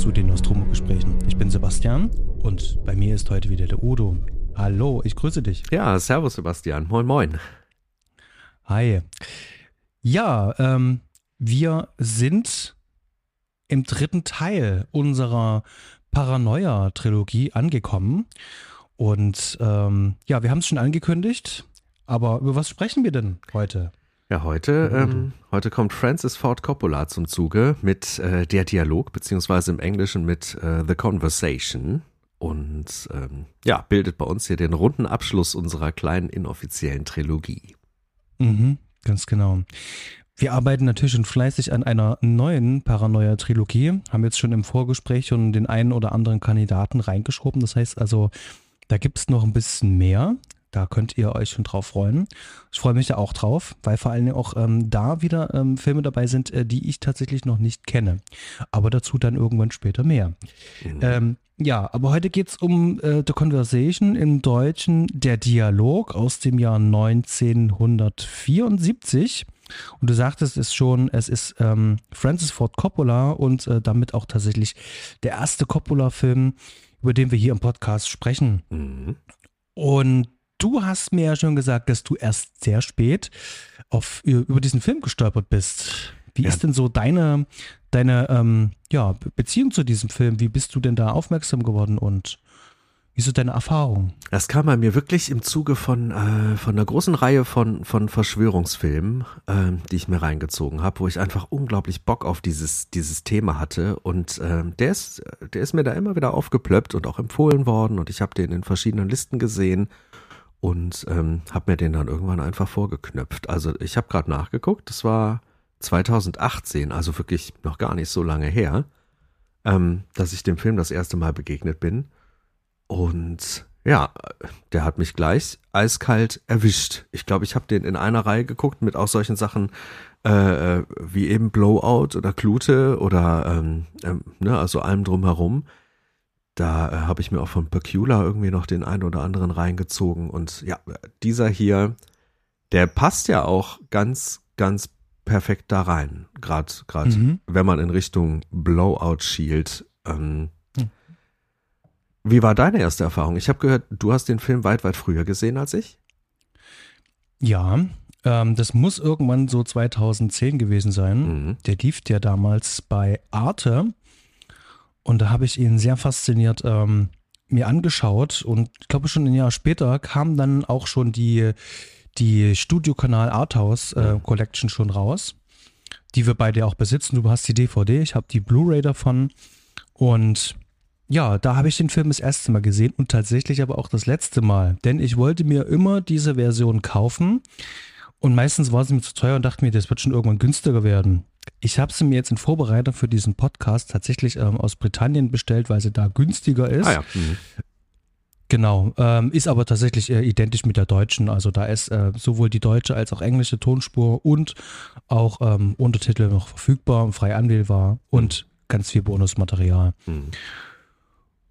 zu den Nostromo-Gesprächen. Ich bin Sebastian und bei mir ist heute wieder der Udo. Hallo, ich grüße dich. Ja, servus Sebastian. Moin, moin. Hi. Ja, ähm, wir sind im dritten Teil unserer Paranoia-Trilogie angekommen. Und ähm, ja, wir haben es schon angekündigt, aber über was sprechen wir denn heute? Ja, heute, ähm, heute kommt Francis Ford Coppola zum Zuge mit äh, der Dialog, beziehungsweise im Englischen mit äh, The Conversation. Und ähm, ja, bildet bei uns hier den runden Abschluss unserer kleinen inoffiziellen Trilogie. Mhm, ganz genau. Wir arbeiten natürlich schon fleißig an einer neuen Paranoia-Trilogie, haben jetzt schon im Vorgespräch schon den einen oder anderen Kandidaten reingeschoben. Das heißt also, da gibt es noch ein bisschen mehr. Da könnt ihr euch schon drauf freuen. Ich freue mich da auch drauf, weil vor allen Dingen auch ähm, da wieder ähm, Filme dabei sind, äh, die ich tatsächlich noch nicht kenne. Aber dazu dann irgendwann später mehr. Mhm. Ähm, ja, aber heute geht es um äh, The Conversation im Deutschen Der Dialog aus dem Jahr 1974. Und du sagtest es schon, es ist ähm, Francis Ford Coppola und äh, damit auch tatsächlich der erste Coppola-Film, über den wir hier im Podcast sprechen. Mhm. Und du hast mir ja schon gesagt, dass du erst sehr spät auf, über diesen Film gestolpert bist. Wie ja. ist denn so deine, deine ähm, ja, Beziehung zu diesem Film? Wie bist du denn da aufmerksam geworden und wie ist deine Erfahrung? Das kam bei mir wirklich im Zuge von, äh, von einer großen Reihe von, von Verschwörungsfilmen, äh, die ich mir reingezogen habe, wo ich einfach unglaublich Bock auf dieses, dieses Thema hatte. Und äh, der, ist, der ist mir da immer wieder aufgeplöppt und auch empfohlen worden. Und ich habe den in verschiedenen Listen gesehen und ähm, habe mir den dann irgendwann einfach vorgeknöpft. Also ich habe gerade nachgeguckt, das war 2018, also wirklich noch gar nicht so lange her, ähm, dass ich dem Film das erste Mal begegnet bin. Und ja, der hat mich gleich eiskalt erwischt. Ich glaube, ich habe den in einer Reihe geguckt mit auch solchen Sachen äh, äh wie eben Blowout oder Klute oder ähm, ähm, ne, also allem drumherum. Da äh, habe ich mir auch von Pecula irgendwie noch den einen oder anderen reingezogen. Und ja, dieser hier, der passt ja auch ganz, ganz perfekt da rein. Gerade, gerade, mhm. wenn man in Richtung Blowout schielt. Ähm, wie war deine erste Erfahrung? Ich habe gehört, du hast den Film weit, weit früher gesehen als ich. Ja, ähm, das muss irgendwann so 2010 gewesen sein. Mhm. Der lief ja damals bei Arte. Und da habe ich ihn sehr fasziniert ähm, mir angeschaut. Und ich glaube, schon ein Jahr später kam dann auch schon die, die Studiokanal Arthouse äh. Collection schon raus, die wir beide auch besitzen. Du hast die DVD, ich habe die Blu-ray davon. Und ja, da habe ich den Film das erste Mal gesehen und tatsächlich aber auch das letzte Mal. Denn ich wollte mir immer diese Version kaufen und meistens war sie mir zu teuer und dachte mir, das wird schon irgendwann günstiger werden. Ich habe sie mir jetzt in Vorbereitung für diesen Podcast tatsächlich ähm, aus Britannien bestellt, weil sie da günstiger ist. Ah ja. Mhm. Genau, ähm, ist aber tatsächlich äh, identisch mit der deutschen. Also da ist äh, sowohl die deutsche als auch englische Tonspur und auch ähm, Untertitel noch verfügbar und frei anwählbar und mhm. ganz viel Bonusmaterial. Mhm.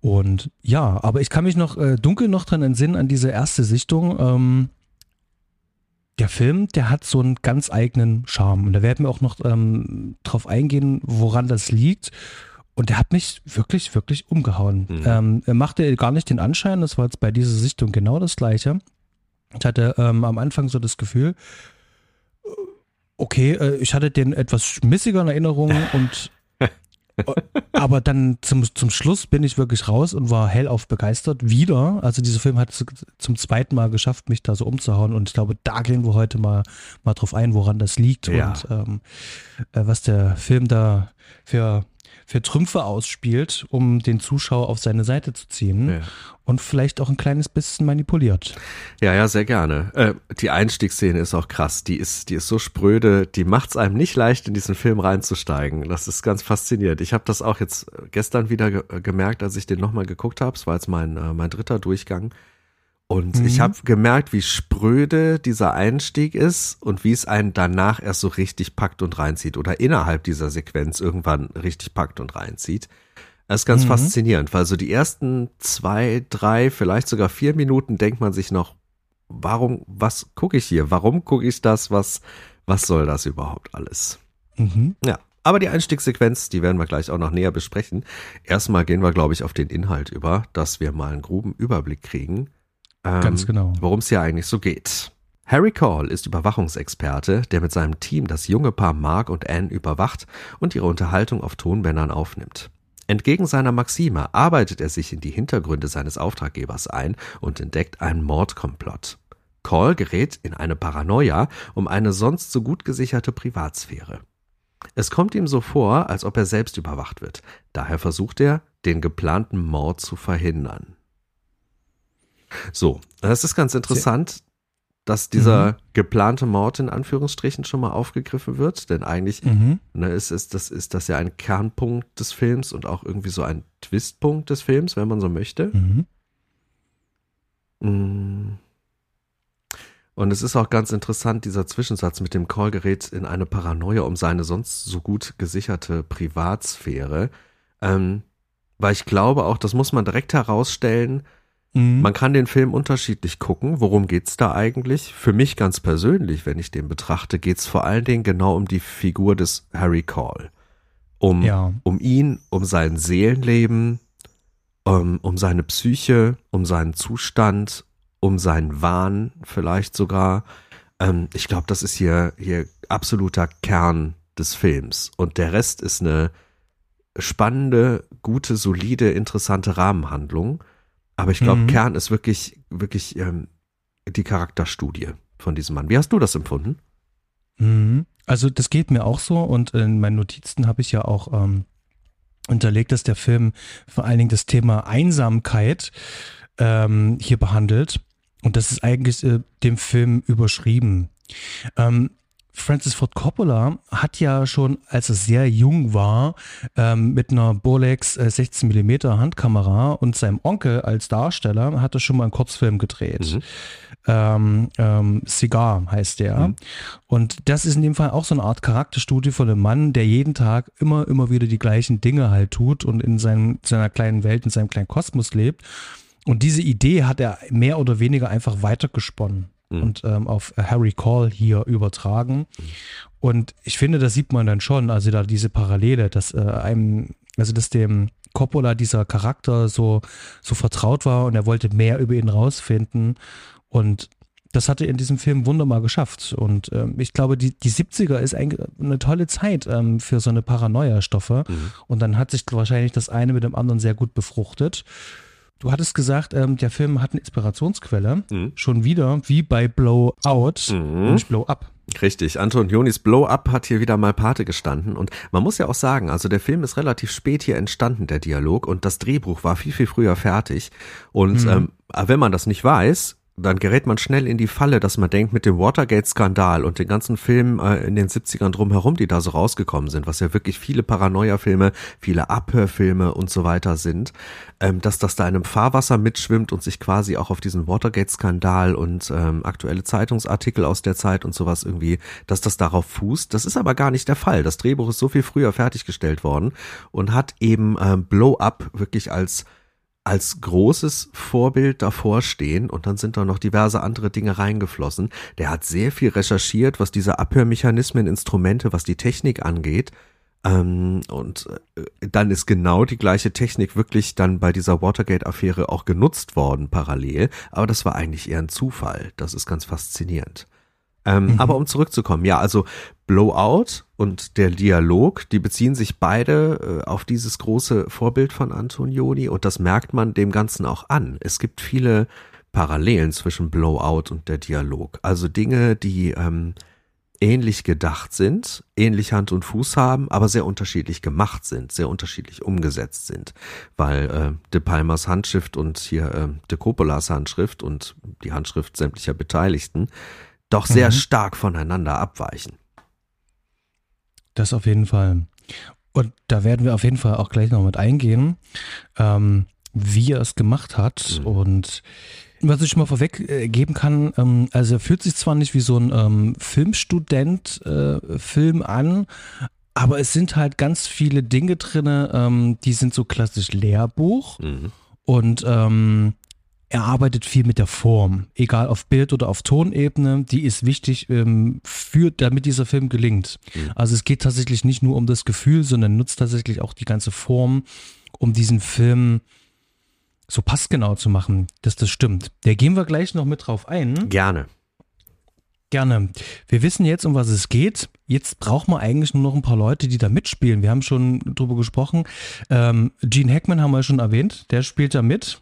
Und ja, aber ich kann mich noch äh, dunkel noch dran entsinnen an diese erste Sichtung. Ähm, der Film, der hat so einen ganz eigenen Charme. Und da werden wir auch noch ähm, drauf eingehen, woran das liegt. Und der hat mich wirklich, wirklich umgehauen. Mhm. Ähm, er machte gar nicht den Anschein, das war jetzt bei dieser Sichtung genau das Gleiche. Ich hatte ähm, am Anfang so das Gefühl, okay, äh, ich hatte den etwas schmissiger in Erinnerung und aber dann zum, zum Schluss bin ich wirklich raus und war hellauf begeistert. Wieder. Also dieser Film hat es zum zweiten Mal geschafft, mich da so umzuhauen. Und ich glaube, da gehen wir heute mal, mal drauf ein, woran das liegt ja. und ähm, äh, was der Film da für für Trümpfe ausspielt, um den Zuschauer auf seine Seite zu ziehen ja. und vielleicht auch ein kleines bisschen manipuliert. Ja, ja, sehr gerne. Äh, die Einstiegsszene ist auch krass. Die ist, die ist so spröde, die macht es einem nicht leicht, in diesen Film reinzusteigen. Das ist ganz faszinierend. Ich habe das auch jetzt gestern wieder ge gemerkt, als ich den nochmal geguckt habe. Es war jetzt mein, äh, mein dritter Durchgang. Und mhm. ich habe gemerkt, wie spröde dieser Einstieg ist und wie es einen danach erst so richtig packt und reinzieht oder innerhalb dieser Sequenz irgendwann richtig packt und reinzieht. Das ist ganz mhm. faszinierend, weil so die ersten zwei, drei, vielleicht sogar vier Minuten denkt man sich noch, warum, was gucke ich hier? Warum gucke ich das? Was, was soll das überhaupt alles? Mhm. Ja, Aber die Einstiegssequenz, die werden wir gleich auch noch näher besprechen. Erstmal gehen wir, glaube ich, auf den Inhalt über, dass wir mal einen groben Überblick kriegen. Ähm, Ganz genau. Worum es hier eigentlich so geht. Harry Call ist Überwachungsexperte, der mit seinem Team das junge Paar Mark und Anne überwacht und ihre Unterhaltung auf Tonbändern aufnimmt. Entgegen seiner Maxime arbeitet er sich in die Hintergründe seines Auftraggebers ein und entdeckt einen Mordkomplott. Call gerät in eine Paranoia um eine sonst so gut gesicherte Privatsphäre. Es kommt ihm so vor, als ob er selbst überwacht wird. Daher versucht er, den geplanten Mord zu verhindern. So, das ist ganz interessant dass dieser mhm. geplante Mord in Anführungsstrichen schon mal aufgegriffen wird, denn eigentlich mhm. ne, ist, ist, das, ist das ja ein Kernpunkt des Films und auch irgendwie so ein Twistpunkt des Films, wenn man so möchte. Mhm. Mm. Und es ist auch ganz interessant, dieser Zwischensatz mit dem Callgerät in eine Paranoia um seine sonst so gut gesicherte Privatsphäre. Ähm, weil ich glaube auch, das muss man direkt herausstellen, Mhm. Man kann den Film unterschiedlich gucken. Worum geht's da eigentlich? Für mich ganz persönlich, wenn ich den betrachte, geht's vor allen Dingen genau um die Figur des Harry Call. Um, ja. um ihn, um sein Seelenleben, um, um seine Psyche, um seinen Zustand, um seinen Wahn vielleicht sogar. Ähm, ich glaube, das ist hier, hier absoluter Kern des Films. Und der Rest ist eine spannende, gute, solide, interessante Rahmenhandlung aber ich glaube, mhm. Kern ist wirklich, wirklich ähm, die Charakterstudie von diesem Mann. Wie hast du das empfunden? Mhm. Also das geht mir auch so und in meinen Notizen habe ich ja auch ähm, unterlegt, dass der Film vor allen Dingen das Thema Einsamkeit ähm, hier behandelt. Und das ist eigentlich äh, dem Film überschrieben. Ähm, Francis Ford Coppola hat ja schon, als er sehr jung war, ähm, mit einer Bolex äh, 16mm Handkamera und seinem Onkel als Darsteller, hat er schon mal einen Kurzfilm gedreht. Mhm. Ähm, ähm, Cigar heißt der. Mhm. Und das ist in dem Fall auch so eine Art Charakterstudie von einem Mann, der jeden Tag immer, immer wieder die gleichen Dinge halt tut und in seinem, seiner kleinen Welt, in seinem kleinen Kosmos lebt. Und diese Idee hat er mehr oder weniger einfach weitergesponnen mhm. und ähm, auf Harry Call hier übertragen. Mhm. Und ich finde, das sieht man dann schon, also da diese Parallele, dass äh, einem, also dass dem Coppola dieser Charakter so, so vertraut war und er wollte mehr über ihn rausfinden. Und das hat er in diesem Film wunderbar geschafft. Und ähm, ich glaube, die, die 70er ist ein, eine tolle Zeit ähm, für so eine Paranoia-Stoffe. Mhm. Und dann hat sich wahrscheinlich das eine mit dem anderen sehr gut befruchtet. Du hattest gesagt, ähm, der Film hat eine Inspirationsquelle. Mhm. Schon wieder, wie bei Blow Out, mhm. nicht Blow Up. Richtig, Anton Jonis Blow Up hat hier wieder mal Pate gestanden und man muss ja auch sagen, also der Film ist relativ spät hier entstanden, der Dialog und das Drehbuch war viel, viel früher fertig und mhm. ähm, wenn man das nicht weiß, dann gerät man schnell in die Falle, dass man denkt, mit dem Watergate-Skandal und den ganzen Filmen äh, in den 70ern drumherum, die da so rausgekommen sind, was ja wirklich viele Paranoia-Filme, viele Abhörfilme und so weiter sind, ähm, dass das da in einem Fahrwasser mitschwimmt und sich quasi auch auf diesen Watergate-Skandal und ähm, aktuelle Zeitungsartikel aus der Zeit und sowas irgendwie, dass das darauf fußt. Das ist aber gar nicht der Fall. Das Drehbuch ist so viel früher fertiggestellt worden und hat eben ähm, Blow Up wirklich als als großes Vorbild davor stehen und dann sind da noch diverse andere Dinge reingeflossen. Der hat sehr viel recherchiert, was diese Abhörmechanismen, Instrumente, was die Technik angeht. Ähm, und äh, dann ist genau die gleiche Technik wirklich dann bei dieser Watergate-Affäre auch genutzt worden parallel. Aber das war eigentlich eher ein Zufall. Das ist ganz faszinierend. Ähm, mhm. Aber um zurückzukommen, ja, also Blowout und der Dialog, die beziehen sich beide äh, auf dieses große Vorbild von Antonioni und das merkt man dem Ganzen auch an. Es gibt viele Parallelen zwischen Blowout und der Dialog. Also Dinge, die ähm, ähnlich gedacht sind, ähnlich Hand und Fuß haben, aber sehr unterschiedlich gemacht sind, sehr unterschiedlich umgesetzt sind, weil äh, De Palmas Handschrift und hier äh, De Coppolas Handschrift und die Handschrift sämtlicher Beteiligten doch sehr mhm. stark voneinander abweichen. Das auf jeden Fall. Und da werden wir auf jeden Fall auch gleich noch mit eingehen, ähm, wie er es gemacht hat. Mhm. Und was ich mal vorweg äh, geben kann, ähm, also er fühlt sich zwar nicht wie so ein ähm, Filmstudent-Film äh, an, aber es sind halt ganz viele Dinge drin, ähm, die sind so klassisch Lehrbuch. Mhm. Und ähm, er arbeitet viel mit der Form, egal auf Bild- oder auf Tonebene, die ist wichtig, ähm, für, damit dieser Film gelingt. Mhm. Also es geht tatsächlich nicht nur um das Gefühl, sondern nutzt tatsächlich auch die ganze Form, um diesen Film so passgenau zu machen, dass das stimmt. Da gehen wir gleich noch mit drauf ein. Gerne. Gerne. Wir wissen jetzt, um was es geht. Jetzt brauchen wir eigentlich nur noch ein paar Leute, die da mitspielen. Wir haben schon drüber gesprochen. Ähm, Gene Hackman haben wir schon erwähnt. Der spielt da mit.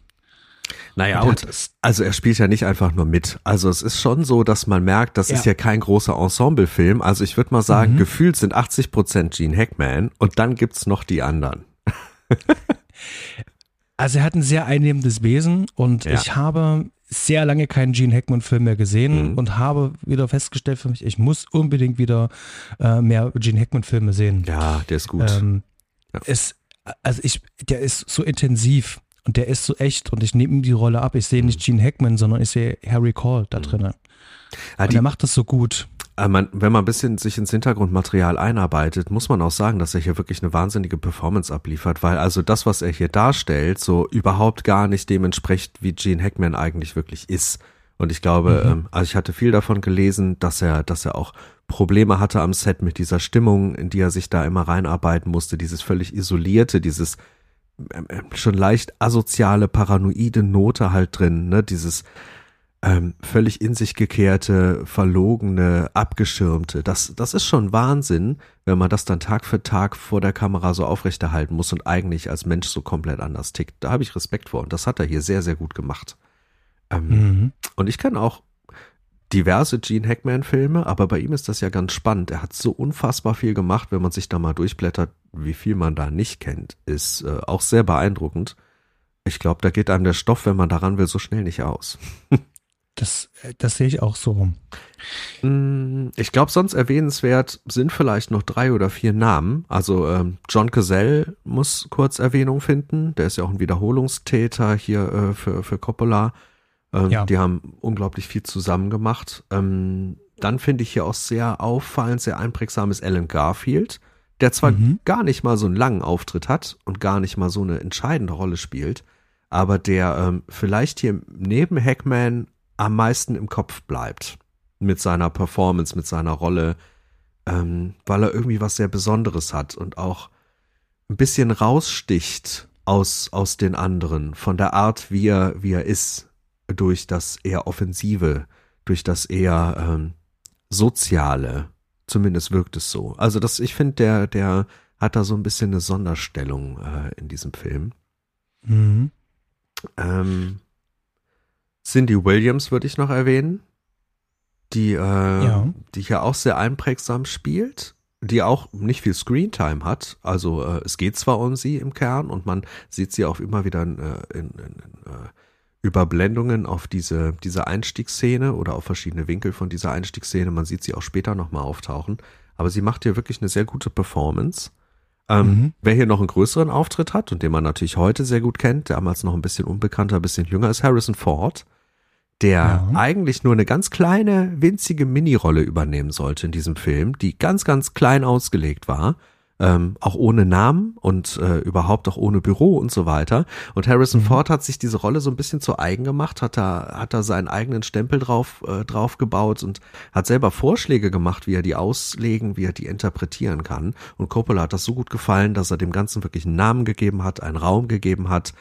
Naja, und, also er spielt ja nicht einfach nur mit. Also es ist schon so, dass man merkt, das ja. ist ja kein großer Ensemblefilm. Also ich würde mal sagen, mhm. gefühlt sind 80 Prozent Gene Hackman und dann gibt's noch die anderen. also er hat ein sehr einnehmendes Wesen und ja. ich habe sehr lange keinen Gene Hackman-Film mehr gesehen mhm. und habe wieder festgestellt für mich, ich muss unbedingt wieder äh, mehr Gene Hackman-Filme sehen. Ja, der ist gut. Ähm, ja. es, also ich, der ist so intensiv und der ist so echt und ich nehme ihm die Rolle ab. Ich sehe nicht mhm. Gene Hackman, sondern ich sehe Harry Call da mhm. drin. Ja, und er macht das so gut. Äh, man, wenn man ein bisschen sich ins Hintergrundmaterial einarbeitet, muss man auch sagen, dass er hier wirklich eine wahnsinnige Performance abliefert, weil also das, was er hier darstellt, so überhaupt gar nicht dem entspricht, wie Gene Hackman eigentlich wirklich ist. Und ich glaube, mhm. ähm, also ich hatte viel davon gelesen, dass er, dass er auch Probleme hatte am Set mit dieser Stimmung, in die er sich da immer reinarbeiten musste, dieses völlig isolierte, dieses schon leicht asoziale, paranoide Note halt drin, ne, dieses ähm, völlig in sich gekehrte, verlogene, abgeschirmte. Das, das ist schon Wahnsinn, wenn man das dann Tag für Tag vor der Kamera so aufrechterhalten muss und eigentlich als Mensch so komplett anders tickt. Da habe ich Respekt vor und das hat er hier sehr, sehr gut gemacht. Ähm, mhm. Und ich kenne auch diverse Gene Hackman-Filme, aber bei ihm ist das ja ganz spannend. Er hat so unfassbar viel gemacht, wenn man sich da mal durchblättert, wie viel man da nicht kennt, ist äh, auch sehr beeindruckend. Ich glaube, da geht einem der Stoff, wenn man daran will, so schnell nicht aus. Das, das sehe ich auch so. Mm, ich glaube, sonst erwähnenswert sind vielleicht noch drei oder vier Namen. Also ähm, John Cazell muss kurz Erwähnung finden. Der ist ja auch ein Wiederholungstäter hier äh, für, für Coppola. Ähm, ja. Die haben unglaublich viel zusammen gemacht. Ähm, dann finde ich hier auch sehr auffallend, sehr einprägsam ist Alan Garfield, der zwar mhm. gar nicht mal so einen langen Auftritt hat und gar nicht mal so eine entscheidende Rolle spielt, aber der ähm, vielleicht hier neben Hackman am meisten im Kopf bleibt mit seiner Performance, mit seiner Rolle, ähm, weil er irgendwie was sehr Besonderes hat und auch ein bisschen raussticht aus, aus den anderen, von der Art, wie er, wie er ist, durch das eher Offensive, durch das eher ähm, Soziale. Zumindest wirkt es so. Also das, ich finde, der, der hat da so ein bisschen eine Sonderstellung äh, in diesem Film. Mhm. Ähm, Cindy Williams würde ich noch erwähnen, die, äh, ja. die hier auch sehr einprägsam spielt, die auch nicht viel Screentime hat. Also äh, es geht zwar um sie im Kern und man sieht sie auch immer wieder in, äh, in, in, in äh, Überblendungen auf diese, diese Einstiegsszene oder auf verschiedene Winkel von dieser Einstiegsszene. Man sieht sie auch später nochmal auftauchen. Aber sie macht hier wirklich eine sehr gute Performance. Ähm, mhm. Wer hier noch einen größeren Auftritt hat und den man natürlich heute sehr gut kennt, der damals noch ein bisschen unbekannter, ein bisschen jünger ist, Harrison Ford der ja. eigentlich nur eine ganz kleine, winzige Mini-Rolle übernehmen sollte in diesem Film, die ganz, ganz klein ausgelegt war. Ähm, auch ohne Namen und äh, überhaupt auch ohne Büro und so weiter. Und Harrison mhm. Ford hat sich diese Rolle so ein bisschen zu eigen gemacht, hat da, hat da seinen eigenen Stempel drauf, äh, drauf gebaut und hat selber Vorschläge gemacht, wie er die auslegen, wie er die interpretieren kann. Und Coppola hat das so gut gefallen, dass er dem Ganzen wirklich einen Namen gegeben hat, einen Raum gegeben hat,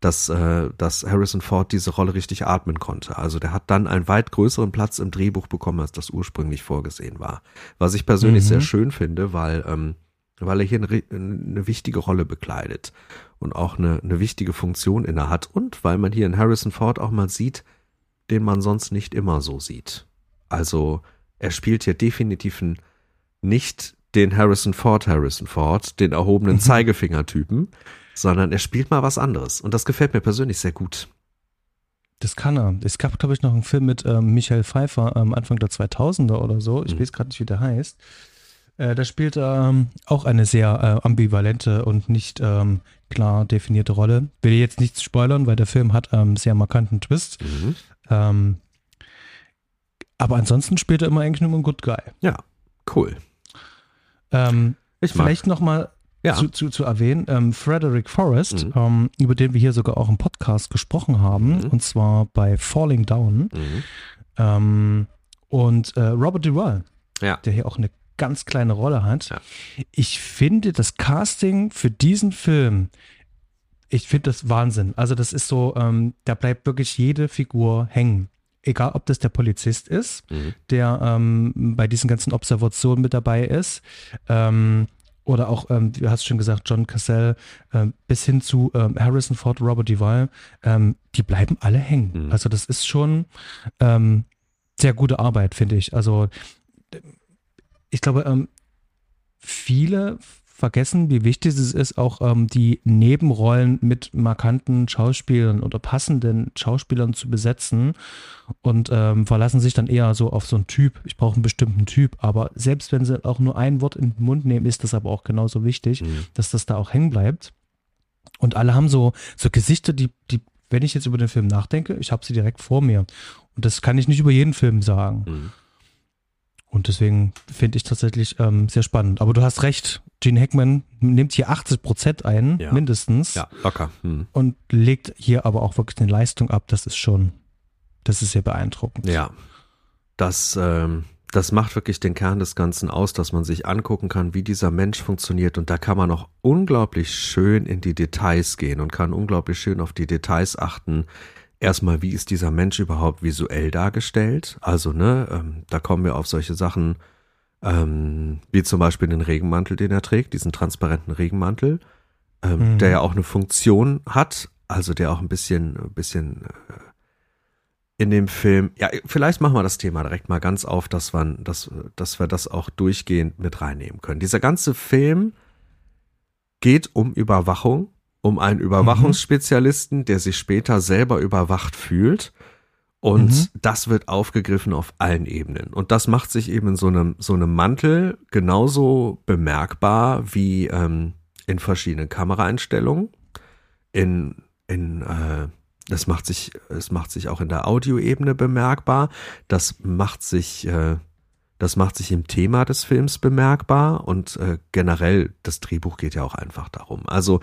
dass, äh, dass Harrison Ford diese Rolle richtig atmen konnte. Also der hat dann einen weit größeren Platz im Drehbuch bekommen, als das ursprünglich vorgesehen war. Was ich persönlich mhm. sehr schön finde, weil, ähm, weil er hier eine, wichtige Rolle bekleidet und auch eine, eine wichtige Funktion inne hat und weil man hier in Harrison Ford auch mal sieht, den man sonst nicht immer so sieht. Also er spielt hier definitiv nicht den Harrison Ford Harrison Ford, den erhobenen mhm. Zeigefinger-Typen, sondern er spielt mal was anderes. Und das gefällt mir persönlich sehr gut. Das kann er. Es gab, glaube ich, noch einen Film mit ähm, Michael Pfeiffer am ähm, Anfang der 2000er oder so. Ich mhm. weiß gerade nicht, wie der heißt. Äh, da spielt er ähm, auch eine sehr äh, ambivalente und nicht ähm, klar definierte Rolle. Will jetzt nichts spoilern, weil der Film hat einen ähm, sehr markanten Twist. Mhm. Ähm, aber ansonsten spielt er immer eigentlich nur einen Good Guy. Ja, cool. ich vielleicht mag. noch mal ja. zu, zu, zu erwähnen. Ähm, Frederick Forrest, mhm. ähm, über den wir hier sogar auch im Podcast gesprochen haben, mhm. und zwar bei Falling Down. Mhm. Ähm, und äh, Robert Duvall, ja. der hier auch eine ganz kleine Rolle hat. Ja. Ich finde das Casting für diesen Film, ich finde das Wahnsinn. Also das ist so, ähm, da bleibt wirklich jede Figur hängen. Egal, ob das der Polizist ist, mhm. der ähm, bei diesen ganzen Observationen mit dabei ist, ähm, oder auch, ähm, du hast schon gesagt, John Cassell, ähm, bis hin zu ähm, Harrison Ford, Robert Duvall, ähm, die bleiben alle hängen. Mhm. Also das ist schon ähm, sehr gute Arbeit, finde ich. Also ich glaube, ähm, viele vergessen, wie wichtig es ist, auch ähm, die Nebenrollen mit markanten Schauspielern oder passenden Schauspielern zu besetzen und ähm, verlassen sich dann eher so auf so einen Typ. Ich brauche einen bestimmten Typ, aber selbst wenn sie auch nur ein Wort in den Mund nehmen, ist das aber auch genauso wichtig, mhm. dass das da auch hängen bleibt. Und alle haben so, so Gesichter, die, die, wenn ich jetzt über den Film nachdenke, ich habe sie direkt vor mir. Und das kann ich nicht über jeden Film sagen. Mhm. Und deswegen finde ich tatsächlich ähm, sehr spannend. Aber du hast recht, Gene Hackman nimmt hier 80 Prozent ein, ja. mindestens. Ja, locker. Hm. Und legt hier aber auch wirklich eine Leistung ab. Das ist schon, das ist sehr beeindruckend. Ja, das, ähm, das macht wirklich den Kern des Ganzen aus, dass man sich angucken kann, wie dieser Mensch funktioniert. Und da kann man auch unglaublich schön in die Details gehen und kann unglaublich schön auf die Details achten, erstmal, wie ist dieser Mensch überhaupt visuell dargestellt? Also, ne, ähm, da kommen wir auf solche Sachen, ähm, wie zum Beispiel den Regenmantel, den er trägt, diesen transparenten Regenmantel, ähm, mhm. der ja auch eine Funktion hat, also der auch ein bisschen, ein bisschen äh, in dem Film, ja, vielleicht machen wir das Thema direkt mal ganz auf, dass wir, dass, dass wir das auch durchgehend mit reinnehmen können. Dieser ganze Film geht um Überwachung um einen Überwachungsspezialisten, der sich später selber überwacht fühlt. Und mhm. das wird aufgegriffen auf allen Ebenen. Und das macht sich eben in so einem, so einem Mantel genauso bemerkbar wie ähm, in verschiedenen Kameraeinstellungen. In, in äh, das macht sich, es macht sich auch in der Audioebene bemerkbar. Das macht sich, äh, das macht sich im Thema des Films bemerkbar und äh, generell das Drehbuch geht ja auch einfach darum. Also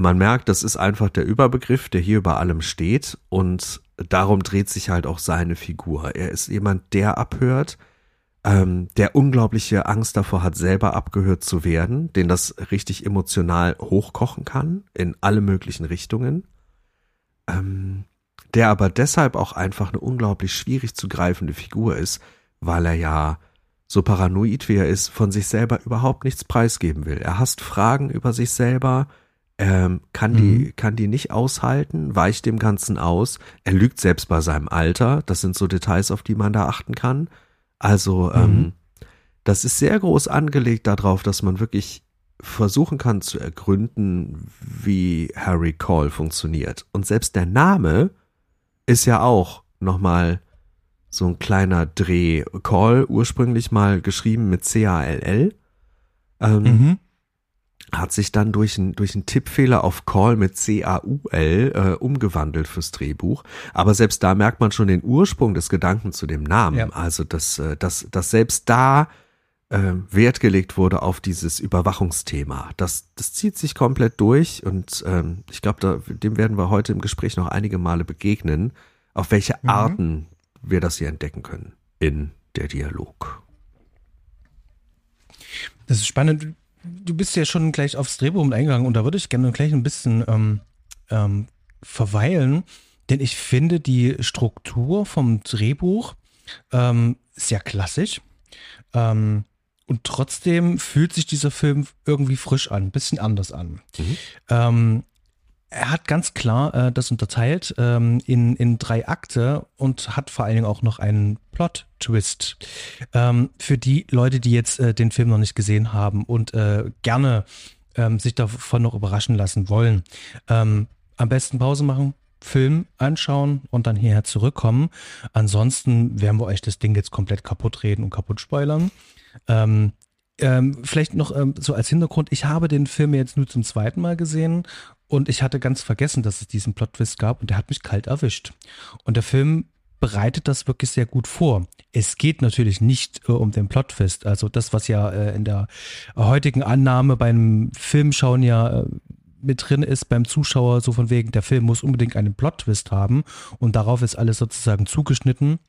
man merkt, das ist einfach der Überbegriff, der hier über allem steht und darum dreht sich halt auch seine Figur. Er ist jemand, der abhört, ähm, der unglaubliche Angst davor hat, selber abgehört zu werden, den das richtig emotional hochkochen kann in alle möglichen Richtungen, ähm, der aber deshalb auch einfach eine unglaublich schwierig zu greifende Figur ist, weil er ja so paranoid wie er ist, von sich selber überhaupt nichts preisgeben will. Er hasst Fragen über sich selber, ähm, kann die mhm. kann die nicht aushalten, weicht dem Ganzen aus. Er lügt selbst bei seinem Alter. Das sind so Details, auf die man da achten kann. Also mhm. ähm, das ist sehr groß angelegt darauf, dass man wirklich versuchen kann zu ergründen, wie Harry Call funktioniert. Und selbst der Name ist ja auch nochmal so ein kleiner Dreh. Call ursprünglich mal geschrieben mit C-A-L-L. Ähm, mhm hat sich dann durch, ein, durch einen Tippfehler auf Call mit C-A-U-L äh, umgewandelt fürs Drehbuch. Aber selbst da merkt man schon den Ursprung des Gedanken zu dem Namen. Ja. Also, dass, äh, dass, dass selbst da äh, Wert gelegt wurde auf dieses Überwachungsthema. Das, das zieht sich komplett durch und ähm, ich glaube, dem werden wir heute im Gespräch noch einige Male begegnen, auf welche mhm. Arten wir das hier entdecken können in der Dialog. Das ist spannend du bist ja schon gleich aufs Drehbuch mit eingegangen und da würde ich gerne gleich ein bisschen ähm, ähm, verweilen, denn ich finde die Struktur vom Drehbuch ähm, sehr klassisch. Ähm, und trotzdem fühlt sich dieser Film irgendwie frisch an, ein bisschen anders an. Mhm. Er hat ganz klar äh, das unterteilt ähm, in, in drei Akte und hat vor allen Dingen auch noch einen Plot-Twist. Ähm, für die Leute, die jetzt äh, den Film noch nicht gesehen haben und äh, gerne ähm, sich davon noch überraschen lassen wollen, ähm, am besten Pause machen, Film anschauen und dann hierher zurückkommen. Ansonsten werden wir euch das Ding jetzt komplett kaputt reden und kaputt spoilern. Ähm, ähm, vielleicht noch ähm, so als Hintergrund, ich habe den Film jetzt nur zum zweiten Mal gesehen und ich hatte ganz vergessen, dass es diesen Plot-Twist gab und der hat mich kalt erwischt. Und der Film bereitet das wirklich sehr gut vor. Es geht natürlich nicht äh, um den Plotfist. Also das, was ja äh, in der heutigen Annahme beim Filmschauen ja äh, mit drin ist beim Zuschauer, so von wegen, der Film muss unbedingt einen Plot-Twist haben und darauf ist alles sozusagen zugeschnitten,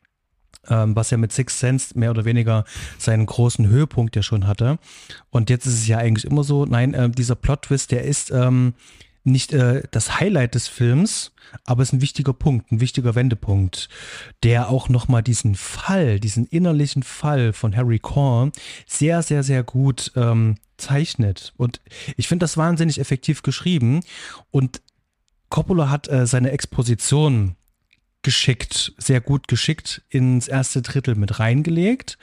ähm, was ja mit Six Sense mehr oder weniger seinen großen Höhepunkt ja schon hatte. Und jetzt ist es ja eigentlich immer so, nein, äh, dieser Plot-Twist, der ist ähm, nicht äh, das Highlight des Films, aber es ist ein wichtiger Punkt, ein wichtiger Wendepunkt, der auch nochmal diesen Fall, diesen innerlichen Fall von Harry Korn sehr, sehr, sehr gut ähm, zeichnet. Und ich finde das wahnsinnig effektiv geschrieben. Und Coppola hat äh, seine Exposition geschickt, sehr gut geschickt ins erste Drittel mit reingelegt.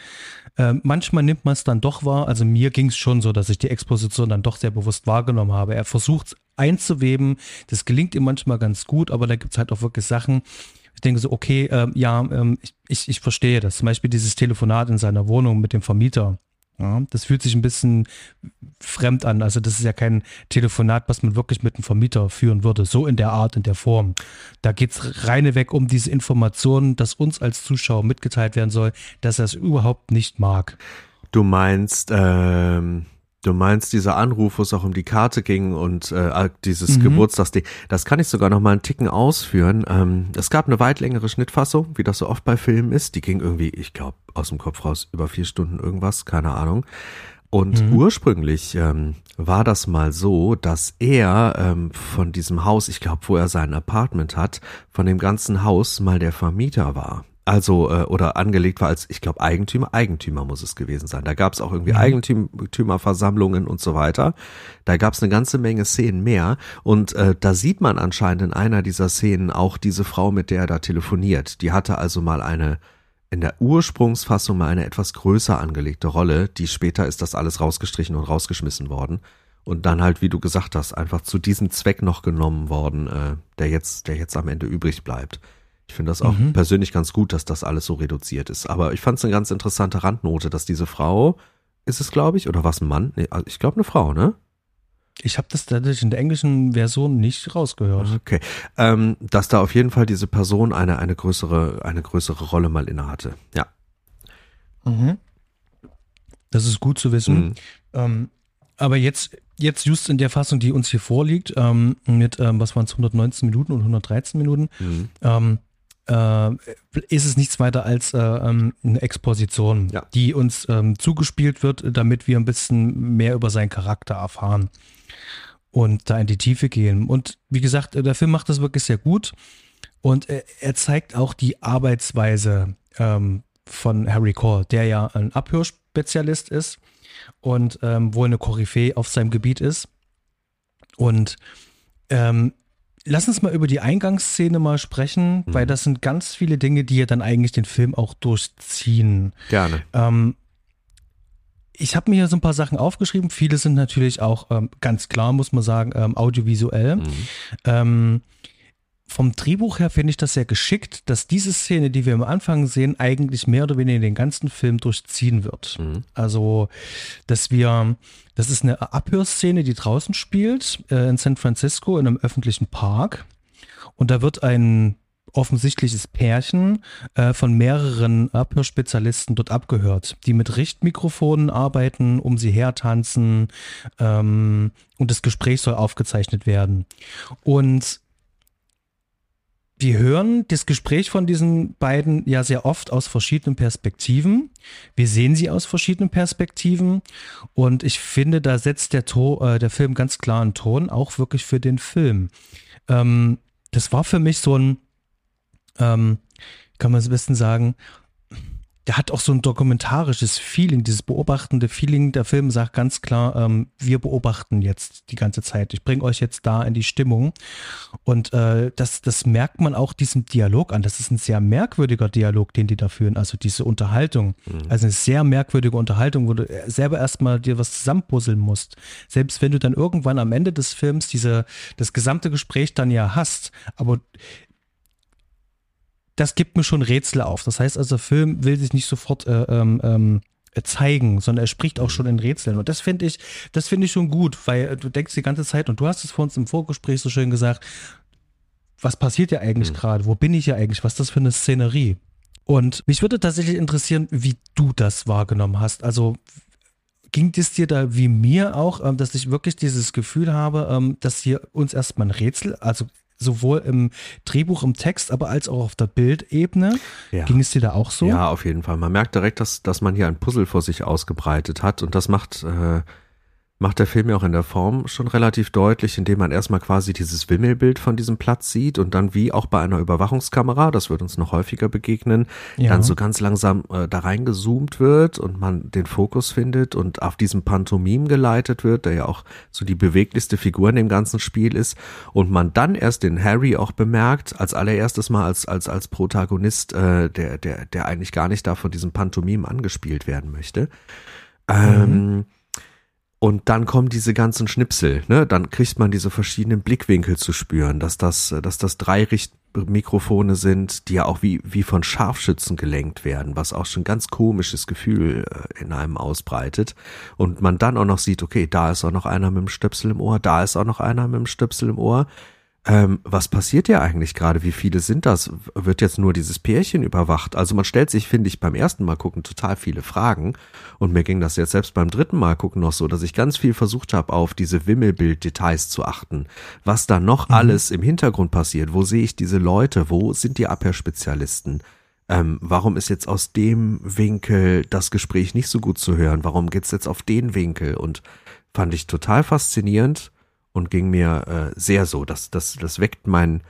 Äh, manchmal nimmt man es dann doch wahr. Also mir ging es schon so, dass ich die Exposition dann doch sehr bewusst wahrgenommen habe. Er versucht einzuweben. Das gelingt ihm manchmal ganz gut, aber da gibt es halt auch wirklich Sachen. Ich denke so, okay, äh, ja, ähm, ich, ich, ich verstehe das. Zum Beispiel dieses Telefonat in seiner Wohnung mit dem Vermieter. Ja, das fühlt sich ein bisschen fremd an. Also das ist ja kein Telefonat, was man wirklich mit einem Vermieter führen würde. So in der Art, in der Form. Da geht es reineweg um diese Informationen, dass uns als Zuschauer mitgeteilt werden soll, dass er es überhaupt nicht mag. Du meinst, ähm, Du meinst dieser Anruf, wo es auch um die Karte ging und äh, dieses mhm. Geburtstagsding. Das kann ich sogar noch mal einen Ticken ausführen. Ähm, es gab eine weit längere Schnittfassung, wie das so oft bei Filmen ist. Die ging irgendwie, ich glaube, aus dem Kopf raus über vier Stunden irgendwas, keine Ahnung. Und mhm. ursprünglich ähm, war das mal so, dass er ähm, von diesem Haus, ich glaube, wo er sein Apartment hat, von dem ganzen Haus mal der Vermieter war. Also, äh, oder angelegt war als, ich glaube, Eigentümer. Eigentümer muss es gewesen sein. Da gab es auch irgendwie mhm. Eigentümerversammlungen und so weiter. Da gab es eine ganze Menge Szenen mehr. Und äh, da sieht man anscheinend in einer dieser Szenen auch diese Frau, mit der er da telefoniert. Die hatte also mal eine, in der Ursprungsfassung mal eine etwas größer angelegte Rolle. Die später ist das alles rausgestrichen und rausgeschmissen worden. Und dann halt, wie du gesagt hast, einfach zu diesem Zweck noch genommen worden, äh, der jetzt, der jetzt am Ende übrig bleibt. Ich finde das auch mhm. persönlich ganz gut, dass das alles so reduziert ist. Aber ich fand es eine ganz interessante Randnote, dass diese Frau, ist es glaube ich, oder was ein Mann? Nee, also ich glaube eine Frau, ne? Ich habe das tatsächlich in der englischen Version nicht rausgehört. Okay, ähm, dass da auf jeden Fall diese Person eine eine größere eine größere Rolle mal inne hatte. Ja. Mhm. Das ist gut zu wissen. Mhm. Ähm, aber jetzt jetzt just in der Fassung, die uns hier vorliegt, ähm, mit ähm, was waren es 119 Minuten und 113 Minuten, mhm. Äh, ist es nichts weiter als äh, ähm, eine Exposition, ja. die uns ähm, zugespielt wird, damit wir ein bisschen mehr über seinen Charakter erfahren und da in die Tiefe gehen. Und wie gesagt, der Film macht das wirklich sehr gut und er, er zeigt auch die Arbeitsweise ähm, von Harry Cole, der ja ein Abhörspezialist ist und ähm, wohl eine Koryphäe auf seinem Gebiet ist. Und ähm, Lass uns mal über die Eingangsszene mal sprechen, mhm. weil das sind ganz viele Dinge, die ja dann eigentlich den Film auch durchziehen. Gerne. Ähm, ich habe mir hier so ein paar Sachen aufgeschrieben. Viele sind natürlich auch ähm, ganz klar, muss man sagen, ähm, audiovisuell. Mhm. Vom Drehbuch her finde ich das sehr geschickt, dass diese Szene, die wir am Anfang sehen, eigentlich mehr oder weniger den ganzen Film durchziehen wird. Mhm. Also, dass wir, das ist eine Abhörszene, die draußen spielt, äh, in San Francisco, in einem öffentlichen Park. Und da wird ein offensichtliches Pärchen äh, von mehreren Abhörspezialisten dort abgehört, die mit Richtmikrofonen arbeiten, um sie hertanzen ähm, und das Gespräch soll aufgezeichnet werden. Und wir hören das Gespräch von diesen beiden ja sehr oft aus verschiedenen Perspektiven. Wir sehen sie aus verschiedenen Perspektiven. Und ich finde, da setzt der, to äh, der Film ganz klar einen Ton, auch wirklich für den Film. Ähm, das war für mich so ein, ähm, kann man es am besten sagen, der hat auch so ein dokumentarisches Feeling, dieses beobachtende Feeling. Der Film sagt ganz klar, ähm, wir beobachten jetzt die ganze Zeit. Ich bringe euch jetzt da in die Stimmung. Und äh, das, das merkt man auch diesem Dialog an. Das ist ein sehr merkwürdiger Dialog, den die da führen. Also diese Unterhaltung. Mhm. Also eine sehr merkwürdige Unterhaltung, wo du selber erstmal dir was zusammenpuzzeln musst. Selbst wenn du dann irgendwann am Ende des Films diese, das gesamte Gespräch dann ja hast. Aber das gibt mir schon Rätsel auf. Das heißt also, der Film will sich nicht sofort äh, ähm, ähm, zeigen, sondern er spricht auch schon in Rätseln. Und das finde ich, das finde ich schon gut, weil du denkst die ganze Zeit, und du hast es vor uns im Vorgespräch so schön gesagt, was passiert ja eigentlich mhm. gerade? Wo bin ich ja eigentlich? Was ist das für eine Szenerie? Und mich würde tatsächlich interessieren, wie du das wahrgenommen hast. Also ging es dir da wie mir auch, ähm, dass ich wirklich dieses Gefühl habe, ähm, dass hier uns erstmal ein Rätsel, also sowohl im Drehbuch, im Text, aber als auch auf der Bildebene. Ja. Ging es dir da auch so? Ja, auf jeden Fall. Man merkt direkt, dass, dass man hier ein Puzzle vor sich ausgebreitet hat und das macht äh, macht der Film ja auch in der Form schon relativ deutlich, indem man erstmal quasi dieses Wimmelbild von diesem Platz sieht und dann wie auch bei einer Überwachungskamera, das wird uns noch häufiger begegnen, ja. dann so ganz langsam äh, da reingezoomt wird und man den Fokus findet und auf diesem Pantomim geleitet wird, der ja auch so die beweglichste Figur in dem ganzen Spiel ist und man dann erst den Harry auch bemerkt, als allererstes mal als, als, als Protagonist, äh, der, der, der eigentlich gar nicht da von diesem Pantomim angespielt werden möchte. Ähm, mhm. Und dann kommen diese ganzen Schnipsel, ne? Dann kriegt man diese verschiedenen Blickwinkel zu spüren, dass das, dass das drei Richtmikrofone sind, die ja auch wie, wie von Scharfschützen gelenkt werden, was auch schon ganz komisches Gefühl äh, in einem ausbreitet. Und man dann auch noch sieht, okay, da ist auch noch einer mit dem Stöpsel im Ohr, da ist auch noch einer mit dem Stöpsel im Ohr ähm, was passiert ja eigentlich gerade? Wie viele sind das? Wird jetzt nur dieses Pärchen überwacht? Also man stellt sich, finde ich, beim ersten Mal gucken total viele Fragen. Und mir ging das jetzt selbst beim dritten Mal gucken noch so, dass ich ganz viel versucht habe, auf diese Wimmelbild-Details zu achten. Was da noch mhm. alles im Hintergrund passiert? Wo sehe ich diese Leute? Wo sind die Abhörspezialisten? Ähm, warum ist jetzt aus dem Winkel das Gespräch nicht so gut zu hören? Warum geht's jetzt auf den Winkel? Und fand ich total faszinierend und ging mir äh, sehr so. Das, das, das weckt mein,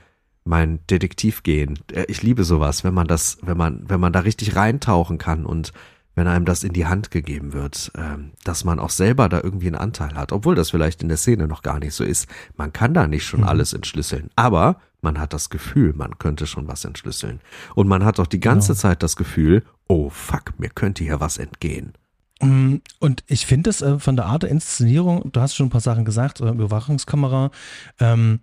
mein Detektivgehen. Äh, ich liebe sowas, wenn man das, wenn man, wenn man da richtig reintauchen kann und wenn einem das in die Hand gegeben wird, äh, dass man auch selber da irgendwie einen Anteil hat, obwohl das vielleicht in der Szene noch gar nicht so ist. Man kann da nicht schon mhm. alles entschlüsseln, aber man hat das Gefühl, man könnte schon was entschlüsseln. Und man hat auch die ganze genau. Zeit das Gefühl, oh fuck, mir könnte hier was entgehen. Mm, und ich finde es äh, von der Art der Inszenierung, du hast schon ein paar Sachen gesagt, äh, Überwachungskamera, ähm,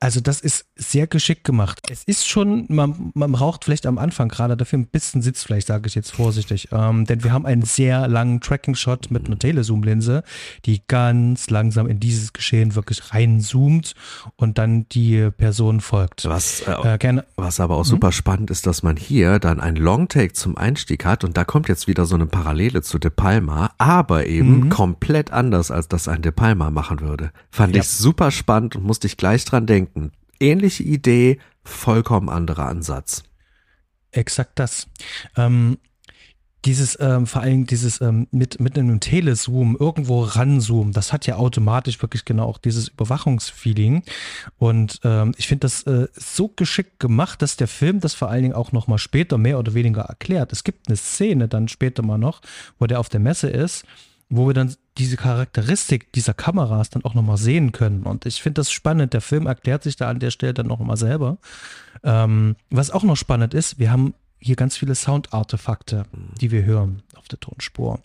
also das ist sehr geschickt gemacht. Es ist schon, man, man braucht vielleicht am Anfang gerade dafür ein bisschen Sitzfleisch, sage ich jetzt vorsichtig. Ähm, denn wir haben einen sehr langen Tracking-Shot mit einer Telezoom-Linse, die ganz langsam in dieses Geschehen wirklich reinzoomt und dann die Person folgt. Was, äh, äh, was aber auch super hm? spannend ist, dass man hier dann ein Longtake zum Einstieg hat und da kommt jetzt wieder so eine Parallele zu De Palma, aber eben mhm. komplett anders, als das ein De Palma machen würde. Fand ja. ich super spannend und musste ich gleich dran denken denken. Ähnliche Idee, vollkommen anderer Ansatz. Exakt das. Ähm, dieses, ähm, vor allem dieses ähm, mit, mit einem Telezoom irgendwo ranzoomen, das hat ja automatisch wirklich genau auch dieses Überwachungsfeeling. Und ähm, ich finde das äh, so geschickt gemacht, dass der Film das vor allen Dingen auch nochmal später mehr oder weniger erklärt. Es gibt eine Szene dann später mal noch, wo der auf der Messe ist wo wir dann diese Charakteristik dieser Kameras dann auch nochmal sehen können. Und ich finde das spannend. Der Film erklärt sich da an der Stelle dann nochmal selber. Ähm, was auch noch spannend ist, wir haben hier ganz viele Soundartefakte, die wir hören auf der Tonspur.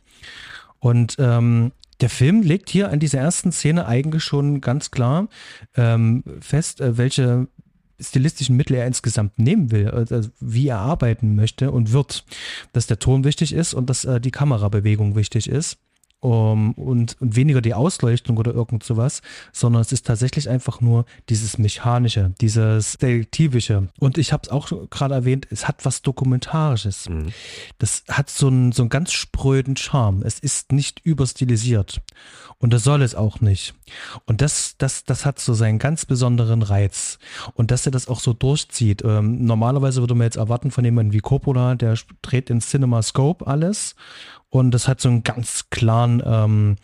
Und ähm, der Film legt hier an dieser ersten Szene eigentlich schon ganz klar ähm, fest, äh, welche stilistischen Mittel er insgesamt nehmen will, also wie er arbeiten möchte und wird. Dass der Ton wichtig ist und dass äh, die Kamerabewegung wichtig ist um, und, und weniger die Ausleuchtung oder irgend sowas, sondern es ist tatsächlich einfach nur dieses Mechanische, dieses Detektivische. Und ich habe es auch gerade erwähnt, es hat was Dokumentarisches. Mhm. Das hat so einen, so einen ganz spröden Charme. Es ist nicht überstilisiert. Und das soll es auch nicht. Und das, das, das hat so seinen ganz besonderen Reiz. Und dass er das auch so durchzieht. Ähm, normalerweise würde man jetzt erwarten von jemandem wie Coppola, der dreht in CinemaScope alles und das hat so einen ganz klaren ähm,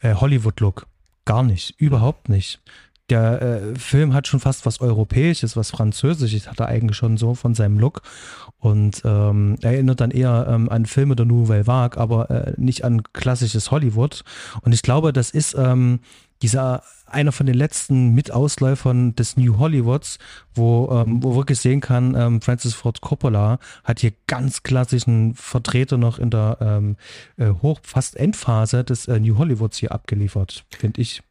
äh, Hollywood-Look. Gar nicht, überhaupt nicht. Der äh, Film hat schon fast was Europäisches, was Französisches, hat er eigentlich schon so von seinem Look. Und ähm, erinnert dann eher ähm, an Filme der Nouvelle Vague, aber äh, nicht an klassisches Hollywood. Und ich glaube, das ist ähm, dieser einer von den letzten Mitausläufern des New Hollywoods, wo, ähm, wo wirklich sehen kann, ähm, Francis Ford Coppola hat hier ganz klassischen Vertreter noch in der ähm, äh, hoch fast Endphase des äh, New Hollywoods hier abgeliefert, finde ich.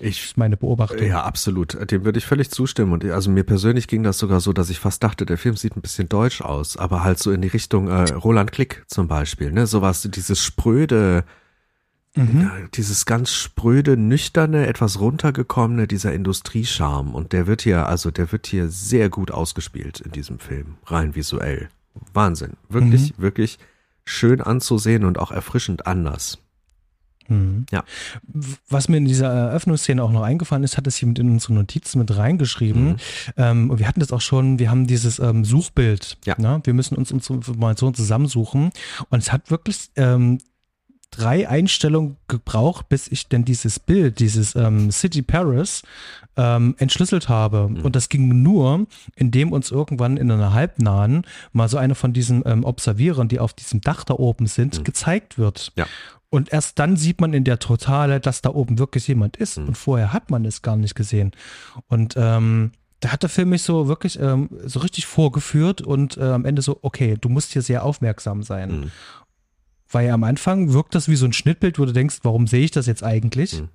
Ich, das ist meine Beobachtung. Ja, absolut. Dem würde ich völlig zustimmen. Und also mir persönlich ging das sogar so, dass ich fast dachte, der Film sieht ein bisschen deutsch aus, aber halt so in die Richtung äh, Roland Klick zum Beispiel, ne? Sowas, dieses spröde, mhm. dieses ganz spröde, nüchterne, etwas runtergekommene, dieser Industriescharm. Und der wird hier, also der wird hier sehr gut ausgespielt in diesem Film, rein visuell. Wahnsinn. Wirklich, mhm. wirklich schön anzusehen und auch erfrischend anders. Mhm. Ja. Was mir in dieser Eröffnungsszene auch noch eingefallen ist, hat es jemand in unsere Notizen mit reingeschrieben. Mhm. Ähm, und wir hatten das auch schon, wir haben dieses ähm, Suchbild. Ja. Ne? Wir müssen uns unsere Informationen zusammensuchen. Und es hat wirklich ähm, drei Einstellungen gebraucht, bis ich denn dieses Bild, dieses ähm, City Paris, ähm, entschlüsselt habe. Mhm. Und das ging nur, indem uns irgendwann in einer halbnahen mal so eine von diesen ähm, Observierern, die auf diesem Dach da oben sind, mhm. gezeigt wird. Ja. Und erst dann sieht man in der Totale, dass da oben wirklich jemand ist. Mhm. Und vorher hat man es gar nicht gesehen. Und ähm, da hat der Film mich so wirklich ähm, so richtig vorgeführt und äh, am Ende so, okay, du musst hier sehr aufmerksam sein. Mhm. Weil am Anfang wirkt das wie so ein Schnittbild, wo du denkst, warum sehe ich das jetzt eigentlich? Mhm.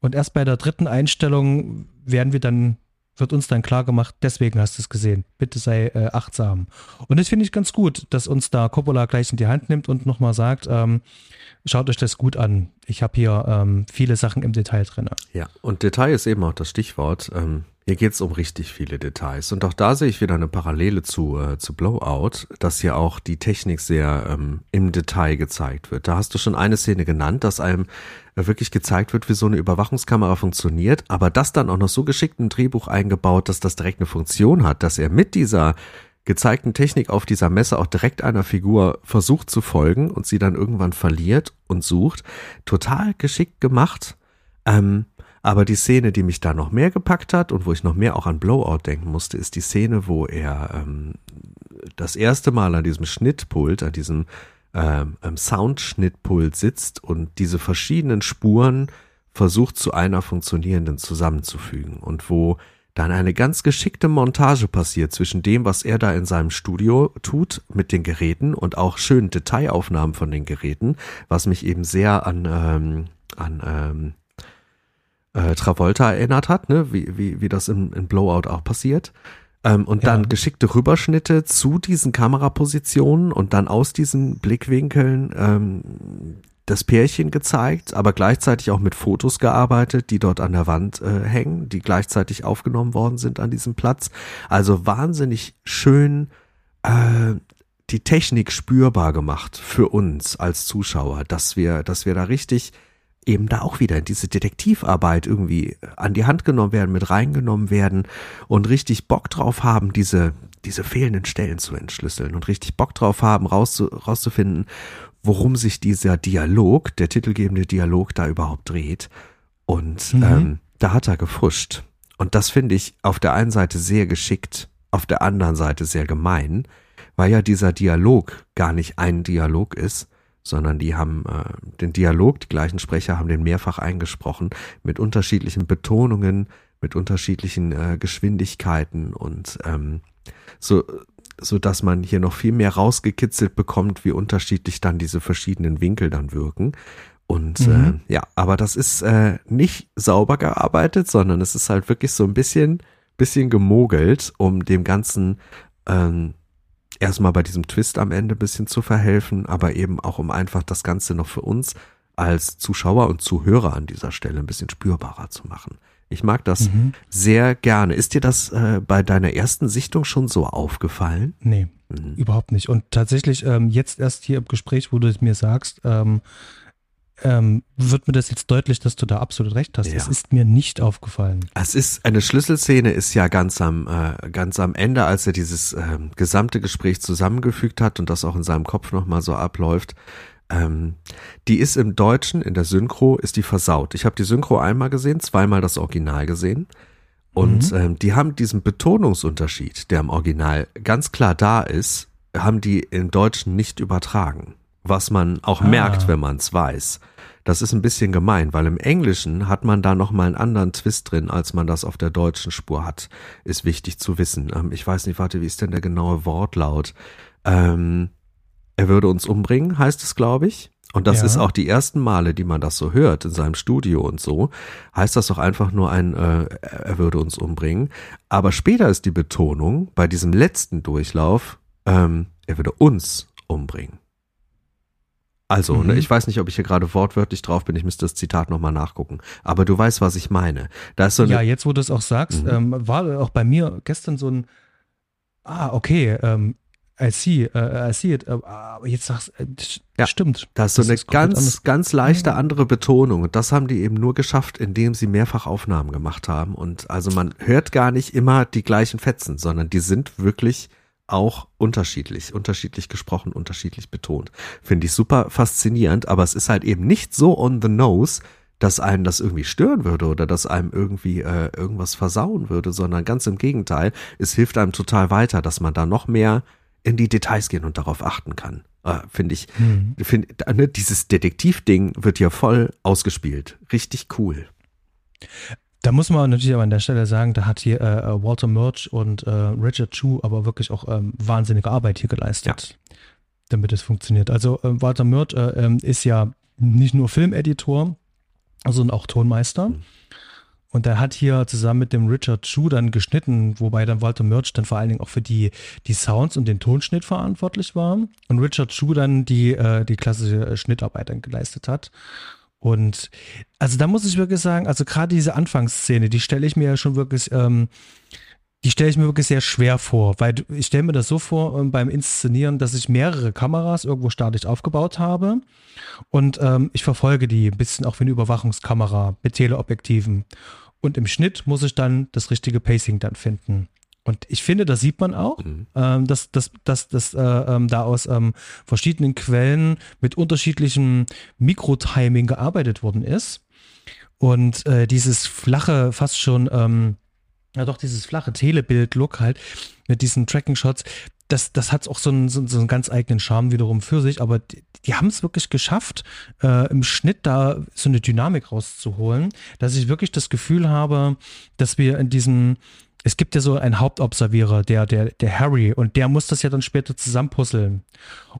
Und erst bei der dritten Einstellung werden wir dann, wird uns dann klar gemacht, deswegen hast du es gesehen. Bitte sei äh, achtsam. Und das finde ich ganz gut, dass uns da Coppola gleich in die Hand nimmt und nochmal sagt, ähm, schaut euch das gut an. Ich habe hier ähm, viele Sachen im Detail drin. Ja, und Detail ist eben auch das Stichwort. Ähm, hier geht es um richtig viele Details. Und auch da sehe ich wieder eine Parallele zu, äh, zu Blowout, dass hier auch die Technik sehr ähm, im Detail gezeigt wird. Da hast du schon eine Szene genannt, dass einem äh, wirklich gezeigt wird, wie so eine Überwachungskamera funktioniert, aber das dann auch noch so geschickt im Drehbuch eingebaut, dass das direkt eine Funktion hat, dass er mit dieser gezeigten Technik auf dieser Messe auch direkt einer Figur versucht zu folgen und sie dann irgendwann verliert und sucht. Total geschickt gemacht. Ähm, aber die Szene, die mich da noch mehr gepackt hat und wo ich noch mehr auch an Blowout denken musste, ist die Szene, wo er ähm, das erste Mal an diesem Schnittpult, an diesem ähm, Soundschnittpult sitzt und diese verschiedenen Spuren versucht zu einer funktionierenden zusammenzufügen. Und wo dann eine ganz geschickte Montage passiert zwischen dem, was er da in seinem Studio tut mit den Geräten und auch schönen Detailaufnahmen von den Geräten, was mich eben sehr an, ähm, an ähm, äh, Travolta erinnert hat, ne? wie, wie, wie das in, in Blowout auch passiert. Ähm, und ja. dann geschickte Rüberschnitte zu diesen Kamerapositionen und dann aus diesen Blickwinkeln ähm, das Pärchen gezeigt, aber gleichzeitig auch mit Fotos gearbeitet, die dort an der Wand äh, hängen, die gleichzeitig aufgenommen worden sind an diesem Platz. Also wahnsinnig schön äh, die Technik spürbar gemacht für uns als Zuschauer, dass wir, dass wir da richtig eben da auch wieder in diese Detektivarbeit irgendwie an die Hand genommen werden, mit reingenommen werden und richtig Bock drauf haben, diese, diese fehlenden Stellen zu entschlüsseln und richtig Bock drauf haben, rauszu, rauszufinden, worum sich dieser Dialog, der titelgebende Dialog da überhaupt dreht. Und mhm. ähm, da hat er gefuscht. Und das finde ich auf der einen Seite sehr geschickt, auf der anderen Seite sehr gemein, weil ja dieser Dialog gar nicht ein Dialog ist, sondern die haben äh, den Dialog, die gleichen Sprecher haben den mehrfach eingesprochen, mit unterschiedlichen Betonungen, mit unterschiedlichen äh, Geschwindigkeiten und ähm, so, so dass man hier noch viel mehr rausgekitzelt bekommt, wie unterschiedlich dann diese verschiedenen Winkel dann wirken. Und mhm. äh, ja, aber das ist äh, nicht sauber gearbeitet, sondern es ist halt wirklich so ein bisschen, bisschen gemogelt, um dem Ganzen ähm, erstmal bei diesem Twist am Ende ein bisschen zu verhelfen, aber eben auch um einfach das Ganze noch für uns als Zuschauer und Zuhörer an dieser Stelle ein bisschen spürbarer zu machen. Ich mag das mhm. sehr gerne. Ist dir das äh, bei deiner ersten Sichtung schon so aufgefallen? Nee, mhm. überhaupt nicht. Und tatsächlich ähm, jetzt erst hier im Gespräch, wo du es mir sagst, ähm, ähm, wird mir das jetzt deutlich, dass du da absolut recht hast. Es ist mir nicht aufgefallen. Es ist eine Schlüsselszene, ist ja ganz am äh, ganz am Ende, als er dieses äh, gesamte Gespräch zusammengefügt hat und das auch in seinem Kopf nochmal so abläuft. Ähm, die ist im Deutschen, in der Synchro, ist die versaut. Ich habe die Synchro einmal gesehen, zweimal das Original gesehen. Und mhm. ähm, die haben diesen Betonungsunterschied, der im Original ganz klar da ist, haben die im Deutschen nicht übertragen was man auch ah. merkt, wenn man es weiß. Das ist ein bisschen gemein, weil im Englischen hat man da nochmal einen anderen Twist drin, als man das auf der deutschen Spur hat. Ist wichtig zu wissen. Ähm, ich weiß nicht, warte, wie ist denn der genaue Wortlaut? Ähm, er würde uns umbringen, heißt es, glaube ich. Und das ja. ist auch die ersten Male, die man das so hört in seinem Studio und so. Heißt das doch einfach nur ein, äh, er würde uns umbringen. Aber später ist die Betonung bei diesem letzten Durchlauf, ähm, er würde uns umbringen. Also, ne, mhm. ne, ich weiß nicht, ob ich hier gerade wortwörtlich drauf bin, ich müsste das Zitat nochmal nachgucken. Aber du weißt, was ich meine. Da ist so ja, jetzt wo du es auch sagst, mhm. ähm, war auch bei mir gestern so ein, ah, okay, ähm, I see, uh, I see it. Uh, aber jetzt sagst du, äh, ja, stimmt. Da ist so das eine ist ganz, ganz leichte andere Betonung. Und das haben die eben nur geschafft, indem sie mehrfach Aufnahmen gemacht haben. Und also man hört gar nicht immer die gleichen Fetzen, sondern die sind wirklich auch unterschiedlich, unterschiedlich gesprochen, unterschiedlich betont. Finde ich super faszinierend, aber es ist halt eben nicht so on the nose, dass einen das irgendwie stören würde oder dass einem irgendwie äh, irgendwas versauen würde, sondern ganz im Gegenteil, es hilft einem total weiter, dass man da noch mehr in die Details gehen und darauf achten kann. Äh, Finde ich, mhm. find, ne, dieses Detektivding wird hier voll ausgespielt. Richtig cool. Da muss man natürlich aber an der Stelle sagen, da hat hier äh, äh, Walter Murch und äh, Richard Chu aber wirklich auch ähm, wahnsinnige Arbeit hier geleistet, ja. damit es funktioniert. Also äh, Walter Murch äh, ähm, ist ja nicht nur Filmeditor, sondern auch Tonmeister. Mhm. Und er hat hier zusammen mit dem Richard Chu dann geschnitten, wobei dann Walter Murch dann vor allen Dingen auch für die, die Sounds und den Tonschnitt verantwortlich war. Und Richard Chu dann die, äh, die klassische Schnittarbeit dann geleistet hat. Und also da muss ich wirklich sagen, also gerade diese Anfangsszene, die stelle ich mir ja schon wirklich, ähm, die stelle ich mir wirklich sehr schwer vor, weil ich stelle mir das so vor ähm, beim Inszenieren, dass ich mehrere Kameras irgendwo statisch aufgebaut habe und ähm, ich verfolge die ein bisschen auch wie eine Überwachungskamera mit Teleobjektiven. Und im Schnitt muss ich dann das richtige Pacing dann finden. Und ich finde, das sieht man auch, mhm. ähm, dass, dass, dass, dass äh, ähm, da aus ähm, verschiedenen Quellen mit unterschiedlichem Mikrotiming gearbeitet worden ist. Und äh, dieses flache, fast schon, ähm, ja doch, dieses flache Telebild-Look halt mit diesen Tracking-Shots, das, das hat auch so einen, so, einen ganz eigenen Charme wiederum für sich, aber die, die haben es wirklich geschafft, äh, im Schnitt da so eine Dynamik rauszuholen, dass ich wirklich das Gefühl habe, dass wir in diesen es gibt ja so einen Hauptobservierer, der, der, der Harry, und der muss das ja dann später zusammenpuzzeln.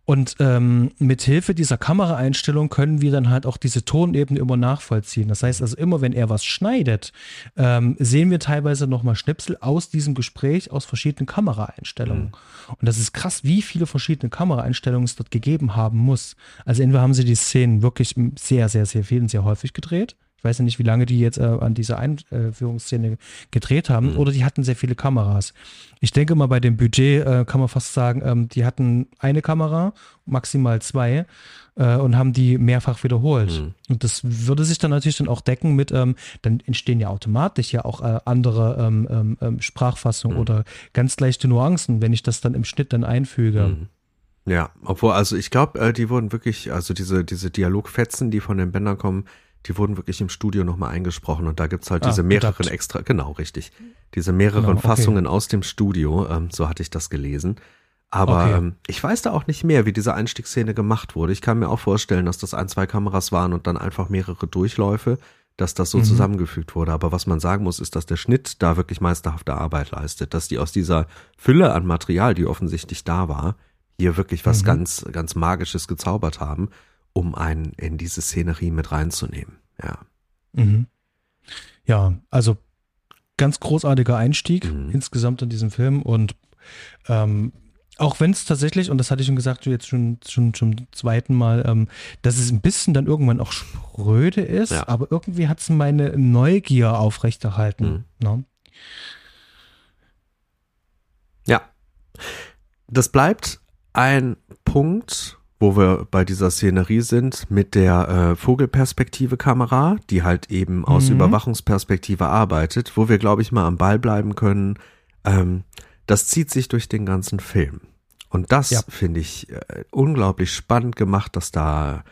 Und ähm, mit Hilfe dieser Kameraeinstellung können wir dann halt auch diese Tonebene immer nachvollziehen. Das heißt also, immer wenn er was schneidet, ähm, sehen wir teilweise nochmal Schnipsel aus diesem Gespräch aus verschiedenen Kameraeinstellungen. Mhm. Und das ist krass, wie viele verschiedene Kameraeinstellungen es dort gegeben haben muss. Also entweder haben sie die Szenen wirklich sehr, sehr, sehr viel und sehr häufig gedreht ich weiß ja nicht, wie lange die jetzt äh, an dieser Einführungsszene gedreht haben. Mhm. Oder die hatten sehr viele Kameras. Ich denke mal, bei dem Budget äh, kann man fast sagen, ähm, die hatten eine Kamera, maximal zwei äh, und haben die mehrfach wiederholt. Mhm. Und das würde sich dann natürlich dann auch decken mit, ähm, dann entstehen ja automatisch ja auch äh, andere ähm, ähm, ähm Sprachfassungen mhm. oder ganz leichte Nuancen, wenn ich das dann im Schnitt dann einfüge. Mhm. Ja, obwohl, also ich glaube, äh, die wurden wirklich, also diese, diese Dialogfetzen, die von den Bändern kommen, die wurden wirklich im Studio nochmal eingesprochen und da gibt's halt ah, diese mehreren gedacht. extra, genau, richtig. Diese mehreren genau, okay. Fassungen aus dem Studio, ähm, so hatte ich das gelesen. Aber okay. ähm, ich weiß da auch nicht mehr, wie diese Einstiegsszene gemacht wurde. Ich kann mir auch vorstellen, dass das ein, zwei Kameras waren und dann einfach mehrere Durchläufe, dass das so mhm. zusammengefügt wurde. Aber was man sagen muss, ist, dass der Schnitt da wirklich meisterhafte Arbeit leistet, dass die aus dieser Fülle an Material, die offensichtlich da war, hier wirklich was mhm. ganz, ganz Magisches gezaubert haben um einen in diese Szenerie mit reinzunehmen. Ja. Mhm. Ja, also ganz großartiger Einstieg mhm. insgesamt in diesem Film und ähm, auch wenn es tatsächlich, und das hatte ich schon gesagt, jetzt schon, schon zum zweiten Mal, ähm, dass es ein bisschen dann irgendwann auch spröde ist, ja. aber irgendwie hat es meine Neugier aufrechterhalten. Mhm. Ne? Ja. Das bleibt ein Punkt, wo wir bei dieser Szenerie sind, mit der äh, Vogelperspektive-Kamera, die halt eben aus mhm. Überwachungsperspektive arbeitet, wo wir, glaube ich, mal am Ball bleiben können. Ähm, das zieht sich durch den ganzen Film. Und das ja. finde ich äh, unglaublich spannend gemacht, dass da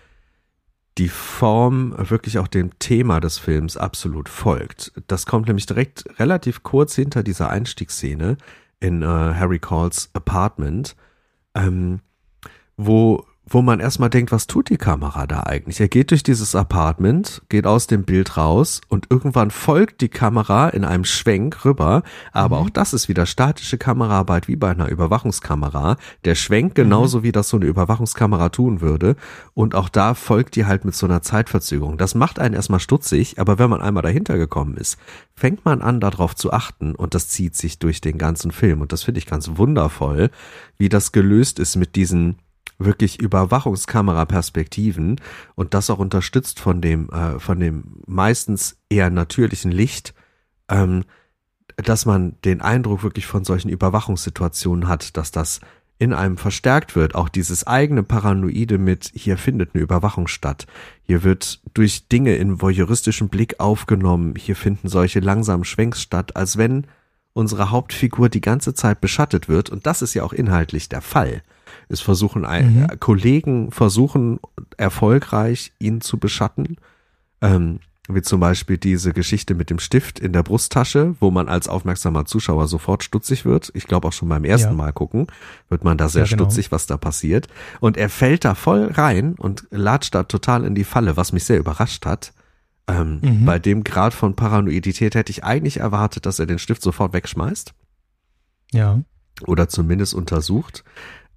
die Form wirklich auch dem Thema des Films absolut folgt. Das kommt nämlich direkt relativ kurz hinter dieser Einstiegsszene in äh, Harry Calls Apartment, ähm, wo wo man erstmal denkt, was tut die Kamera da eigentlich? Er geht durch dieses Apartment, geht aus dem Bild raus und irgendwann folgt die Kamera in einem Schwenk rüber, aber mhm. auch das ist wieder statische Kameraarbeit wie bei einer Überwachungskamera. Der Schwenk genauso mhm. wie das so eine Überwachungskamera tun würde und auch da folgt die halt mit so einer Zeitverzögerung. Das macht einen erstmal stutzig, aber wenn man einmal dahinter gekommen ist, fängt man an darauf zu achten und das zieht sich durch den ganzen Film und das finde ich ganz wundervoll, wie das gelöst ist mit diesen wirklich Überwachungskameraperspektiven und das auch unterstützt von dem, äh, von dem meistens eher natürlichen Licht, ähm, dass man den Eindruck wirklich von solchen Überwachungssituationen hat, dass das in einem verstärkt wird, auch dieses eigene Paranoide mit, hier findet eine Überwachung statt, hier wird durch Dinge in voyeuristischem Blick aufgenommen, hier finden solche langsamen Schwenks statt, als wenn unsere Hauptfigur die ganze Zeit beschattet wird, und das ist ja auch inhaltlich der Fall. Es versuchen mhm. Kollegen versuchen erfolgreich ihn zu beschatten. Ähm, wie zum Beispiel diese Geschichte mit dem Stift in der Brusttasche, wo man als aufmerksamer Zuschauer sofort stutzig wird. Ich glaube auch schon beim ersten ja. Mal gucken, wird man da sehr ja, genau. stutzig, was da passiert. Und er fällt da voll rein und latscht da total in die Falle, was mich sehr überrascht hat. Ähm, mhm. Bei dem Grad von Paranoidität hätte ich eigentlich erwartet, dass er den Stift sofort wegschmeißt. Ja. Oder zumindest untersucht.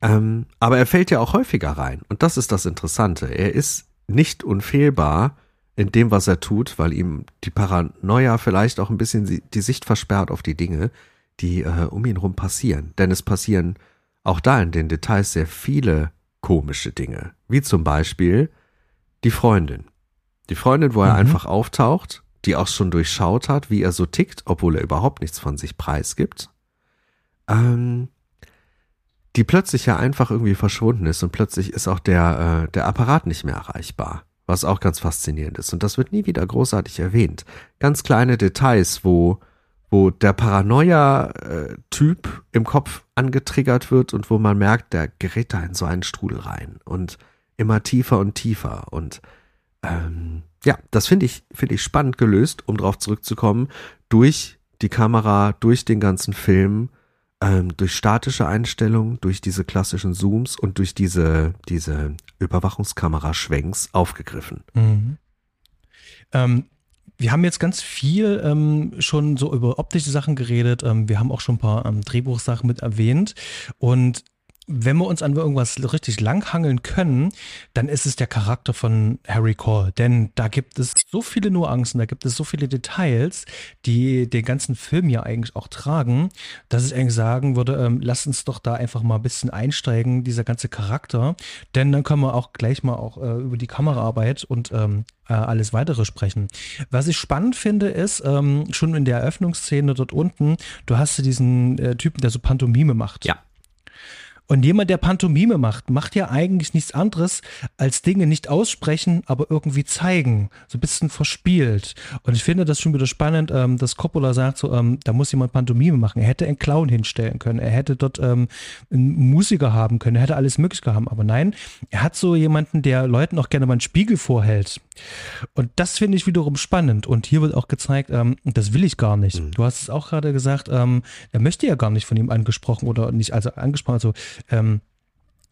Ähm, aber er fällt ja auch häufiger rein. Und das ist das Interessante. Er ist nicht unfehlbar in dem, was er tut, weil ihm die Paranoia vielleicht auch ein bisschen die Sicht versperrt auf die Dinge, die äh, um ihn rum passieren. Denn es passieren auch da in den Details sehr viele komische Dinge. Wie zum Beispiel die Freundin. Die Freundin, wo er mhm. einfach auftaucht, die auch schon durchschaut hat, wie er so tickt, obwohl er überhaupt nichts von sich preisgibt. Ähm, die plötzlich ja einfach irgendwie verschwunden ist und plötzlich ist auch der, äh, der Apparat nicht mehr erreichbar was auch ganz faszinierend ist. Und das wird nie wieder großartig erwähnt. Ganz kleine Details, wo, wo der Paranoia-Typ im Kopf angetriggert wird und wo man merkt, der gerät da in so einen Strudel rein und immer tiefer und tiefer. Und ähm, ja, das finde ich, finde ich spannend gelöst, um darauf zurückzukommen, durch die Kamera, durch den ganzen Film ähm, durch statische Einstellungen, durch diese klassischen Zooms und durch diese, diese Überwachungskamera-Schwenks aufgegriffen. Mhm. Ähm, wir haben jetzt ganz viel ähm, schon so über optische Sachen geredet. Ähm, wir haben auch schon ein paar ähm, Drehbuchsachen mit erwähnt. Und wenn wir uns an irgendwas richtig langhangeln können, dann ist es der Charakter von Harry Cole. Denn da gibt es so viele Nuancen, da gibt es so viele Details, die den ganzen Film ja eigentlich auch tragen, dass ich eigentlich sagen würde, ähm, lass uns doch da einfach mal ein bisschen einsteigen, dieser ganze Charakter. Denn dann können wir auch gleich mal auch äh, über die Kameraarbeit und ähm, äh, alles weitere sprechen. Was ich spannend finde, ist, ähm, schon in der Eröffnungsszene dort unten, du hast diesen äh, Typen, der so Pantomime macht. Ja. Und jemand, der Pantomime macht, macht ja eigentlich nichts anderes, als Dinge nicht aussprechen, aber irgendwie zeigen. So ein bisschen verspielt. Und ich finde das schon wieder spannend, ähm, dass Coppola sagt, so, ähm, da muss jemand Pantomime machen. Er hätte einen Clown hinstellen können. Er hätte dort ähm, einen Musiker haben können. Er hätte alles Mögliche haben. Aber nein, er hat so jemanden, der Leuten auch gerne mal einen Spiegel vorhält. Und das finde ich wiederum spannend. Und hier wird auch gezeigt, ähm, das will ich gar nicht. Mhm. Du hast es auch gerade gesagt, ähm, er möchte ja gar nicht von ihm angesprochen oder nicht, also angesprochen, also ähm,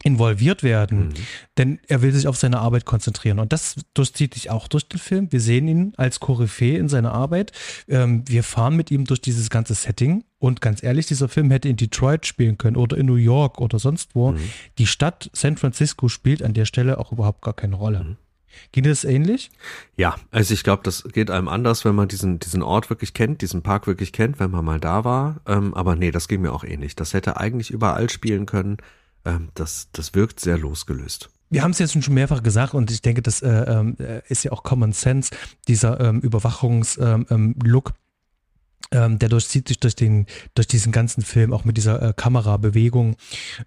involviert werden, mhm. denn er will sich auf seine Arbeit konzentrieren und das durchzieht sich auch durch den Film. Wir sehen ihn als Koryphäe in seiner Arbeit. Ähm, wir fahren mit ihm durch dieses ganze Setting und ganz ehrlich, dieser Film hätte in Detroit spielen können oder in New York oder sonst wo. Mhm. Die Stadt San Francisco spielt an der Stelle auch überhaupt gar keine Rolle. Mhm. Ging das ähnlich? Ja, also ich glaube, das geht einem anders, wenn man diesen, diesen Ort wirklich kennt, diesen Park wirklich kennt, wenn man mal da war. Ähm, aber nee, das ging mir auch ähnlich. Das hätte eigentlich überall spielen können. Ähm, das, das wirkt sehr losgelöst. Wir haben es jetzt schon mehrfach gesagt und ich denke, das äh, äh, ist ja auch Common Sense, dieser ähm, Überwachungslook. Ähm, ähm, der durchzieht sich durch den, durch diesen ganzen Film, auch mit dieser äh, Kamerabewegung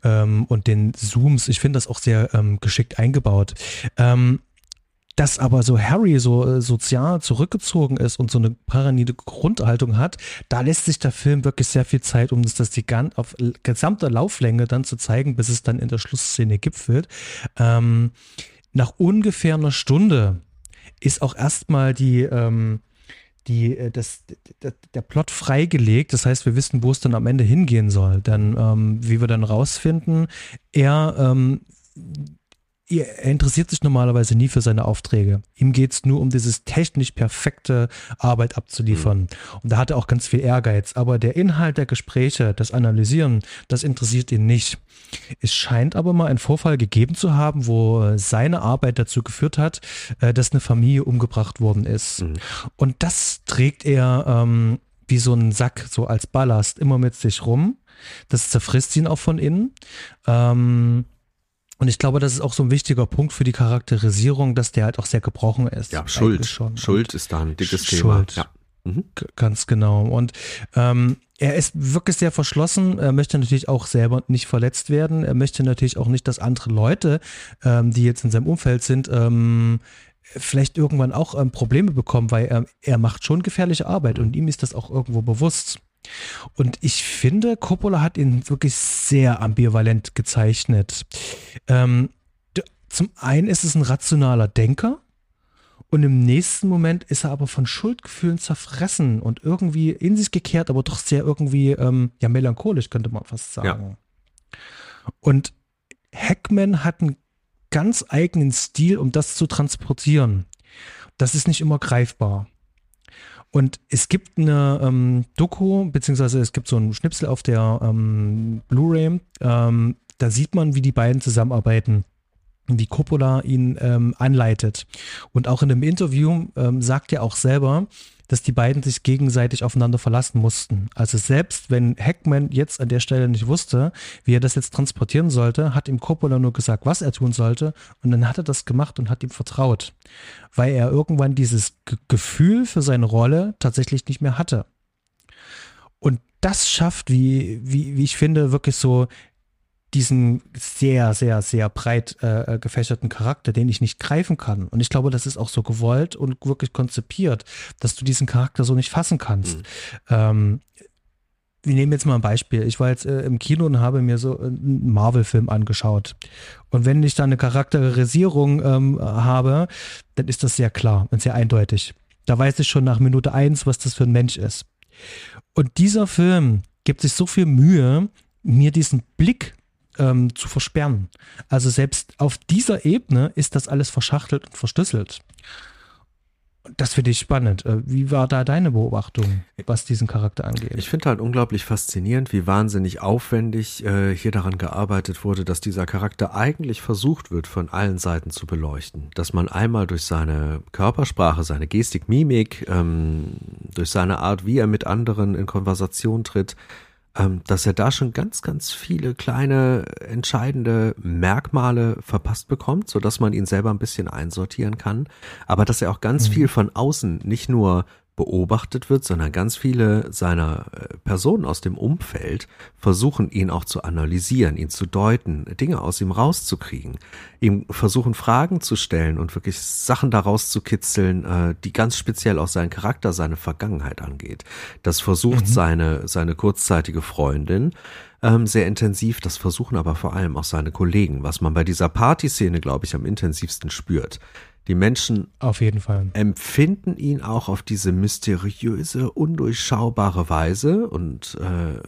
ähm, und den Zooms. Ich finde das auch sehr ähm, geschickt eingebaut. Ähm, dass aber so Harry so äh, sozial zurückgezogen ist und so eine paranoide Grundhaltung hat, da lässt sich der Film wirklich sehr viel Zeit, um das, das die ganz, auf gesamter Lauflänge dann zu zeigen, bis es dann in der Schlussszene gipfelt. Ähm, nach ungefähr einer Stunde ist auch erstmal die, ähm, die, äh, das, der, der Plot freigelegt. Das heißt, wir wissen, wo es dann am Ende hingehen soll. Dann, ähm, wie wir dann rausfinden, er ähm, er interessiert sich normalerweise nie für seine Aufträge. Ihm geht es nur um dieses technisch perfekte Arbeit abzuliefern. Mhm. Und da hat er auch ganz viel Ehrgeiz. Aber der Inhalt der Gespräche, das Analysieren, das interessiert ihn nicht. Es scheint aber mal einen Vorfall gegeben zu haben, wo seine Arbeit dazu geführt hat, äh, dass eine Familie umgebracht worden ist. Mhm. Und das trägt er ähm, wie so einen Sack, so als Ballast, immer mit sich rum. Das zerfrisst ihn auch von innen. Ähm, Und ich glaube, das ist auch so ein wichtiger Punkt für die Charakterisierung, dass der halt auch sehr gebrochen ist. Ja, Schuld. Schon. Schuld ist da ein dickes Schuld. Thema. Ja. Mhm. Ganz genau. Und ähm, er ist wirklich sehr verschlossen. Er möchte natürlich auch selber nicht verletzt werden. Er möchte natürlich auch nicht, dass andere Leute, ähm, die jetzt in seinem Umfeld sind, ähm, vielleicht irgendwann auch ähm, Probleme bekommen, weil er, er macht schon gefährliche Arbeit und ihm ist das auch irgendwo bewusst. Und ich finde, Coppola hat ihn wirklich sehr ambivalent gezeichnet. Ähm, zum einen ist es ein rationaler Denker und im nächsten Moment ist er aber von Schuldgefühlen zerfressen und irgendwie in sich gekehrt, aber doch sehr irgendwie ähm, ja melancholisch, könnte man fast sagen. Ja. Und Hackman hat einen ganz eigenen Stil, um das zu transportieren. Das ist nicht immer greifbar. Und es gibt eine ähm, Doku, beziehungsweise es gibt so einen Schnipsel auf der ähm, Blu-ray. Ähm, da sieht man, wie die beiden zusammenarbeiten wie Coppola ihn ähm, anleitet. Und auch in einem Interview ähm, sagt er auch selber, dass die beiden sich gegenseitig aufeinander verlassen mussten. Also selbst wenn Hackman jetzt an der Stelle nicht wusste, wie er das jetzt transportieren sollte, hat ihm Coppola nur gesagt, was er tun sollte und dann hat er das gemacht und hat ihm vertraut, weil er irgendwann dieses G Gefühl für seine Rolle tatsächlich nicht mehr hatte. Und das schafft, wie, wie, wie ich finde, wirklich so diesen sehr, sehr, sehr breit äh, gefächerten Charakter, den ich nicht greifen kann. Und ich glaube, das ist auch so gewollt und wirklich konzipiert, dass du diesen Charakter so nicht fassen kannst. Mhm. Ähm, wir nehmen jetzt mal ein Beispiel. Ich war jetzt äh, im Kino und habe mir so einen Marvel-Film angeschaut. Und wenn ich da eine Charakterisierung ähm, habe, dann ist das sehr klar und sehr eindeutig. Da weiß ich schon nach Minute eins, was das für ein Mensch ist. Und dieser Film gibt sich so viel Mühe, mir diesen Blick ähm, zu versperren. Also selbst auf dieser Ebene ist das alles verschachtelt und verschlüsselt. Das finde ich spannend. Äh, wie war da deine Beobachtung, was diesen Charakter angeht? Ich finde halt unglaublich faszinierend, wie wahnsinnig aufwendig äh, hier daran gearbeitet wurde, dass dieser Charakter eigentlich versucht wird, von allen Seiten zu beleuchten. Dass man einmal durch seine Körpersprache, seine Gestik, Mimik, ähm, durch seine Art, wie er mit anderen in Konversation tritt, dass er da schon ganz, ganz viele kleine entscheidende Merkmale verpasst bekommt, so dass man ihn selber ein bisschen einsortieren kann, aber dass er auch ganz mhm. viel von außen nicht nur beobachtet wird, sondern ganz viele seiner äh, Personen aus dem Umfeld versuchen ihn auch zu analysieren, ihn zu deuten, Dinge aus ihm rauszukriegen, ihm versuchen Fragen zu stellen und wirklich Sachen daraus zu kitzeln, äh, die ganz speziell auch seinen Charakter, seine Vergangenheit angeht. Das versucht mhm. seine, seine kurzzeitige Freundin ähm, sehr intensiv, das versuchen aber vor allem auch seine Kollegen, was man bei dieser Partyszene, glaube ich, am intensivsten spürt. Die Menschen auf jeden Fall empfinden ihn auch auf diese mysteriöse, undurchschaubare Weise und äh,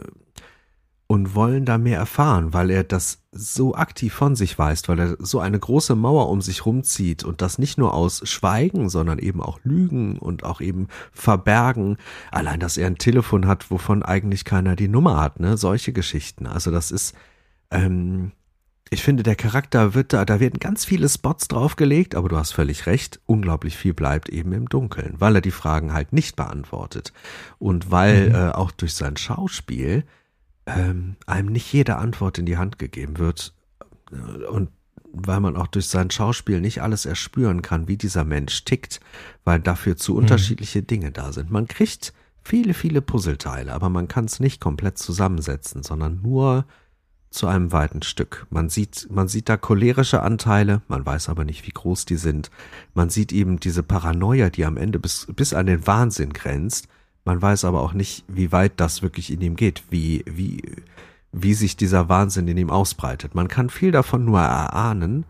und wollen da mehr erfahren, weil er das so aktiv von sich weist, weil er so eine große Mauer um sich rumzieht und das nicht nur aus Schweigen, sondern eben auch Lügen und auch eben Verbergen. Allein, dass er ein Telefon hat, wovon eigentlich keiner die Nummer hat, ne? Solche Geschichten. Also das ist, ähm, ich finde, der Charakter wird da, da werden ganz viele Spots draufgelegt, aber du hast völlig recht, unglaublich viel bleibt eben im Dunkeln, weil er die Fragen halt nicht beantwortet. Und weil mhm. äh, auch durch sein Schauspiel ähm, einem nicht jede Antwort in die Hand gegeben wird. Äh, und weil man auch durch sein Schauspiel nicht alles erspüren kann, wie dieser Mensch tickt, weil dafür zu mhm. unterschiedliche Dinge da sind. Man kriegt viele, viele Puzzleteile, aber man kann es nicht komplett zusammensetzen, sondern nur zu einem weiten Stück. Man sieht, man sieht da cholerische Anteile, man weiß aber nicht, wie groß die sind. Man sieht eben diese Paranoia, die am Ende bis, bis an den Wahnsinn grenzt. Man weiß aber auch nicht, wie weit das wirklich in ihm geht, wie, wie, wie sich dieser Wahnsinn in ihm ausbreitet. Man kann viel davon nur erahnen,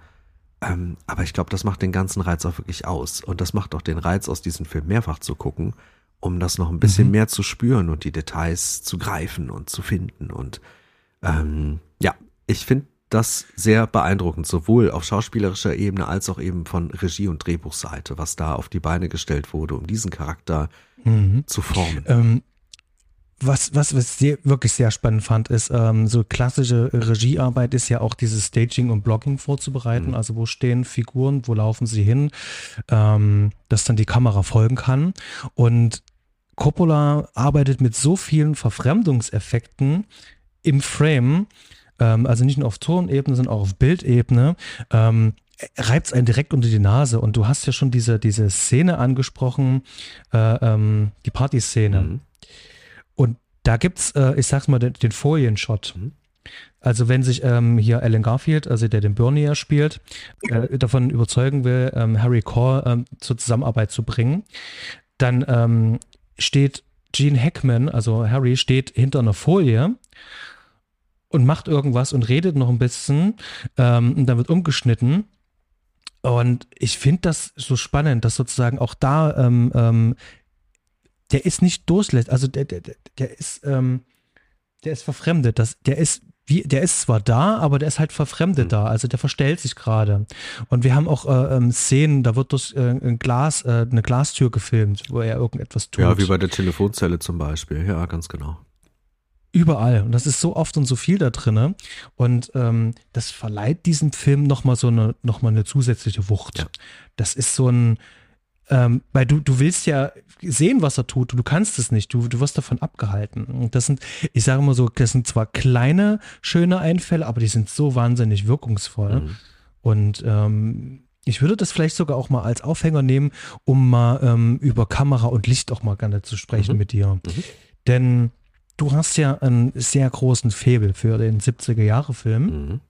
ähm, aber ich glaube, das macht den ganzen Reiz auch wirklich aus. Und das macht auch den Reiz aus, diesen Film mehrfach zu gucken, um das noch ein bisschen mhm. mehr zu spüren und die Details zu greifen und zu finden und ähm, ja, ich finde das sehr beeindruckend, sowohl auf schauspielerischer Ebene als auch eben von Regie- und Drehbuchseite, was da auf die Beine gestellt wurde, um diesen Charakter mhm. zu formen. Ähm, was, was, was ich wirklich sehr spannend fand, ist, ähm, so klassische Regiearbeit ist ja auch dieses Staging und Blocking vorzubereiten. Mhm. Also wo stehen Figuren, wo laufen sie hin, ähm, dass dann die Kamera folgen kann. Und Coppola arbeitet mit so vielen Verfremdungseffekten, im Frame, ähm, also nicht nur auf Tonebene, sondern auch auf Bildebene, ähm, reibt es einen direkt unter die Nase. Und du hast ja schon diese, diese Szene angesprochen, äh, ähm, die Partyszene. Mhm. Und da gibt's, äh, ich sag's mal, den, den Folienshot. Mhm. Also wenn sich ähm, hier Alan Garfield, also der den Bernie ja spielt, äh, davon überzeugen will, ähm, Harry Call ähm, zur Zusammenarbeit zu bringen, dann ähm, steht Gene Hackman, also Harry, steht hinter einer Folie und macht irgendwas und redet noch ein bisschen ähm, und dann wird umgeschnitten. Und ich finde das so spannend, dass sozusagen auch da ähm, ähm, der ist nicht durchlässt, also der, der, der ist, ähm, der ist verfremdet. Das, der ist wie, der ist zwar da, aber der ist halt verfremdet mhm. da, also der verstellt sich gerade. Und wir haben auch äh, ähm, Szenen, da wird durch äh, ein Glas, äh, eine Glastür gefilmt, wo er irgendetwas tut. Ja, wie bei der Telefonzelle zum Beispiel, ja, ganz genau. Überall. Und das ist so oft und so viel da drin. Und ähm, das verleiht diesem Film nochmal so eine, noch mal eine zusätzliche Wucht. Ja. Das ist so ein, ähm, weil du, du willst ja sehen, was er tut und du kannst es nicht. Du, du wirst davon abgehalten. Und das sind, ich sage immer so, das sind zwar kleine, schöne Einfälle, aber die sind so wahnsinnig wirkungsvoll. Mhm. Und ähm, ich würde das vielleicht sogar auch mal als Aufhänger nehmen, um mal ähm, über Kamera und Licht auch mal gerne zu sprechen mhm. mit dir. Mhm. Denn du hast ja einen sehr großen Febel für den 70er-Jahre-Film. Mhm.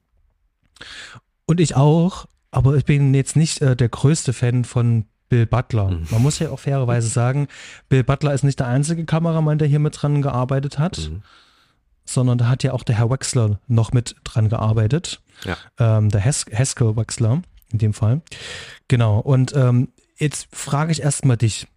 Und ich auch, aber ich bin jetzt nicht äh, der größte Fan von Bill Butler. Mhm. Man muss ja auch fairerweise sagen, Bill Butler ist nicht der einzige Kameramann, der hier mit dran gearbeitet hat, mhm. sondern da hat ja auch der Herr Wexler noch mit dran gearbeitet. Ja. Ähm, der Hes Haskell Wexler in dem Fall. Genau. Und ähm, jetzt frage ich erstmal dich,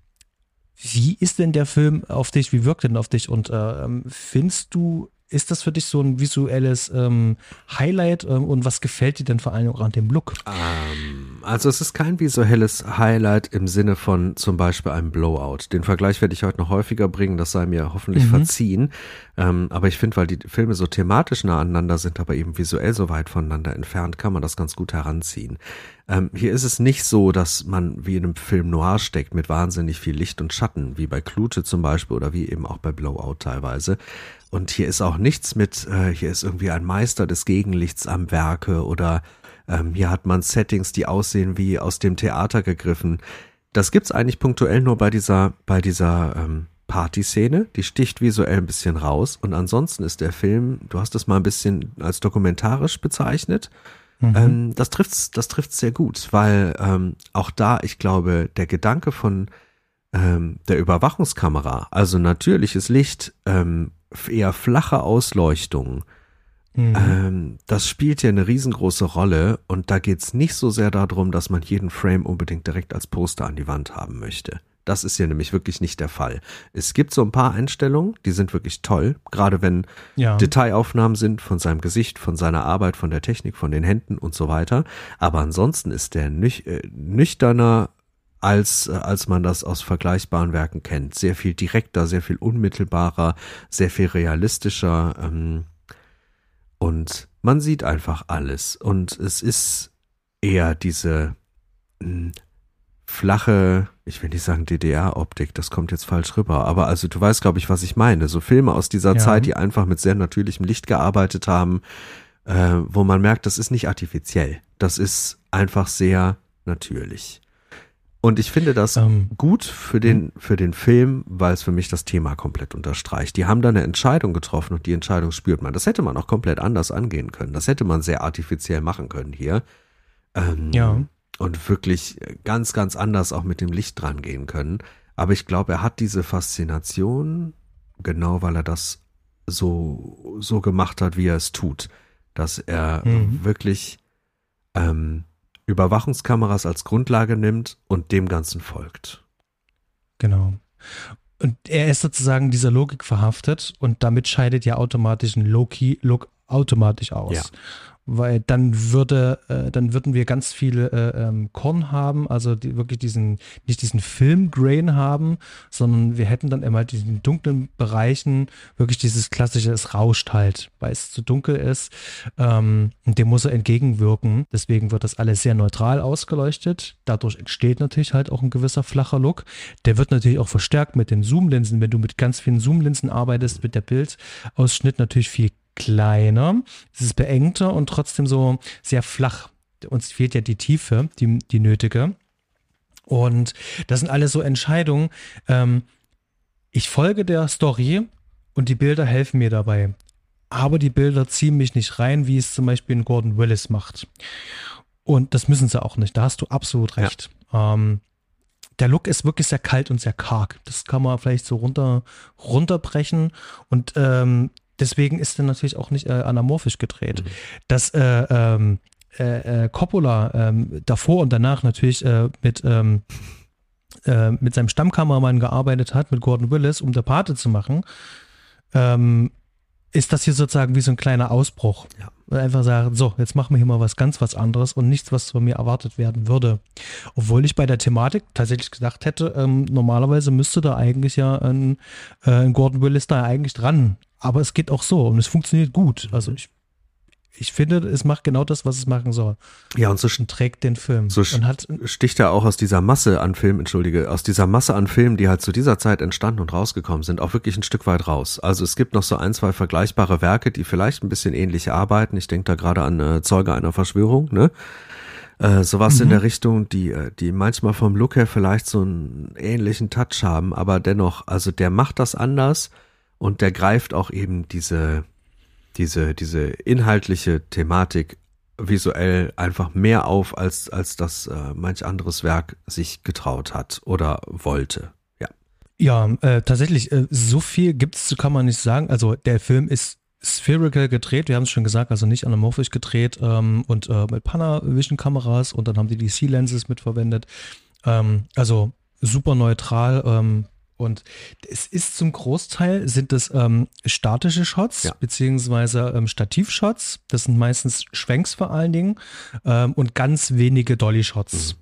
wie ist denn der Film auf dich? Wie wirkt denn auf dich? Und äh, findest du ist das für dich so ein visuelles ähm, Highlight ähm, und was gefällt dir denn vor allem auch an dem Look? Ähm, also es ist kein visuelles Highlight im Sinne von zum Beispiel einem Blowout. Den Vergleich werde ich heute noch häufiger bringen, das sei mir hoffentlich mhm. verziehen. Ähm, aber ich finde, weil die Filme so thematisch nah aneinander sind, aber eben visuell so weit voneinander entfernt, kann man das ganz gut heranziehen. Ähm, hier ist es nicht so, dass man wie in einem Film noir steckt mit wahnsinnig viel Licht und Schatten, wie bei Klute zum Beispiel oder wie eben auch bei Blowout teilweise. Und hier ist auch nichts mit, äh, hier ist irgendwie ein Meister des Gegenlichts am Werke oder ähm, hier hat man Settings, die aussehen wie aus dem Theater gegriffen. Das gibt's eigentlich punktuell nur bei dieser, bei dieser ähm, Partyszene, die sticht visuell ein bisschen raus und ansonsten ist der Film, du hast es mal ein bisschen als dokumentarisch bezeichnet. Mhm. Ähm, das trifft's, das trifft's sehr gut, weil ähm, auch da, ich glaube, der Gedanke von ähm, der Überwachungskamera, also natürliches Licht, ähm, eher flache Ausleuchtung, mhm. ähm, das spielt ja eine riesengroße Rolle und da geht's nicht so sehr darum, dass man jeden Frame unbedingt direkt als Poster an die Wand haben möchte. Das ist ja nämlich wirklich nicht der Fall. Es gibt so ein paar Einstellungen, die sind wirklich toll, gerade wenn ja. Detailaufnahmen sind von seinem Gesicht, von seiner Arbeit, von der Technik, von den Händen und so weiter. Aber ansonsten ist der nüch äh, nüchterner als, äh, als man das aus vergleichbaren Werken kennt. Sehr viel direkter, sehr viel unmittelbarer, sehr viel realistischer. Ähm, und man sieht einfach alles. Und es ist eher diese mh, hm, flache, ich will nicht sagen DDR-Optik, das kommt jetzt falsch rüber, aber also du weißt, glaube ich, was ich meine. So Filme aus dieser ja. Zeit, die einfach mit sehr natürlichem Licht gearbeitet haben, äh, wo man merkt, das ist nicht artifiziell. Das ist einfach sehr natürlich. Und ich finde das ähm, gut für den, für den Film, weil es für mich das Thema komplett unterstreicht. Die haben da eine Entscheidung getroffen und die Entscheidung spürt man. Das hätte man auch komplett anders angehen können. Das hätte man sehr artifiziell machen können hier. Ähm, ja und wirklich ganz, ganz anders auch mit dem Licht dran gehen können. Aber ich glaube, er hat diese Faszination, genau weil er das so, so gemacht hat, wie er es tut, dass er mhm. wirklich ähm, Überwachungskameras als Grundlage nimmt und dem Ganzen folgt. Genau. Und er ist sozusagen dieser Logik verhaftet und damit scheidet ja automatisch ein Low-Key-Look automatisch aus. Ja weil dann würde, äh, dann würden wir ganz viele äh, ähm, Korn haben, also die, wirklich diesen, nicht diesen Filmgrain haben, sondern wir hätten dann immer diesen dunklen Bereichen wirklich dieses klassische, es rauscht halt, weil es zu dunkel ist. Ähm, und dem muss er entgegenwirken. Deswegen wird das alles sehr neutral ausgeleuchtet. Dadurch entsteht natürlich halt auch ein gewisser flacher Look. Der wird natürlich auch verstärkt mit den Zoomlinsen. Wenn du mit ganz vielen Zoomlinsen arbeitest, wird der Bildausschnitt natürlich viel kleiner, es ist beengter und trotzdem so sehr flach. Uns fehlt ja die Tiefe, die, die nötige. Und das sind alles so Entscheidungen. Ähm, ich folge der Story und die Bilder helfen mir dabei. Aber die Bilder ziehen mich nicht rein, wie es zum Beispiel in Gordon Willis macht. Und das müssen sie auch nicht. Da hast du absolut recht. Ja. Ähm, der Look ist wirklich sehr kalt und sehr karg. Das kann man vielleicht so runter, runterbrechen. Und ähm, deswegen ist er natürlich auch nicht äh, anamorphisch gedreht. Mhm. Dass äh, ähm, äh, äh, Coppola ähm, davor und danach natürlich äh, mit, ähm, äh, mit seinem Stammkameramann gearbeitet hat, mit Gordon Willis, um der Pate zu machen, ähm, ist das hier sozusagen wie so ein kleiner Ausbruch. Ja. Einfach sagen, so, jetzt machen wir hier mal was ganz was anderes und nichts, was von mir erwartet werden würde. Obwohl ich bei der Thematik tatsächlich gedacht hätte, ähm, normalerweise müsste da eigentlich ja ein, äh, ein Gordon Willis da eigentlich dran. Aber es geht auch so und es funktioniert gut. Also ich ich finde, es macht genau das, was es machen soll. Ja, und so und trägt den Film. So und hat, sticht er auch aus dieser Masse an Filmen, entschuldige, aus dieser Masse an Filmen, die halt zu dieser Zeit entstanden und rausgekommen sind, auch wirklich ein Stück weit raus. Also es gibt noch so ein, zwei vergleichbare Werke, die vielleicht ein bisschen ähnlich arbeiten. Ich denke da gerade an äh, Zeuge einer Verschwörung, ne? Äh, sowas mhm. in der Richtung, die, äh, die manchmal vom Look her vielleicht so einen ähnlichen Touch haben, aber dennoch, also der macht das anders und der greift auch eben diese, diese, diese inhaltliche Thematik visuell einfach mehr auf, als, als das äh, manch anderes Werk sich getraut hat oder wollte. Ja, ja äh, tatsächlich, äh, so viel gibt es, kann man nicht sagen. Also der Film ist spherical gedreht, wir haben es schon gesagt, also nicht anamorphisch gedreht ähm, und äh, mit Panavision-Kameras und dann haben die die C-Lenses mitverwendet. Ähm, also super neutral, ähm, und es ist zum Großteil sind es ähm, statische Shots ja. beziehungsweise ähm, Stativshots. Das sind meistens Schwenks vor allen Dingen ähm, und ganz wenige Dolly-Shots. Mhm.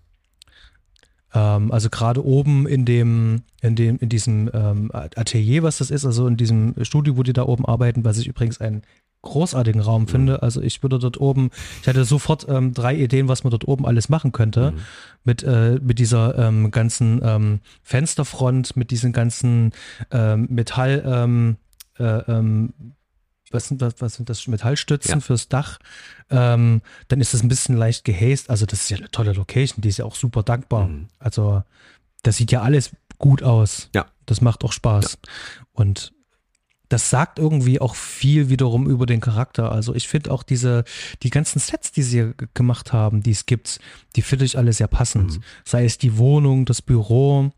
Ähm, also gerade oben in dem in dem in diesem ähm, Atelier, was das ist, also in diesem Studio, wo die da oben arbeiten, was ich übrigens ein großartigen Raum mhm. finde. Also ich würde dort oben, ich hatte sofort ähm, drei Ideen, was man dort oben alles machen könnte. Mhm. Mit, äh, mit dieser ähm, ganzen ähm, Fensterfront, mit diesen ganzen ähm, Metall, ähm, äh, ähm, was sind das, was sind das Metallstützen ja. fürs Dach? Dann ist das ein bisschen leicht gehäst. Also das ist ja eine tolle Location, die ist ja auch super dankbar. Mhm. Also das sieht ja alles gut aus. Ja. Das macht auch Spaß. Ja. Und das sagt irgendwie auch viel wiederum über den Charakter. Also ich finde auch diese, die ganzen Sets, die sie gemacht haben, die es gibt, die finde ich alle sehr passend. Mhm. Sei es die Wohnung, das Büro,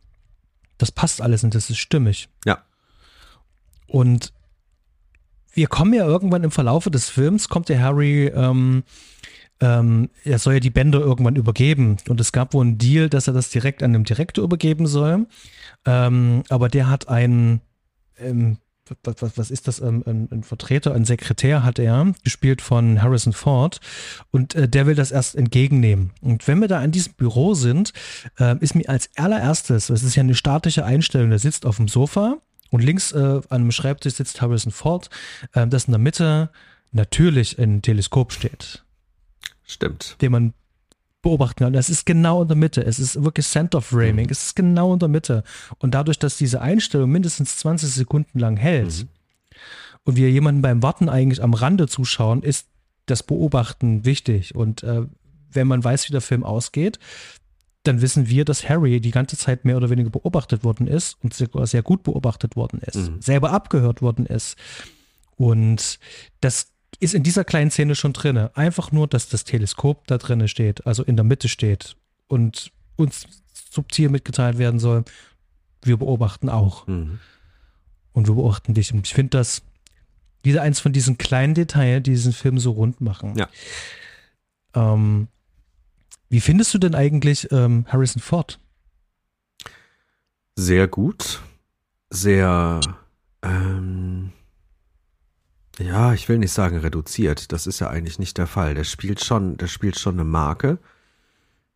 das passt alles und das ist stimmig. Ja. Und wir kommen ja irgendwann im Verlaufe des Films, kommt der Harry, ähm, ähm, er soll ja die Bänder irgendwann übergeben. Und es gab wohl einen Deal, dass er das direkt an den Direktor übergeben soll. Ähm, aber der hat einen, ähm, was, was, was ist das, ähm, ein, ein, Vertreter, ein Sekretär hat er, gespielt von Harrison Ford, und äh, der will das erst entgegennehmen. Und wenn wir da in diesem Büro sind, äh, ist mir als allererstes, es ist ja eine statische Einstellung, der sitzt auf dem Sofa und links äh, an einem Schreibtisch sitzt Harrison Ford, äh, das in der Mitte natürlich ein Teleskop steht. Stimmt. Den man beobachten kann. Es ist genau in der Mitte. Es ist wirklich Center Framing. Mhm. Es ist genau in der Mitte. Und dadurch, dass diese Einstellung mindestens 20 Sekunden lang hält mhm. und wir jemanden beim Warten eigentlich am Rande zuschauen, ist das Beobachten wichtig. Und äh, wenn man weiß, wie der Film ausgeht, dann wissen wir, dass Harry die ganze Zeit mehr oder weniger beobachtet worden ist und sehr gut beobachtet worden ist, mhm. selber abgehört worden ist. Und das ist in dieser kleinen Szene schon drin. Einfach nur, dass das Teleskop da drin steht, also in der Mitte steht und uns subtil mitgeteilt werden soll, wir beobachten auch. Mhm. Und wir beobachten dich. Und ich finde das wieder eins von diesen kleinen Details, die diesen Film so rund machen. Ja. Ähm, wie findest du denn eigentlich ähm, Harrison Ford? Sehr gut. Sehr ähm, ja, ich will nicht sagen reduziert. Das ist ja eigentlich nicht der Fall. Der spielt schon, der spielt schon eine Marke.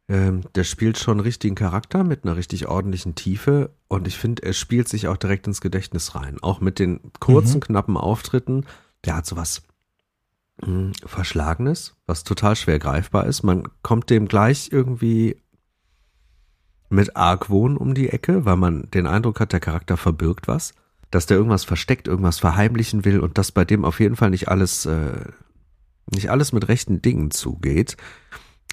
Ähm, der spielt schon einen richtigen Charakter mit einer richtig ordentlichen Tiefe. Und ich finde, er spielt sich auch direkt ins Gedächtnis rein. Auch mit den kurzen, mhm. knappen Auftritten. Der hat sowas mh, hm, Verschlagenes, was total schwer greifbar ist. Man kommt dem gleich irgendwie mit Argwohn um die Ecke, weil man den Eindruck hat, der Charakter verbirgt was. Dass der irgendwas versteckt, irgendwas verheimlichen will und dass bei dem auf jeden Fall nicht alles, äh, nicht alles mit rechten Dingen zugeht.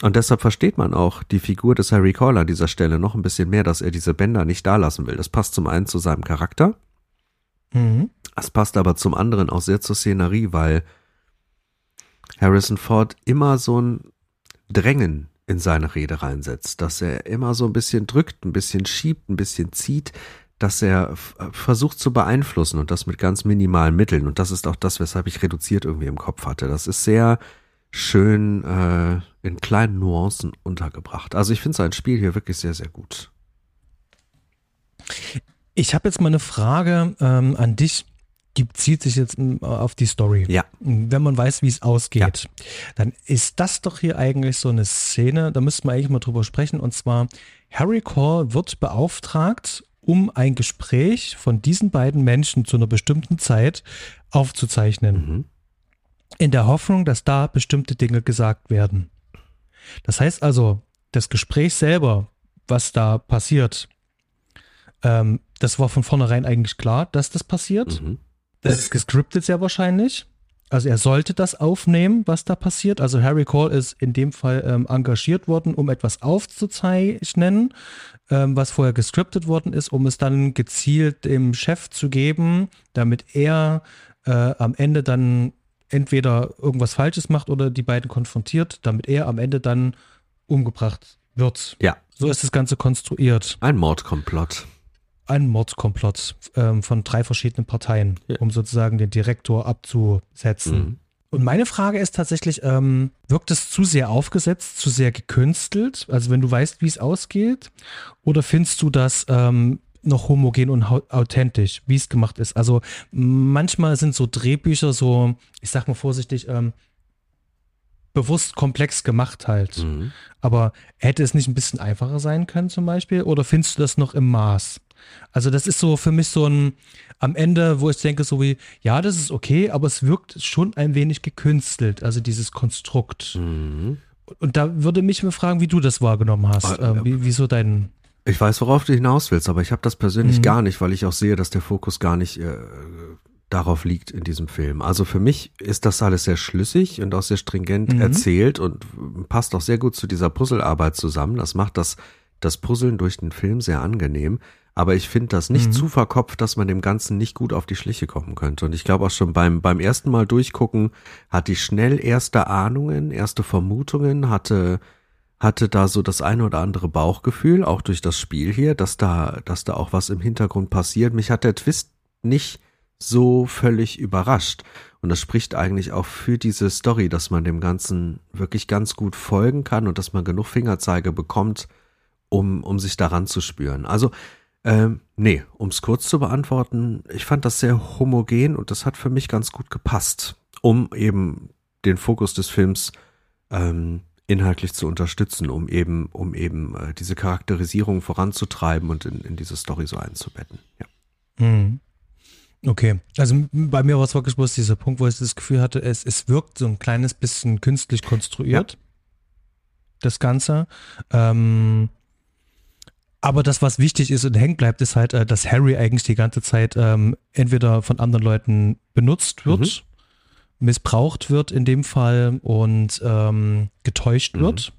Und deshalb versteht man auch die Figur des Harry Call an dieser Stelle noch ein bisschen mehr, dass er diese Bänder nicht da lassen will. Das passt zum einen zu seinem Charakter. Mhm. Es passt aber zum anderen auch sehr zur Szenerie, weil Harrison Ford immer so ein Drängen in seine Rede reinsetzt, dass er immer so ein bisschen drückt, ein bisschen schiebt, ein bisschen zieht, dass er versucht zu beeinflussen und das mit ganz minimalen Mitteln. Und das ist auch das, weshalb ich reduziert irgendwie im Kopf hatte. Das ist sehr schön äh, in kleinen Nuancen untergebracht. Also ich finde sein Spiel hier wirklich sehr, sehr gut. Ich habe jetzt mal eine Frage ähm, an dich zieht sich jetzt hm, auf die Story. Ja. Wenn man weiß, wie es ausgeht, ja. dann ist das doch hier eigentlich so eine Szene, da müssten wir eigentlich mal drüber sprechen. Und zwar, Harry Call wird beauftragt, um ein Gespräch von diesen beiden Menschen zu einer bestimmten Zeit aufzuzeichnen. Mhm. In der Hoffnung, dass da bestimmte Dinge gesagt werden. Das heißt also, das Gespräch selber, was da passiert, ähm, das war von vornherein eigentlich klar, dass das passiert. Mhm. Das ist gescriptet sehr wahrscheinlich. Also er sollte das aufnehmen, was da passiert. Also Harry Cole ist in dem Fall ähm, engagiert worden, um etwas aufzuzeichnen, was vorher gescriptet worden ist, um es dann gezielt dem Chef zu geben, damit er äh, am Ende dann entweder irgendwas Falsches macht oder die beiden konfrontiert, damit er am Ende dann umgebracht wird. Ja. So ist das Ganze konstruiert. Ein Mordkomplott ein Mordkomplott ähm, von drei verschiedenen Parteien, ja. um sozusagen den Direktor abzusetzen. Mhm. Und meine Frage ist tatsächlich, ähm, wirkt es zu sehr aufgesetzt, zu sehr gekünstelt? Also wenn du weißt, wie es ausgeht? Oder findest du das ähm, noch homogen und authentisch, wie es gemacht ist? Also manchmal sind so Drehbücher so, ich sag mal vorsichtig, ähm, bewusst komplex gemacht halt. Mhm. Aber hätte es nicht ein bisschen einfacher sein können zum Beispiel? Oder findest du das noch im Maß? Also das ist so für mich so ein am Ende, wo ich denke so wie, ja, das ist okay, aber es wirkt schon ein wenig gekünstelt, also dieses Konstrukt. Mhm. Und da würde mich mal fragen, wie du das wahrgenommen hast. Äh, wie, wieso dein ich weiß, worauf du hinaus willst, aber ich habe das persönlich mhm. gar nicht, weil ich auch sehe, dass der Fokus gar nicht äh, darauf liegt in diesem Film. Also für mich ist das alles sehr schlüssig und auch sehr stringent mhm. erzählt und passt auch sehr gut zu dieser Puzzlearbeit zusammen. Das macht das, das Puzzeln durch den Film sehr angenehm. Aber ich finde das nicht mhm. zu verkopft, dass man dem Ganzen nicht gut auf die Schliche kommen könnte. Und ich glaube auch schon beim, beim ersten Mal durchgucken hatte ich schnell erste Ahnungen, erste Vermutungen, hatte, hatte da so das eine oder andere Bauchgefühl, auch durch das Spiel hier, dass da, dass da auch was im Hintergrund passiert. Mich hat der Twist nicht so völlig überrascht. Und das spricht eigentlich auch für diese Story, dass man dem Ganzen wirklich ganz gut folgen kann und dass man genug Fingerzeige bekommt, um, um sich daran zu spüren. Also ähm, nee, um es kurz zu beantworten, ich fand das sehr homogen und das hat für mich ganz gut gepasst, um eben den Fokus des Films ähm, inhaltlich zu unterstützen, um eben, um eben äh, diese Charakterisierung voranzutreiben und in, in diese Story so einzubetten. Ja. Mhm. Okay, also bei mir war es wirklich bloß dieser Punkt, wo ich das Gefühl hatte, es, es wirkt so ein kleines bisschen künstlich konstruiert, ja. das Ganze. Ähm, aber das, was wichtig ist und hängen bleibt, ist halt, äh, dass Harry eigentlich die ganze Zeit ähm, entweder von anderen Leuten benutzt wird, mhm. missbraucht wird in dem Fall und ähm, getäuscht mhm. wird.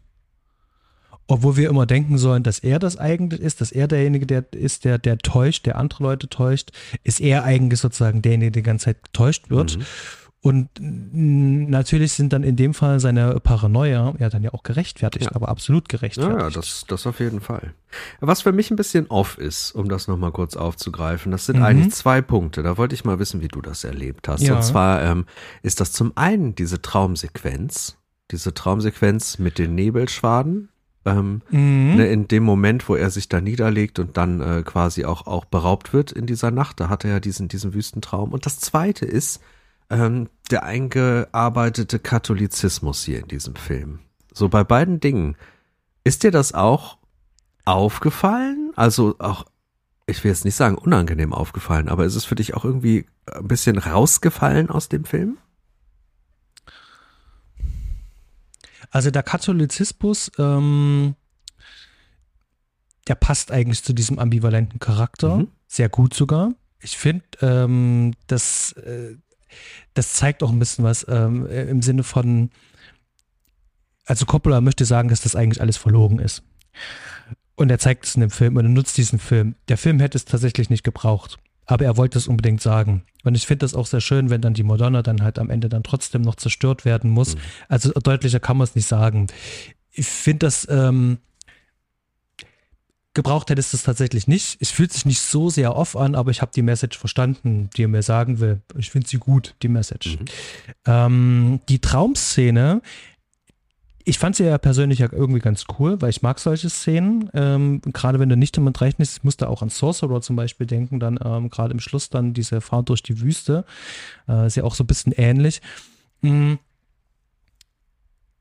Obwohl wir immer denken sollen, dass er das eigentlich ist, dass er derjenige der ist, der, der täuscht, der andere Leute täuscht, ist er eigentlich sozusagen derjenige, der die ganze Zeit getäuscht wird. Mhm. Und natürlich sind dann in dem Fall seine Paranoia ja dann ja auch gerechtfertigt, ja. aber absolut gerechtfertigt. Ja, das, das auf jeden Fall. Was für mich ein bisschen off ist, um das nochmal kurz aufzugreifen, das sind mhm. eigentlich zwei Punkte. Da wollte ich mal wissen, wie du das erlebt hast. Ja. Und zwar ähm, ist das zum einen diese Traumsequenz, diese Traumsequenz mit den Nebelschwaden, ähm, mhm. ne, in dem Moment, wo er sich da niederlegt und dann äh, quasi auch, auch beraubt wird in dieser Nacht, da hat er ja diesen, diesen Wüstentraum. Und das zweite ist, ähm, der eingearbeitete Katholizismus hier in diesem Film. So bei beiden Dingen. Ist dir das auch aufgefallen? Also auch, ich will jetzt nicht sagen unangenehm aufgefallen, aber ist es für dich auch irgendwie ein bisschen rausgefallen aus dem Film? Also der Katholizismus, ähm, der passt eigentlich zu diesem ambivalenten Charakter, mhm. sehr gut sogar. Ich finde, ähm, das, äh, das zeigt auch ein bisschen was ähm, im Sinne von, also Coppola möchte sagen, dass das eigentlich alles verlogen ist. Und er zeigt es in dem Film und er nutzt diesen Film. Der Film hätte es tatsächlich nicht gebraucht. Aber er wollte es unbedingt sagen. Und ich finde das auch sehr schön, wenn dann die Madonna dann halt am Ende dann trotzdem noch zerstört werden muss. Mhm. Also deutlicher kann man es nicht sagen. Ich finde das, ähm, gebraucht hättest du es tatsächlich nicht. Es fühlt sich nicht so sehr off an, aber ich habe die Message verstanden, die er mir sagen will. Ich finde sie gut, die Message. Mhm. Ähm, die Traumszene, ich fand sie ja persönlich ja irgendwie ganz cool, weil ich mag solche Szenen. Ähm, gerade wenn du nicht damit rechnest, ich musste auch an Sorcerer zum Beispiel denken, dann ähm, gerade im Schluss dann diese Fahrt durch die Wüste. Äh, ist ja auch so ein bisschen ähnlich. Mhm.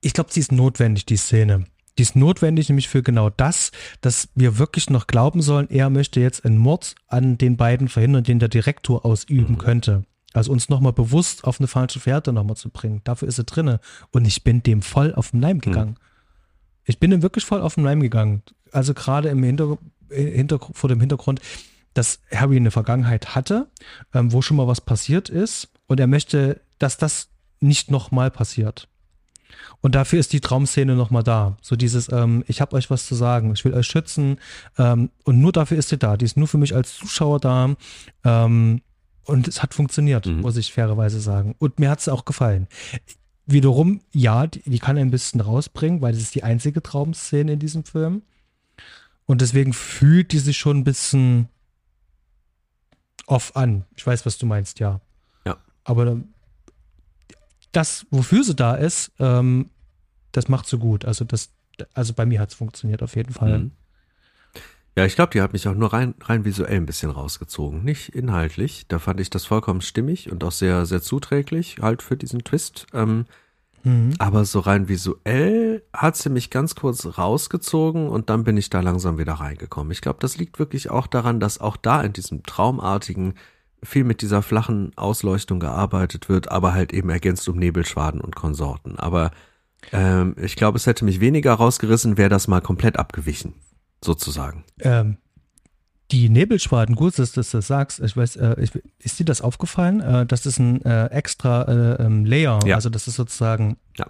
Ich glaube, sie ist notwendig, die Szene. Die ist notwendig nämlich für genau das, dass wir wirklich noch glauben sollen, er möchte jetzt einen Mord an den beiden verhindern, den der Direktor ausüben mhm. könnte. Also uns nochmal bewusst auf eine falsche Fährte nochmal zu bringen. Dafür ist er drinne. Und ich bin dem voll auf den Leim gegangen. Mhm. Ich bin dem wirklich voll auf den Leim gegangen. Also gerade im Hinter Hinter vor dem Hintergrund, dass Harry eine Vergangenheit hatte, ähm, wo schon mal was passiert ist. Und er möchte, dass das nicht nochmal passiert. Und dafür ist die Traumszene nochmal da. So dieses, ähm, ich habe euch was zu sagen, ich will euch schützen. Ähm, und nur dafür ist sie da. Die ist nur für mich als Zuschauer da. Ähm, und es hat funktioniert, mhm. muss ich fairerweise sagen. Und mir hat es auch gefallen. Wiederum, ja, die, die, kann ein bisschen rausbringen, weil das ist die einzige Traumszene in diesem Film. Und deswegen fühlt die sich schon ein bisschen off an. Ich weiß, was du meinst, ja. Ja. Aber das, wofür sie da ist, ähm, das macht sie gut. Also das, also bei mir hat es funktioniert auf jeden Fall. Mhm. Ja, ich glaube, die hat mich auch nur rein, rein visuell ein bisschen rausgezogen, nicht inhaltlich. Da fand ich das vollkommen stimmig und auch sehr, sehr zuträglich halt für diesen Twist. Ähm, mhm. Aber so rein visuell hat sie mich ganz kurz rausgezogen und dann bin ich da langsam wieder reingekommen. Ich glaube, das liegt wirklich auch daran, dass auch da in diesem traumartigen viel mit dieser flachen Ausleuchtung gearbeitet wird, aber halt eben ergänzt um Nebelschwaden und Konsorten. Aber ähm, ich glaube, es hätte mich weniger rausgerissen, wäre das mal komplett abgewichen, sozusagen. Ähm, die Nebelschwaden, gut, dass du das sagst, ich weiß, äh, ich, ist dir das aufgefallen? Äh, das ist ein äh, extra äh, ähm, Layer, ja. also das ist sozusagen ja.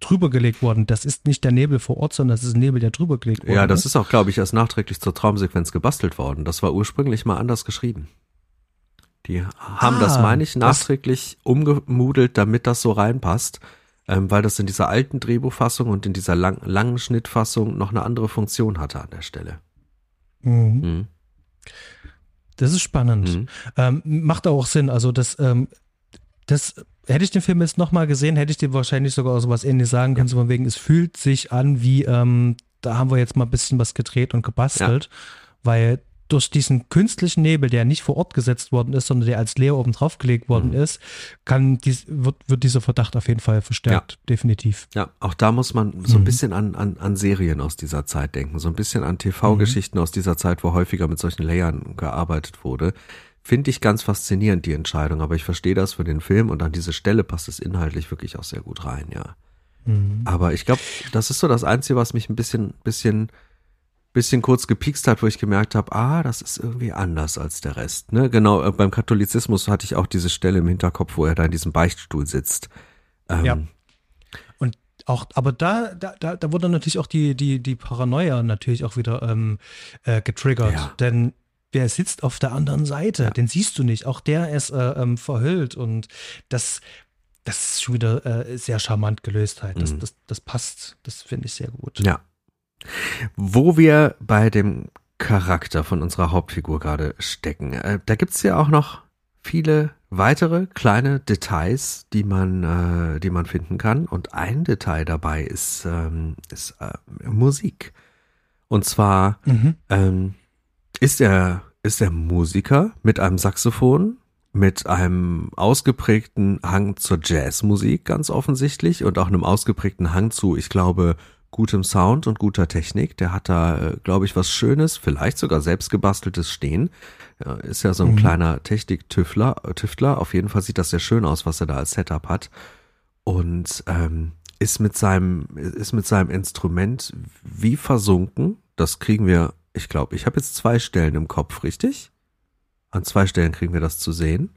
drüber gelegt worden. Das ist nicht der Nebel vor Ort, sondern das ist ein Nebel, der drüber gelegt worden Ja, das ist auch, glaube ich, erst nachträglich zur Traumsequenz gebastelt worden. Das war ursprünglich mal anders geschrieben. Die haben ah, das, meine ich, nachträglich umgemudelt, damit das so reinpasst, ähm, weil das in dieser alten Drehbuchfassung und in dieser lang, langen Schnittfassung noch eine andere Funktion hatte an der Stelle. Mhm. Mhm. Das ist spannend. Mhm. Ähm, macht auch Sinn. Also das, ähm, das hätte ich den Film jetzt nochmal gesehen, hätte ich dir wahrscheinlich sogar so was ähnliches sagen können, ja. so von wegen, es fühlt sich an wie, ähm, da haben wir jetzt mal ein bisschen was gedreht und gebastelt, ja. weil durch diesen künstlichen Nebel, der nicht vor Ort gesetzt worden ist, sondern der als leer oben drauf gelegt worden mhm. ist, kann dies, wird, wird dieser Verdacht auf jeden Fall verstärkt, ja. definitiv. Ja, auch da muss man so ein mhm. bisschen an, an, an Serien aus dieser Zeit denken, so ein bisschen an TV-Geschichten mhm. aus dieser Zeit, wo häufiger mit solchen Layern gearbeitet wurde. Finde ich ganz faszinierend, die Entscheidung, aber ich verstehe das für den Film und an diese Stelle passt es inhaltlich wirklich auch sehr gut rein, ja. Mhm. Aber ich glaube, das ist so das Einzige, was mich ein bisschen, bisschen bisschen kurz gepikst hat, wo ich gemerkt habe, ah, das ist irgendwie anders als der Rest. Ne? Genau, äh, beim Katholizismus hatte ich auch diese Stelle im Hinterkopf, wo er da in diesem Beichtstuhl sitzt. Ähm, ja. Und auch, aber da, da, da, da wurde natürlich auch die, die, die Paranoia natürlich auch wieder ähm, äh, getriggert. Ja. Denn wer sitzt auf der anderen Seite? Ja. Den siehst du nicht. Auch der ist äh, ähm, verhüllt und das, das ist schon wieder äh, sehr charmant gelöst halt. Das, mhm. das, das passt. Das finde ich sehr gut. Ja, wo wir bei dem Charakter von unserer Hauptfigur gerade stecken, äh, da gibt's ja auch noch viele weitere kleine Details, die man, äh, die man finden kann. Und ein Detail dabei ist, ähm, ist äh, Musik. Und zwar mhm. ähm, ist er ist er Musiker mit einem Saxophon, mit einem ausgeprägten Hang zur Jazzmusik ganz offensichtlich und auch einem ausgeprägten Hang zu, ich glaube, gutem Sound und guter Technik. Der hat da, äh, glaube ich, was Schönes, vielleicht sogar selbst gebasteltes stehen. Ist ja so ein mhm. kleiner Technik-Tüftler. Tüftler. Auf jeden Fall sieht das sehr schön aus, was er da als Setup hat. Und ähm, ist mit seinem ist mit seinem Instrument wie versunken. Das kriegen wir. Ich glaube, ich habe jetzt zwei Stellen im Kopf, richtig? An zwei Stellen kriegen wir das zu sehen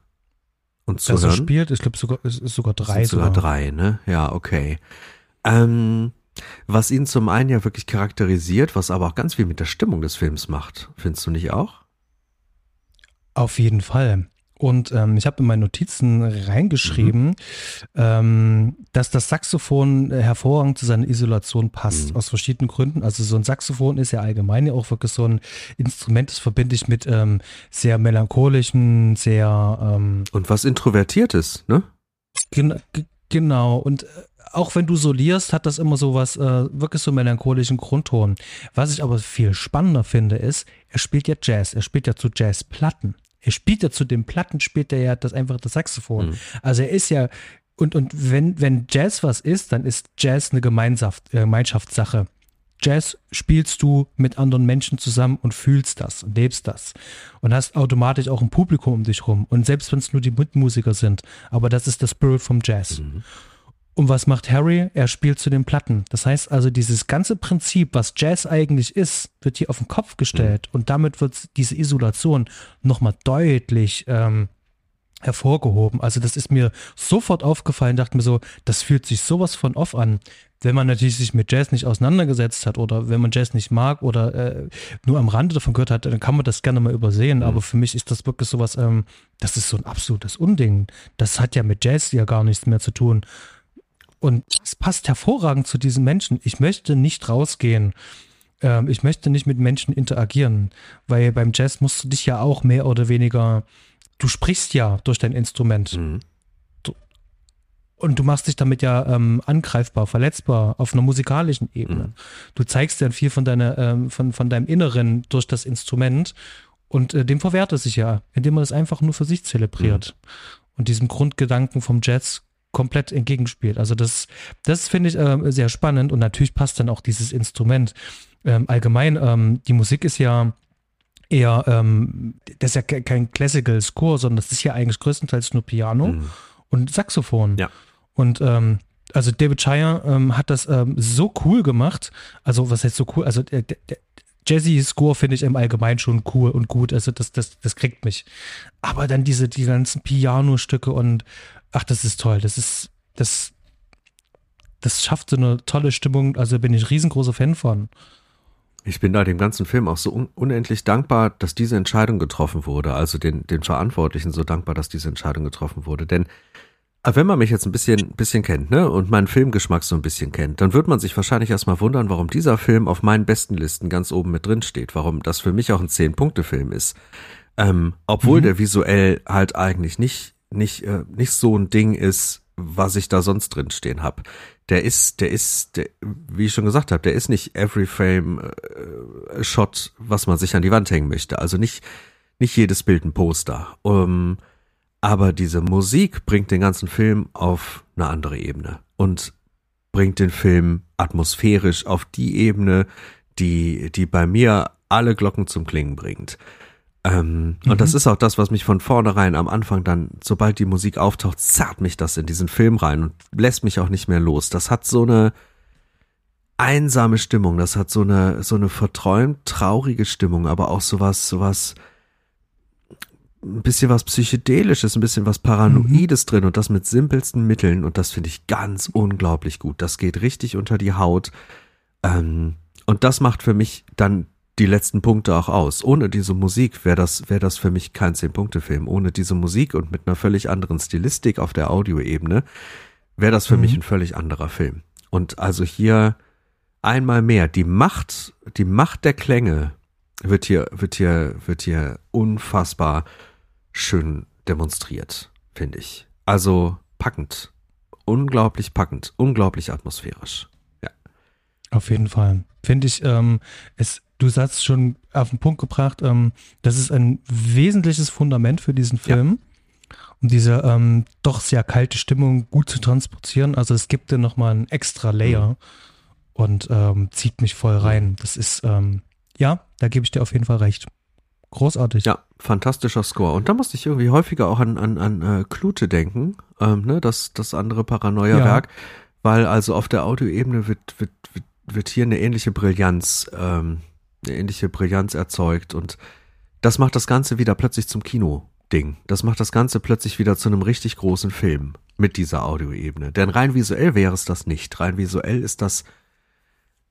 und zu er hören. spielt, ich glaube sogar, es ist sogar drei Sind sogar drei, ne? Ja, okay. Ähm, was ihn zum einen ja wirklich charakterisiert, was aber auch ganz viel mit der Stimmung des Films macht. Findest du nicht auch? Auf jeden Fall. Und ähm, ich habe in meine Notizen reingeschrieben, Mhm. ähm, dass das Saxophon hervorragend zu seiner Isolation passt, Mhm. aus verschiedenen Gründen. Also so ein Saxophon ist ja allgemein ja auch wirklich so ein Instrument, das verbinde ich mit ähm, sehr melancholischen, sehr ähm, Und was Introvertiertes, ne? Gen genau. Und äh, auch wenn du solierst, hat das immer so was, äh, wirklich so melancholischen Grundton. Was ich aber viel spannender finde, ist, er spielt ja Jazz. Er spielt ja zu Jazzplatten. Er spielt ja zu den Platten, spielt er ja das einfach das Saxophon. Mhm. Also er ist ja, und, und wenn, wenn Jazz was ist, dann ist Jazz eine Gemeinschaft, äh, Gemeinschaftssache. Jazz spielst du mit anderen Menschen zusammen und fühlst das und lebst das. Und hast automatisch auch ein Publikum um dich rum. Und selbst wenn es nur die Mitmusiker sind, aber das ist der Spirit vom Jazz. Mhm. Und was macht Harry? Er spielt zu den Platten. Das heißt also, dieses ganze Prinzip, was Jazz eigentlich ist, wird hier auf den Kopf gestellt. Und damit wird diese Isolation nochmal deutlich ähm, hervorgehoben. Also das ist mir sofort aufgefallen, dachte mir so, das fühlt sich sowas von off an. Wenn man natürlich sich mit Jazz nicht auseinandergesetzt hat oder wenn man Jazz nicht mag oder äh, nur am Rande davon gehört hat, dann kann man das gerne mal übersehen. Aber für mich ist das wirklich sowas, ähm, das ist so ein absolutes Unding. Das hat ja mit Jazz ja gar nichts mehr zu tun. Und es passt hervorragend zu diesen Menschen. Ich möchte nicht rausgehen. Ähm, ich möchte nicht mit Menschen interagieren, weil beim Jazz musst du dich ja auch mehr oder weniger, du sprichst ja durch dein Instrument Mhm. und du machst dich damit ja ähm, angreifbar, verletzbar auf einer musikalischen Ebene. Mhm. Du zeigst dann viel von, deiner, ähm, von, von deinem Inneren durch das Instrument und äh, dem verwehrt es sich ja, indem man es einfach nur für sich zelebriert und diesem Grundgedanken vom Jazz komplett entgegenspielt. Also das, das finde ich ähm, sehr spannend und natürlich passt dann auch dieses Instrument. Ähm, allgemein, ähm, die Musik ist ja eher, ähm, das ist ja ke- kein Classical Score, sondern das ist ja eigentlich größtenteils nur Piano Mhm. und Saxophon. Ja. Und ähm, also David Shire ähm, hat das ähm, so cool gemacht. Also was heißt so cool? Also der, der, der Jazzy Score finde ich im Allgemeinen schon cool und gut. Also das, das, das kriegt mich. Aber dann diese, die ganzen Piano-Stücke und ach, das ist toll. Das ist, das, das schafft so eine tolle Stimmung. Also bin ich riesengroßer Fan von. Ich bin da dem ganzen Film auch so un unendlich dankbar, dass diese Entscheidung getroffen wurde. Also den, den Verantwortlichen so dankbar, dass diese Entscheidung getroffen wurde. Denn äh, wenn man mich jetzt ein bisschen, bisschen kennt, ne, und meinen Filmgeschmack so ein bisschen kennt, dann wird man sich wahrscheinlich erstmal wundern, warum dieser Film auf meinen besten Listen ganz oben mit drin steht. Warum das für mich auch ein Zehn-Punkte-Film ist. Ähm, obwohl Mhm. der visuell halt eigentlich nicht, nicht, äh, nicht so ein Ding ist, was ich da sonst drin stehen hab. Der ist, der ist, der, wie ich schon gesagt habe, der ist nicht every frame äh, Shot, was man sich an die Wand hängen möchte. Also nicht, nicht jedes Bild ein Poster. Um, aber diese Musik bringt den ganzen Film auf eine andere Ebene und bringt den Film atmosphärisch auf die Ebene, die, die bei mir alle Glocken zum Klingen bringt. Ähm, Mhm. Und das ist auch das, was mich von vornherein am Anfang dann, sobald die Musik auftaucht, zerrt mich das in diesen Film rein und lässt mich auch nicht mehr los. Das hat so eine einsame Stimmung, das hat so eine, so eine verträumt traurige Stimmung, aber auch sowas, sowas, ein bisschen was Psychedelisches, ein bisschen was Paranoides drin und das mit simpelsten Mitteln und das finde ich ganz unglaublich gut. Das geht richtig unter die Haut. Ähm, und das macht für mich dann die letzten Punkte auch aus. Ohne diese Musik wäre das, wäre das für mich kein Zehn-Punkte-Film. Ohne diese Musik und mit einer völlig anderen Stilistik auf der Audioebene wäre das für Mhm. mich ein völlig anderer Film. Und also hier einmal mehr, die Macht, die Macht der Klänge wird hier, wird hier, wird hier unfassbar schön demonstriert, finde ich. Also packend. Unglaublich packend, unglaublich atmosphärisch. Auf jeden Fall. Finde ich, ähm, es, du hast schon auf den Punkt gebracht, ähm, das ist ein wesentliches Fundament für diesen Film, um diese ähm, doch sehr kalte Stimmung gut zu transportieren. Also es gibt dir nochmal einen extra Layer und ähm, zieht mich voll rein. Das ist, ähm, ja, da gebe ich dir auf jeden Fall recht. Großartig. Ja, fantastischer Score. Und da musste ich irgendwie häufiger auch an, an, an äh, Klute denken, ähm, ne, das, das andere Paranoia-Werk, weil also auf der Audioebene wird, wird, wird, wird hier eine ähnliche Brillanz, ähm, eine ähnliche Brillanz erzeugt und das macht das Ganze wieder plötzlich zum Kino-Ding. Das macht das Ganze plötzlich wieder zu einem richtig großen Film mit dieser Audioebene. Denn rein visuell wäre es das nicht. Rein visuell ist das,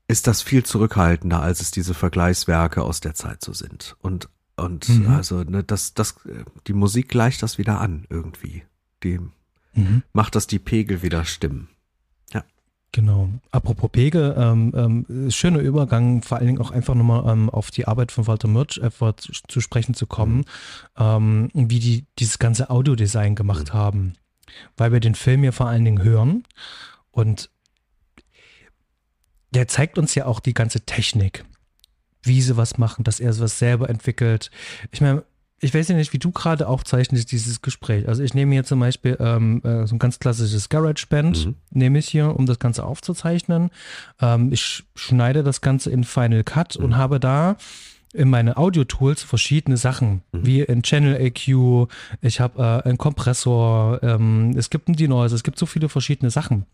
ist das viel zurückhaltender, als es diese Vergleichswerke aus der Zeit so sind. Und, und mhm. also, ne, das, das, die Musik gleicht das wieder an irgendwie. Die mhm. macht, dass die Pegel wieder stimmen. Genau. Apropos Pegel, ähm, ähm, schöner Übergang, vor allen Dingen auch einfach nochmal ähm, auf die Arbeit von Walter Murch etwa zu, zu sprechen zu kommen, ähm, wie die dieses ganze Audiodesign gemacht mhm. haben. Weil wir den Film ja vor allen Dingen hören und der zeigt uns ja auch die ganze Technik, wie sie was machen, dass er sowas selber entwickelt. Ich meine, ich weiß ja nicht, wie du gerade aufzeichnest dieses Gespräch. Also ich nehme hier zum Beispiel ähm, äh, so ein ganz klassisches GarageBand, mhm. nehme ich hier, um das Ganze aufzuzeichnen. Ähm, ich schneide das Ganze in Final Cut mhm. und habe da in meine Audio-Tools verschiedene Sachen, mhm. wie ein Channel AQ, ich habe äh, einen Kompressor, ähm, es gibt ein Denoise, es gibt so viele verschiedene Sachen.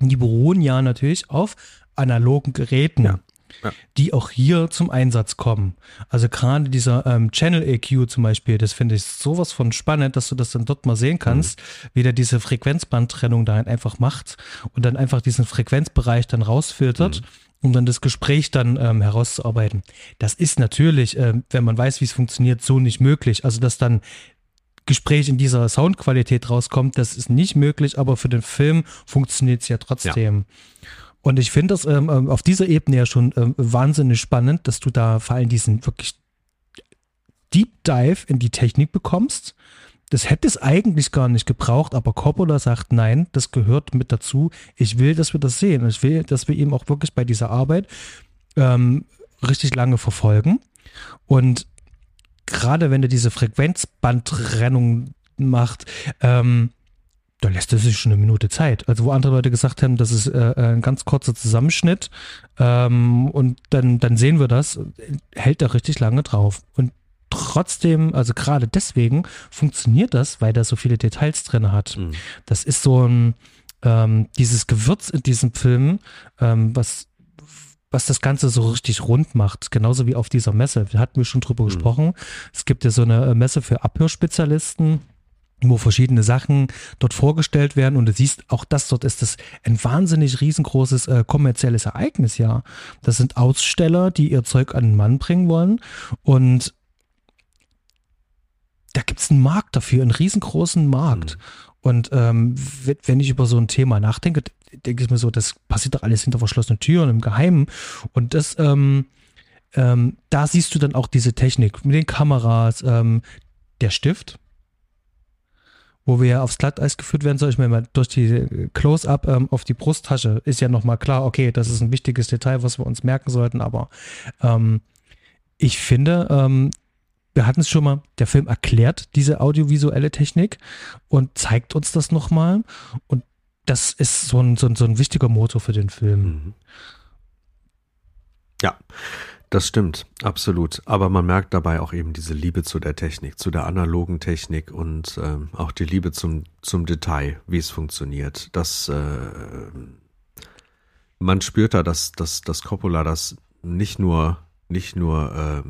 Die beruhen ja natürlich auf analogen Geräten. Ja ja. die auch hier zum Einsatz kommen. Also gerade dieser ähm, Channel EQ zum Beispiel, das finde ich sowas von spannend, dass du das dann dort mal sehen kannst, mhm. wie der diese Frequenzbandtrennung da einfach macht und dann einfach diesen Frequenzbereich dann rausfiltert. Mhm um dann das Gespräch dann ähm, herauszuarbeiten. Das ist natürlich, äh, wenn man weiß, wie es funktioniert, so nicht möglich. Also dass dann Gespräch in dieser Soundqualität rauskommt, das ist nicht möglich, aber für den Film funktioniert es ja trotzdem. Ja. Und ich finde das ähm, ähm, auf dieser Ebene ja schon ähm, wahnsinnig spannend, dass du da vor allem diesen wirklich Deep Dive in die Technik bekommst. Das hätte es eigentlich gar nicht gebraucht, aber Coppola sagt, nein, das gehört mit dazu. Ich will, dass wir das sehen. Ich will, dass wir ihm auch wirklich bei dieser Arbeit ähm, richtig lange verfolgen. Und gerade wenn er diese Frequenzbandtrennung macht, ähm, da lässt er sich schon eine Minute Zeit. Also wo andere Leute gesagt haben, das ist äh, ein ganz kurzer Zusammenschnitt ähm, und dann, dann sehen wir das, hält er richtig lange drauf. Und trotzdem, also gerade deswegen funktioniert das, weil er so viele Details drin hat. Mhm. Das ist so ein, ähm, dieses Gewürz in diesem Film, ähm, was was das Ganze so richtig rund macht, genauso wie auf dieser Messe. Wir hatten wir schon drüber mhm. gesprochen. Es gibt ja so eine äh, Messe für Abhörspezialisten wo verschiedene Sachen dort vorgestellt werden und du siehst, auch das dort ist das ein wahnsinnig riesengroßes äh, kommerzielles Ereignis, ja. Das sind Aussteller, die ihr Zeug an den Mann bringen wollen und da gibt es einen Markt dafür, einen riesengroßen Markt. Mhm. Und ähm, wenn ich über so ein Thema nachdenke, denke ich mir so, das passiert doch alles hinter verschlossenen Türen im Geheimen. Und das, ähm, ähm, da siehst du dann auch diese Technik mit den Kameras, ähm, der Stift, wo wir ja aufs Glatteis geführt werden, soll ich mir mal durch die Close-Up ähm, auf die Brusttasche ist ja nochmal klar, okay, das ist ein wichtiges Detail, was wir uns merken sollten, aber ähm, ich finde, ähm, wir hatten es schon mal, der Film erklärt diese audiovisuelle Technik und zeigt uns das nochmal und das ist so ein, so ein, so ein wichtiger Motor für den Film. Mhm. Ja, das stimmt, absolut. Aber man merkt dabei auch eben diese Liebe zu der Technik, zu der analogen Technik und ähm, auch die Liebe zum, zum Detail, wie es funktioniert. Das, äh, man spürt da, dass, dass, dass Coppola das nicht nur, nicht nur äh,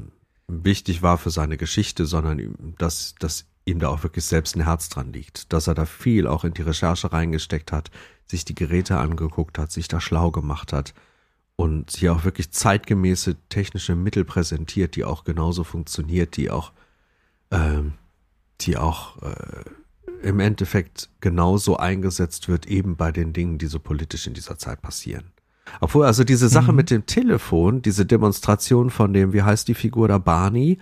wichtig war für seine Geschichte, sondern dass, dass ihm da auch wirklich selbst ein Herz dran liegt. Dass er da viel auch in die Recherche reingesteckt hat, sich die Geräte angeguckt hat, sich da schlau gemacht hat und hier auch wirklich zeitgemäße technische Mittel präsentiert, die auch genauso funktioniert, die auch, ähm, die auch äh, im Endeffekt genauso eingesetzt wird, eben bei den Dingen, die so politisch in dieser Zeit passieren. Obwohl also diese Sache mhm. mit dem Telefon, diese Demonstration von dem, wie heißt die Figur da, Barney,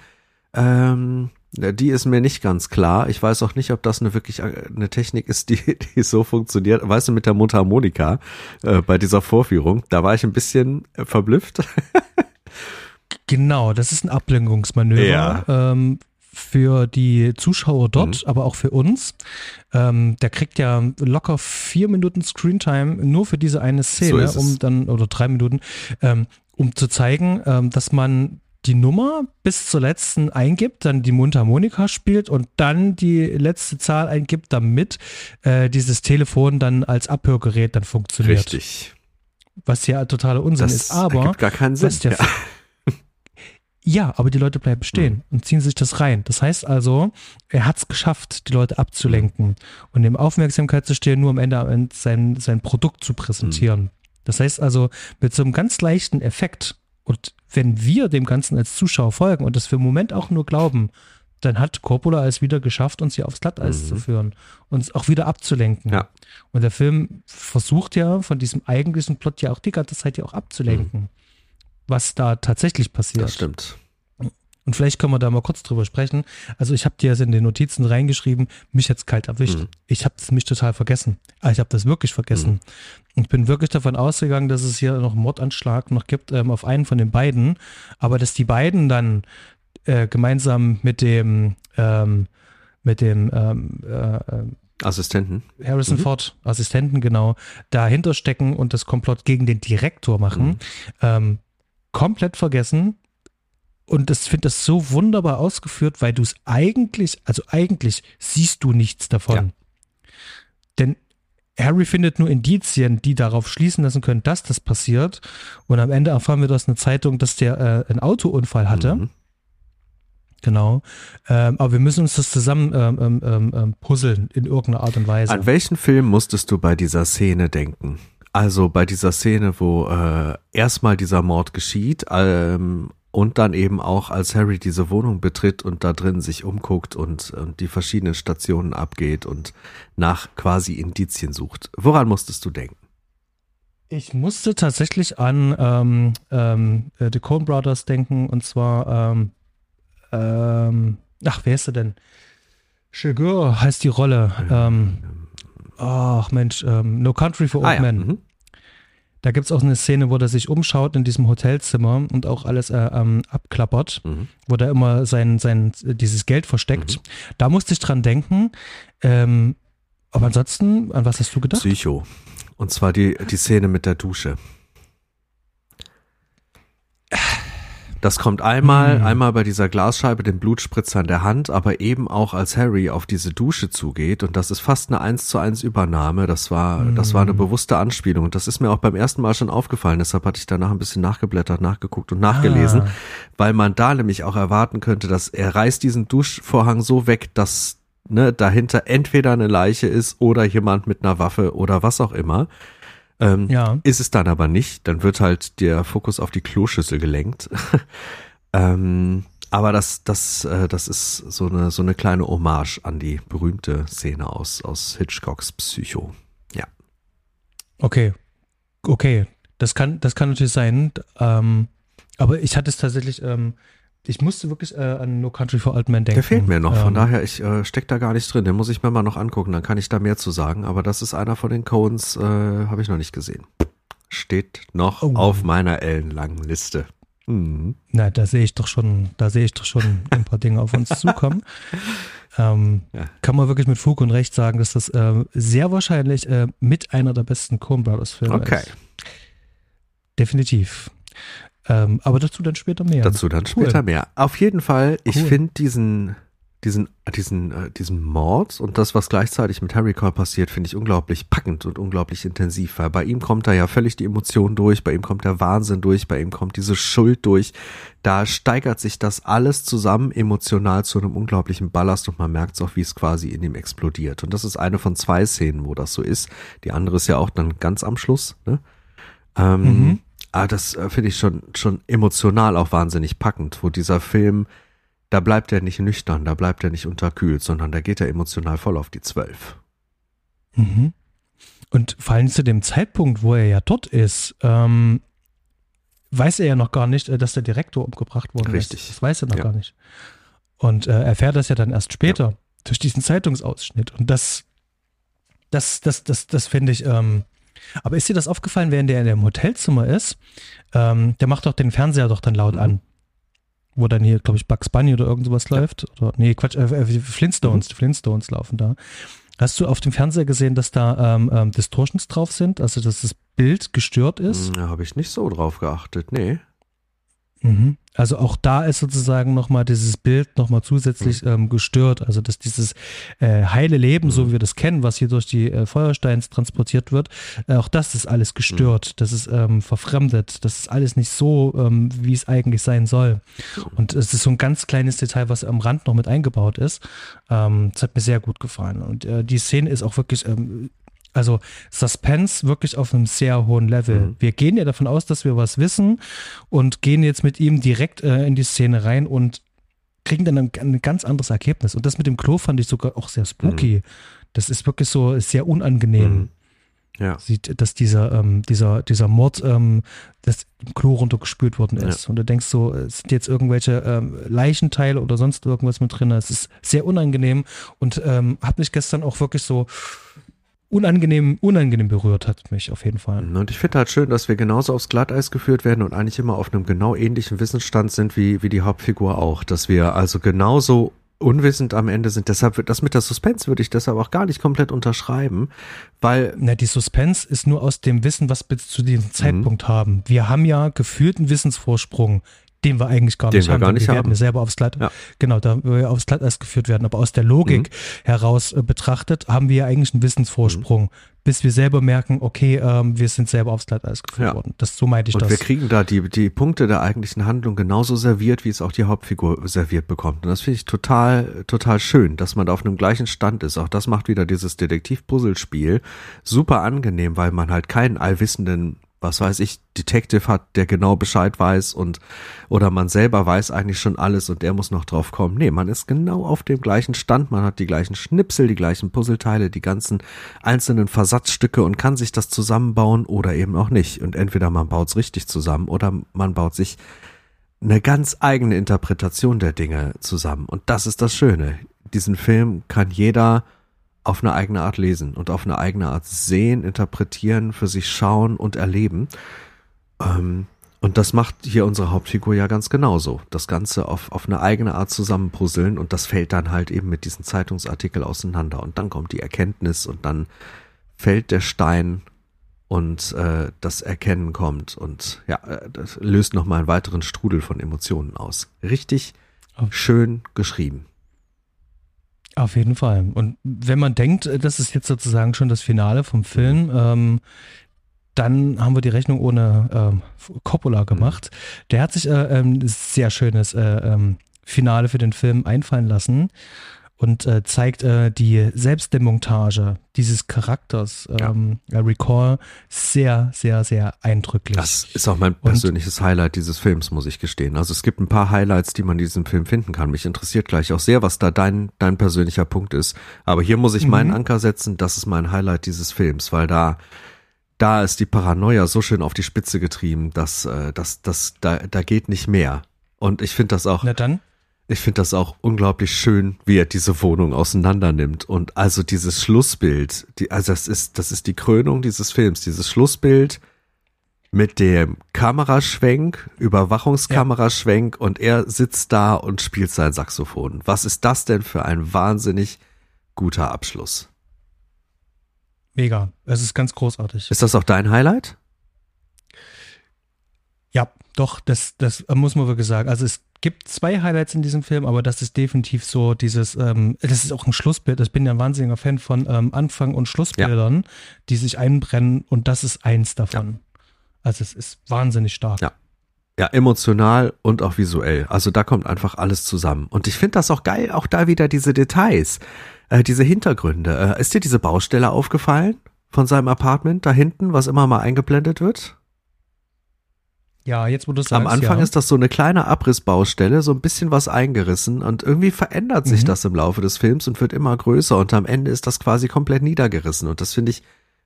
ähm, die ist mir nicht ganz klar. Ich weiß auch nicht, ob das eine wirklich äh, eine Technik ist, die, die so funktioniert. Weißt du, mit der Mundharmonika äh, bei dieser Vorführung, da war ich ein bisschen verblüfft. genau, das ist ein Ablenkungsmanöver. Ja. Ähm, für die Zuschauer dort, mhm. aber auch für uns. Ähm, der kriegt ja locker vier Minuten Screentime nur für diese eine Szene, so um dann, oder drei Minuten, ähm, um zu zeigen, ähm, dass man die Nummer bis zur letzten eingibt, dann die Mundharmonika spielt und dann die letzte Zahl eingibt, damit äh, dieses Telefon dann als Abhörgerät dann funktioniert. Richtig. Was ja totaler Unsinn das ist. Aber ergibt gar keinen Sinn. Ja. Ja, aber die Leute bleiben stehen mhm. und ziehen sich das rein. Das heißt also, er hat es geschafft, die Leute abzulenken und dem Aufmerksamkeit zu stehen, nur am Ende sein, sein Produkt zu präsentieren. Mhm. Das heißt also, mit so einem ganz leichten Effekt und wenn wir dem Ganzen als Zuschauer folgen und das für einen Moment auch nur glauben, dann hat Coppola es wieder geschafft, uns hier aufs Glatteis mhm. zu führen, uns auch wieder abzulenken. Ja. Und der Film versucht ja von diesem eigentlichen Plot ja auch die ganze Zeit ja auch abzulenken, mhm. was da tatsächlich passiert. Das stimmt. Und vielleicht können wir da mal kurz drüber sprechen. Also ich habe dir jetzt in den Notizen reingeschrieben, mich jetzt kalt erwischt. Mhm. Ich habe das mich total vergessen. Aber ich habe das wirklich vergessen. Ich bin wirklich davon ausgegangen, dass es hier noch einen Mordanschlag noch gibt ähm, auf einen von den beiden. Aber dass die beiden dann äh, gemeinsam mit dem ähm, mit dem ähm, äh, äh Assistenten. Harrison mhm. Ford, Assistenten, genau, dahinter stecken und das Komplott gegen den Direktor machen. Mhm. Ähm, komplett vergessen. Und das finde das so wunderbar ausgeführt, weil du es eigentlich, also eigentlich siehst du nichts davon. Ja. Denn Harry findet nur Indizien, die darauf schließen lassen können, dass das passiert. Und am Ende erfahren wir aus einer Zeitung, dass der äh, einen Autounfall hatte. Mhm. Genau. Ähm, aber wir müssen uns das zusammen ähm, ähm, ähm, ähm, puzzeln in irgendeiner Art und Weise. An welchen Film musstest du bei dieser Szene denken? Also bei dieser Szene, wo äh, erstmal dieser Mord geschieht ähm, und dann eben auch, als Harry diese Wohnung betritt und da drin sich umguckt und, und die verschiedenen Stationen abgeht und nach quasi Indizien sucht. Woran musstest du denken? Ich musste tatsächlich an ähm, ähm, äh, The Coen Brothers denken und zwar ähm, ähm, ach, wer ist er denn? Shigur heißt die Rolle. Ähm, ach Mensch, ähm, No Country for Old ah, ja. Men. Mhm. Da gibt es auch eine Szene, wo er sich umschaut in diesem Hotelzimmer und auch alles äh, ähm, abklappert, mhm. wo der immer sein, sein, dieses Geld versteckt. Mhm. Da musste ich dran denken. Ähm, aber ansonsten, an was hast du gedacht? Psycho. Und zwar die, die Szene mit der Dusche. Das kommt einmal, mhm. einmal bei dieser Glasscheibe, dem Blutspritzer in der Hand, aber eben auch als Harry auf diese Dusche zugeht und das ist fast eine eins zu eins Übernahme. Das war, mhm. das war eine hm. bewusste Anspielung und das ist mir auch beim ersten Mal schon aufgefallen. Deshalb hatte ich danach ein bisschen nachgeblättert, nachgeguckt und nachgelesen, ah. weil man da nämlich auch erwarten könnte, dass er reißt diesen Duschvorhang so weg, dass ne, dahinter entweder eine Leiche ist oder jemand mit einer Waffe oder was auch immer. Ähm, ja. Ist es dann aber nicht, dann wird halt der Fokus auf die Kloschüssel gelenkt. ähm, aber das, das, äh, das ist so eine, so eine kleine Hommage an die berühmte Szene aus, aus Hitchcocks Psycho. Ja. Okay. Okay. Das kann, das kann natürlich sein. Ähm, aber ich hatte es tatsächlich, ähm, ich musste wirklich äh, an No Country for Old Men denken. Der fehlt mir noch, von ähm, daher, ich äh, steck da gar nicht drin. Den muss ich mir mal noch angucken, dann kann ich da mehr zu sagen. Aber das ist einer von den Coens, äh, habe ich noch nicht gesehen. Steht noch oh. auf meiner ellenlangen Liste. Mhm. Na, da sehe ich doch schon, da sehe ich doch schon ein paar Dinge auf uns zukommen. Ähm, ja. Kann man wirklich mit Fug und Recht sagen, dass das äh, sehr wahrscheinlich äh, mit einer der besten Coen Brothers Filme okay. ist. Definitiv. Ähm, aber dazu dann später mehr. Dazu dann cool. später mehr. Auf jeden Fall, ich cool. finde diesen, diesen, diesen, äh, diesen Mord und das, was gleichzeitig mit Harry Cole passiert, finde ich unglaublich packend und unglaublich intensiv, weil bei ihm kommt da ja völlig die Emotion durch, bei ihm kommt der Wahnsinn durch, bei ihm kommt diese Schuld durch. Da steigert sich das alles zusammen emotional zu einem unglaublichen Ballast und man merkt es auch, wie es quasi in ihm explodiert. Und das ist eine von zwei Szenen, wo das so ist. Die andere ist ja auch dann ganz am Schluss, ne? Ähm, mhm ah, das äh, finde ich schon, schon emotional auch wahnsinnig packend, wo dieser Film, da bleibt er nicht nüchtern, da bleibt er nicht unterkühlt, sondern da geht er emotional voll auf die Zwölf. Mhm. Und vor allem zu dem Zeitpunkt, wo er ja dort ist, ähm, weiß er ja noch gar nicht, äh, dass der Direktor umgebracht wurde. Richtig. Das weiß er noch ja. gar nicht. Und äh, erfährt das ja dann erst später ja. durch diesen Zeitungsausschnitt. Und das, das, das, das, das finde ich, ähm, aber ist dir das aufgefallen, während der in dem Hotelzimmer ist? Ähm, der macht doch den Fernseher doch dann laut mhm. an. Wo dann hier, glaube ich, Bugs Bunny oder irgend sowas ja. läuft. Oder, nee, Quatsch, äh, äh, Flintstones, mhm. die Flintstones laufen da. Hast du auf dem Fernseher gesehen, dass da ähm, ähm, Distortions drauf sind? Also, dass das Bild gestört ist? Da hm, habe ich nicht so drauf geachtet, nee. Mhm. Also auch da ist sozusagen nochmal dieses Bild nochmal zusätzlich mhm. ähm, gestört. Also dass dieses äh, heile Leben, mhm. so wie wir das kennen, was hier durch die äh, Feuersteins transportiert wird, äh, auch das ist alles gestört. Mhm. Das ist ähm, verfremdet. Das ist alles nicht so, ähm, wie es eigentlich sein soll. Und es ist so ein ganz kleines Detail, was am Rand noch mit eingebaut ist. Ähm, das hat mir sehr gut gefallen. Und äh, die Szene ist auch wirklich ähm, also Suspense wirklich auf einem sehr hohen Level. Mhm. Wir gehen ja davon aus, dass wir was wissen und gehen jetzt mit ihm direkt äh, in die Szene rein und kriegen dann ein, ein, ganz anderes Ergebnis. Und das mit dem Klo fand ich sogar auch sehr spooky. Mhm. Das ist wirklich so sehr unangenehm. Mhm. Ja. Sieht, dass dieser, ähm, dieser, dieser Mord ähm, das im Klo runtergespült worden ist. Ja. Und du denkst so, es sind jetzt irgendwelche ähm, Leichenteile oder sonst irgendwas mit drin. Es ist sehr unangenehm und ähm, habe mich gestern auch wirklich so unangenehm, unangenehm berührt hat mich auf jeden Fall. Und ich finde halt schön, dass wir genauso aufs Glatteis geführt werden und eigentlich immer auf einem genau ähnlichen Wissensstand sind wie, wie die Hauptfigur auch. Dass wir also genauso unwissend am Ende sind. Deshalb, das mit der Suspense würde ich deshalb auch gar nicht komplett unterschreiben, weil. Na, die Suspense ist nur aus dem Wissen, was wir zu diesem mhm. Zeitpunkt mhm. haben. Wir haben ja gefühlten Wissensvorsprung den wir eigentlich gar den nicht wir haben. Gar nicht wir haben. selber aufs Glatt, ja. genau, da wir aufs Glatteis geführt werden. Aber aus der Logik mhm. heraus äh, betrachtet, haben wir ja eigentlich einen Wissensvorsprung, mhm. bis wir selber merken, okay, ähm, wir sind selber aufs Glatteis geführt ja. worden. Das, so meinte ich Und das. wir kriegen da die, die Punkte der eigentlichen Handlung genauso serviert, wie es auch die Hauptfigur serviert bekommt. Und das finde ich total, total schön, dass man da auf einem gleichen Stand ist. Auch das macht wieder dieses Detektiv-Puzzlespiel super angenehm, weil man halt keinen allwissenden was weiß ich, Detective hat, der genau Bescheid weiß und oder man selber weiß eigentlich schon alles und der muss noch drauf kommen. Nee, man ist genau auf dem gleichen Stand, man hat die gleichen Schnipsel, die gleichen Puzzleteile, die ganzen einzelnen Versatzstücke und kann sich das zusammenbauen oder eben auch nicht. Und entweder man baut es richtig zusammen oder man baut sich eine ganz eigene Interpretation der Dinge zusammen. Und das ist das Schöne. Diesen Film kann jeder auf eine eigene Art lesen und auf eine eigene Art sehen, interpretieren, für sich schauen und erleben. Ähm, und das macht hier unsere Hauptfigur ja ganz genauso. Das Ganze auf, auf eine eigene Art zusammenpuzzeln und das fällt dann halt eben mit diesem Zeitungsartikel auseinander. Und dann kommt die Erkenntnis und dann fällt der Stein und äh, das Erkennen kommt und ja, äh, das löst nochmal einen weiteren Strudel von Emotionen aus. Richtig schön geschrieben. Auf jeden Fall. Und wenn man denkt, äh, das ist jetzt sozusagen schon das Finale vom Film, ähm, dann haben wir die Rechnung ohne ähm, Coppola gemacht. Mhm. Der hat sich äh, ein ähm, sehr schönes äh, ähm, Finale für den Film einfallen lassen und äh, zeigt äh, die Selbstdemontage dieses Charakters, ähm, ja. Recall, sehr, sehr, sehr eindrücklich. Das ist auch mein persönliches und, Highlight dieses Films, muss ich gestehen. Also es gibt ein paar Highlights, die man in diesem Film finden kann. Mich interessiert gleich auch sehr, was da dein, dein persönlicher Punkt ist. Aber hier muss ich mhm. meinen Anker setzen, das ist mein Highlight dieses Films, weil da da ist die Paranoia so schön auf die Spitze getrieben, dass, äh, dass, dass da, da geht nicht mehr. Und ich finde das auch. Na dann? Ich finde das auch unglaublich schön, wie er diese Wohnung auseinander nimmt. Und also dieses Schlussbild, die, also das ist, das ist die Krönung dieses Films, dieses Schlussbild mit dem Kameraschwenk, Überwachungskameraschwenk ja. und er sitzt da und spielt sein Saxophon. Was ist das denn für ein wahnsinnig guter Abschluss? Mega. Es ist ganz großartig. Ist das auch dein Highlight? Ja, doch, das, das muss man wirklich sagen. Also es gibt zwei Highlights in diesem Film, aber das ist definitiv so dieses, ähm, das ist auch ein Schlussbild. Ich bin ja ein wahnsinniger Fan von ähm, Anfang- und Schlussbildern, ja. die sich einbrennen und das ist eins davon. Ja. Also es ist wahnsinnig stark. Ja. Ja, emotional und auch visuell. Also da kommt einfach alles zusammen. Und ich finde das auch geil, auch da wieder diese Details, äh, diese Hintergründe. Äh, ist dir diese Baustelle aufgefallen von seinem Apartment da hinten, was immer mal eingeblendet wird? Ja, jetzt wo du sagst. Am Anfang ja. ist das so eine kleine Abrissbaustelle, so ein bisschen was eingerissen und irgendwie verändert sich mhm. das im Laufe des Films und wird immer größer und am Ende ist das quasi komplett niedergerissen und das finde ich,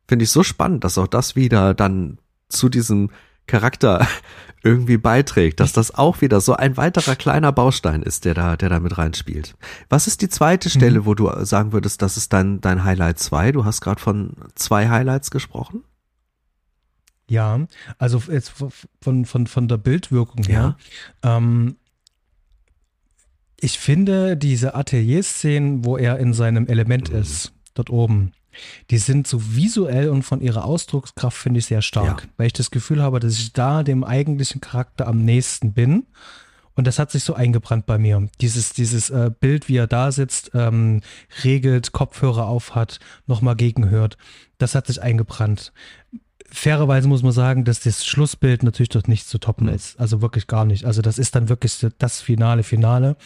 finde ich so spannend, dass auch das wieder dann zu diesem Charakter irgendwie beiträgt, dass das auch wieder so ein weiterer kleiner Baustein ist, der da, der da mit reinspielt. Was ist die zweite Stelle, mhm. wo du sagen würdest, das ist dein, dein Highlight 2? Du hast gerade von zwei Highlights gesprochen. Ja, also jetzt von, von, von der Bildwirkung her. Ja. Ähm, ich finde diese Atelier-Szenen, wo er in seinem Element mhm. ist, dort oben, Die sind so visuell und von ihrer Ausdruckskraft finde ich sehr stark, ja. weil ich das Gefühl habe, dass ich da dem eigentlichen Charakter am nächsten bin. Und das hat sich so eingebrannt bei mir. Dieses, dieses äh, Bild, wie er da sitzt, ähm, regelt, Kopfhörer auf hat, nochmal gegenhört, das hat sich eingebrannt. Fairerweise muss man sagen, dass das Schlussbild natürlich dort nicht zu toppen mhm. ist. Also wirklich gar nicht. Also das ist dann wirklich das finale Finale.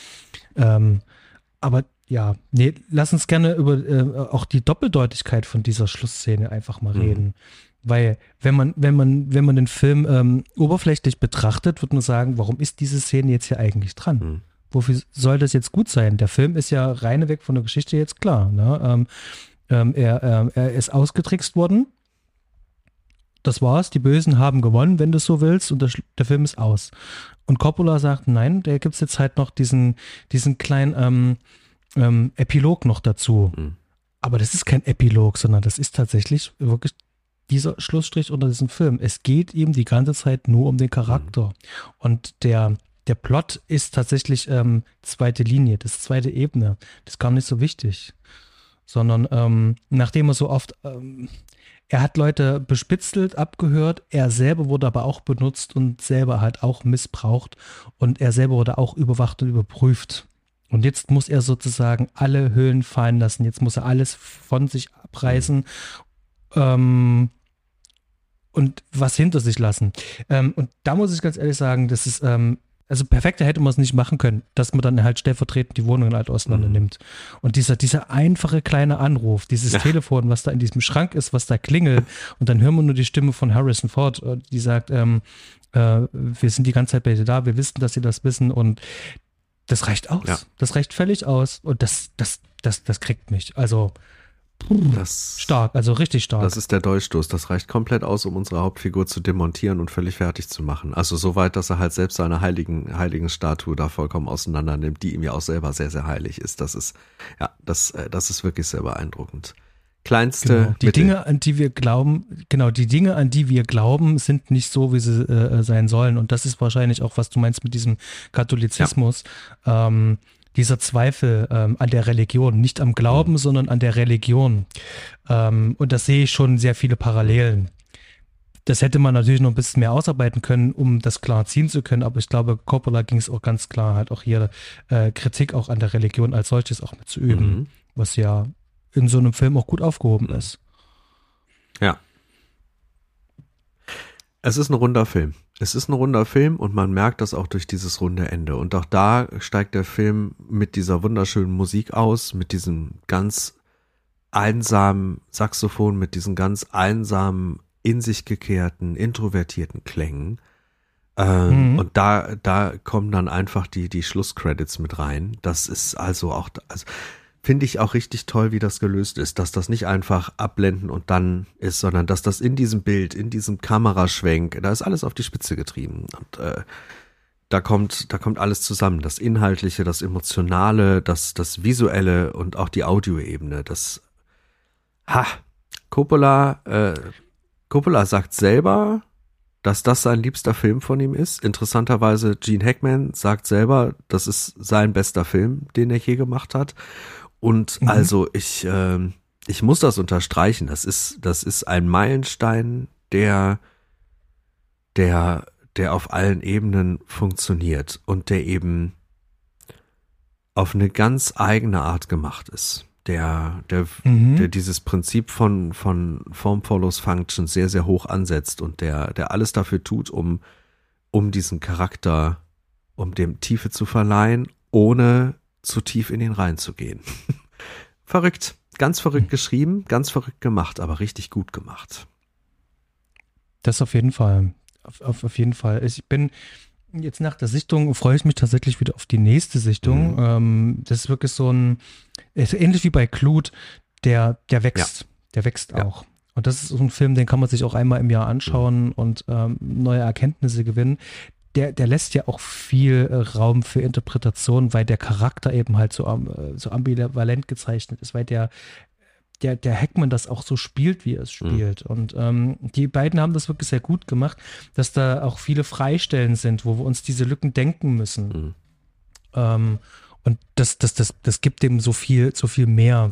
Ähm, aber ja, nee, lass uns gerne über äh, auch die Doppeldeutigkeit von dieser Schlussszene einfach mal mhm. reden. Weil, wenn man, wenn man, wenn man den Film ähm, oberflächlich betrachtet, wird man sagen, warum ist diese Szene jetzt hier eigentlich dran? Mhm. Wofür soll das jetzt gut sein? Der Film ist ja reine weg von der Geschichte jetzt klar. Ne? Ähm, ähm, er, äh, er ist ausgetrickst worden. Das war's. Die Bösen haben gewonnen, wenn du so willst, und der, der Film ist aus. Und Coppola sagt, nein, da gibt es jetzt halt noch diesen, diesen kleinen ähm, ähm, Epilog noch dazu. Mhm. Aber das ist kein Epilog, sondern das ist tatsächlich wirklich dieser Schlussstrich unter diesem Film. Es geht ihm die ganze Zeit nur um den Charakter. Mhm. Und der, der Plot ist tatsächlich ähm, zweite Linie, das zweite Ebene. Das ist gar nicht so wichtig. Sondern ähm, nachdem er so oft, ähm, er hat Leute bespitzelt, abgehört, er selber wurde aber auch benutzt und selber halt auch missbraucht und er selber wurde auch überwacht und überprüft. Und jetzt muss er sozusagen alle Höhlen fallen lassen. Jetzt muss er alles von sich abreißen ähm, und was hinter sich lassen. Ähm, und da muss ich ganz ehrlich sagen, das ist, ähm, also perfekter hätte man es nicht machen können, dass man dann halt stellvertretend die Wohnungen halt auseinander mhm. nimmt. Und dieser, dieser einfache kleine Anruf, dieses ja. Telefon, was da in diesem Schrank ist, was da klingelt, und dann hören wir nur die Stimme von Harrison Ford, äh, die sagt, ähm, äh, wir sind die ganze Zeit bei dir da, wir wissen, dass sie das wissen und das reicht aus. Ja. Das reicht völlig aus. Und das, das, das, das kriegt mich. Also das, stark, also richtig stark. Das ist der Dolchstoß. Das reicht komplett aus, um unsere Hauptfigur zu demontieren und völlig fertig zu machen. Also so weit, dass er halt selbst seine heiligen, heiligen Statue da vollkommen auseinander nimmt, die ihm ja auch selber sehr, sehr heilig ist. Das ist, ja, das, äh, das ist wirklich sehr beeindruckend kleinste. Genau. Die Mittel. Dinge, an die wir glauben, genau, die Dinge, an die wir glauben, sind nicht so, wie sie äh, sein sollen. Und das ist wahrscheinlich auch, was du meinst mit diesem Katholizismus. Ja. Ähm, dieser Zweifel ähm, an der Religion, nicht am Glauben, mhm. sondern an der Religion. Ähm, und da sehe ich schon sehr viele Parallelen. Das hätte man natürlich noch ein bisschen mehr ausarbeiten können, um das klar ziehen zu können, aber ich glaube, Coppola ging es auch ganz klar, halt auch hier äh, Kritik auch an der Religion als solches auch mit zu üben, mhm. was ja in so einem Film auch gut aufgehoben ist. Ja. Es ist ein runder Film. Es ist ein runder Film und man merkt das auch durch dieses runde Ende. Und auch da steigt der Film mit dieser wunderschönen Musik aus, mit diesem ganz einsamen Saxophon, mit diesen ganz einsamen, in sich gekehrten, introvertierten Klängen. Ähm, mhm. Und da, da kommen dann einfach die, die Schlusscredits mit rein. Das ist also auch, also finde ich auch richtig toll, wie das gelöst ist, dass das nicht einfach abblenden und dann ist, sondern dass das in diesem Bild, in diesem Kameraschwenk, da ist alles auf die Spitze getrieben und äh, da kommt, da kommt alles zusammen, das Inhaltliche, das Emotionale, das, das Visuelle und auch die Audioebene, das, ha, Coppola, äh, Coppola sagt selber, dass das sein liebster Film von ihm ist. Interessanterweise, Gene Hackman sagt selber, das ist sein bester Film, den er je gemacht hat. Und mhm. also ich, äh, ich muss das unterstreichen. Das ist, das ist ein Meilenstein, der, der, der auf allen Ebenen funktioniert und der eben auf eine ganz eigene Art gemacht ist. Der, der, mhm. der dieses Prinzip von, von Form follows Function sehr, sehr hoch ansetzt und der, der alles dafür tut, um, um diesen Charakter, um dem Tiefe zu verleihen, ohne zu tief in ihn reinzugehen. verrückt. Ganz verrückt hm. geschrieben, ganz verrückt gemacht, aber richtig gut gemacht. Das auf jeden Fall. Auf, auf, auf jeden Fall. Ich bin jetzt nach der Sichtung, freue ich mich tatsächlich wieder auf die nächste Sichtung. Mhm. Ähm, das ist wirklich so ein, ähnlich wie bei Clut, der, der wächst. Ja. Der wächst ja. auch. Und das ist so ein Film, den kann man sich auch einmal im Jahr anschauen mhm. und ähm, neue Erkenntnisse gewinnen der, der lässt ja auch viel äh, Raum für Interpretation, weil der Charakter eben halt so, äh, so ambivalent gezeichnet ist, weil der, der, der Hackman das auch so spielt, wie er es mhm. spielt. Mhm. Und ähm, die beiden haben das wirklich sehr gut gemacht, dass da auch viele Freistellen sind, wo wir uns diese Lücken denken müssen. Mhm. Ähm, und das, das, das, das gibt dem so viel, so viel mehr.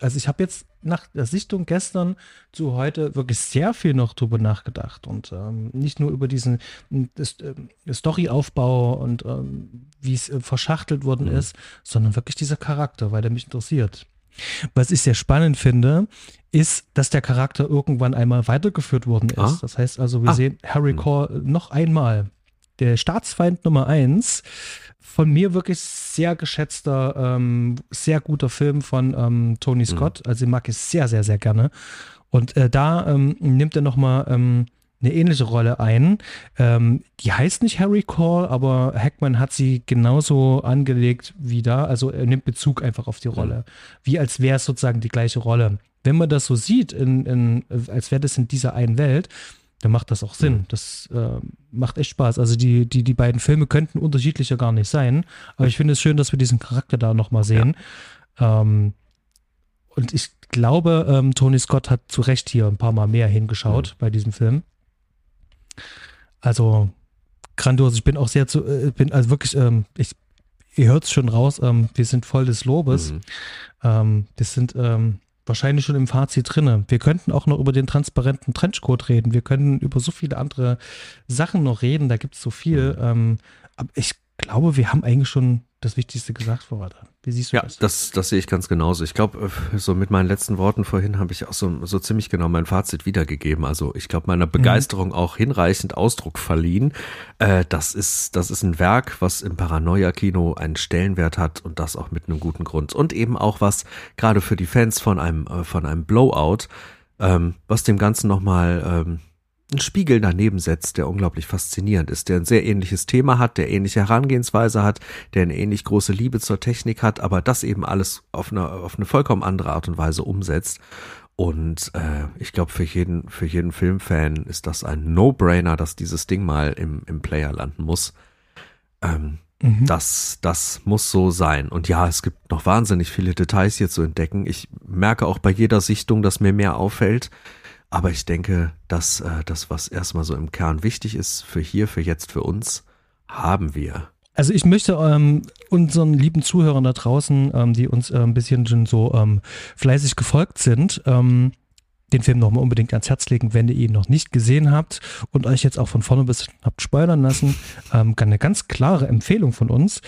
Also ich habe jetzt nach der Sichtung gestern zu heute wirklich sehr viel noch drüber nachgedacht und ähm, nicht nur über diesen äh, Storyaufbau und ähm, wie es äh, verschachtelt worden mhm. ist, sondern wirklich dieser Charakter, weil der mich interessiert. Was ich sehr spannend finde, ist, dass der Charakter irgendwann einmal weitergeführt worden ist. Ah. Das heißt also, wir ah. sehen Harry mhm. Core noch einmal. Der Staatsfeind Nummer eins von mir wirklich sehr geschätzter, ähm, sehr guter Film von ähm, Tony mhm. Scott. Mhm. Also ich mag es sehr, sehr, sehr gerne. Und äh, da ähm, nimmt er nochmal ähm, eine ähnliche Rolle ein. Ähm, die heißt nicht Harry Call, aber Hackman hat sie genauso angelegt wie da. Also er nimmt Bezug einfach auf die Rolle. Mhm. Wie als wäre es sozusagen die gleiche Rolle. Wenn man das so sieht, in, in, als wäre das in dieser einen Welt, dann macht das auch Sinn. Das äh, macht echt Spaß. Also die, die, die beiden Filme könnten unterschiedlicher gar nicht sein. Aber ich finde es schön, dass wir diesen Charakter da nochmal sehen. Ja. Ähm, und ich glaube, ähm, Tony Scott hat zu Recht hier ein paar Mal mehr hingeschaut mhm. bei diesem Film. Also grandios. Ich bin auch sehr zu, äh, bin also wirklich, ähm, ich, ihr hört es schon raus, ähm, wir sind voll des Lobes. Mhm. Ähm, das sind ähm, wahrscheinlich schon im Fazit drinne. Wir könnten auch noch über den transparenten Trenchcoat reden. Wir können über so viele andere Sachen noch reden. Da gibt es so viel. Mhm. Ähm, aber ich glaube, wir haben eigentlich schon das Wichtigste gesagt, Rader. Wie siehst du ja, das? Ja, das, das sehe ich ganz genauso. Ich glaube, äh, so mit meinen letzten Worten vorhin habe ich auch so, so ziemlich genau mein Fazit wiedergegeben. Also ich glaube, meiner Begeisterung mhm. auch hinreichend Ausdruck verliehen. Äh, das ist, das ist ein Werk, was im Paranoia-Kino einen Stellenwert hat und das auch mit einem guten Grund. Und eben auch was, gerade für die Fans von einem, äh, von einem Blowout, ähm, was dem Ganzen nochmal ähm, einen Spiegel daneben setzt, der unglaublich faszinierend ist, der ein sehr ähnliches Thema hat, der ähnliche Herangehensweise hat, der eine ähnlich große Liebe zur Technik hat, aber das eben alles auf eine, auf eine vollkommen andere Art und Weise umsetzt. Und äh, ich glaube, für jeden, für jeden Filmfan ist das ein No-Brainer, dass dieses Ding mal im, im Player landen muss. Ähm, mhm. das, das muss so sein. Und ja, es gibt noch wahnsinnig viele Details hier zu entdecken. Ich merke auch bei jeder Sichtung, dass mir mehr auffällt. Aber ich denke, dass äh, das, was erstmal so im Kern wichtig ist für hier, für jetzt, für uns, haben wir. Also ich möchte ähm, unseren lieben Zuhörern da draußen, ähm, die uns äh, ein bisschen schon so ähm, fleißig gefolgt sind, ähm, den Film nochmal unbedingt ans Herz legen, wenn ihr ihn noch nicht gesehen habt und euch jetzt auch von vorne bis habt spoilern lassen. Ähm, eine ganz klare Empfehlung von uns.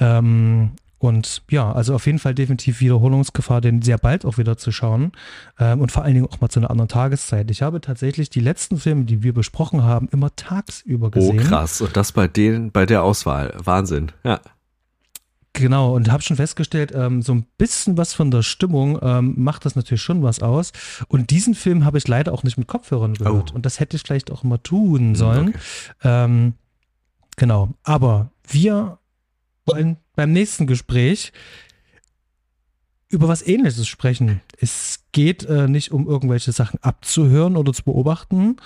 Ähm, und ja, also auf jeden Fall definitiv Wiederholungsgefahr, den sehr bald auch wieder zu schauen. Ähm, und vor allen Dingen auch mal zu einer anderen Tageszeit. Ich habe tatsächlich die letzten Filme, die wir besprochen haben, immer tagsüber gesehen. Oh, krass. Und das bei denen, bei der Auswahl. Wahnsinn. Ja. Genau, und habe schon festgestellt, ähm, so ein bisschen was von der Stimmung ähm, macht das natürlich schon was aus. Und diesen Film habe ich leider auch nicht mit Kopfhörern gehört. Oh. Und das hätte ich vielleicht auch mal tun sollen. Okay. Ähm, genau, aber wir wollen beim nächsten Gespräch über was Ähnliches sprechen. Es geht äh, nicht um irgendwelche Sachen abzuhören oder zu beobachten.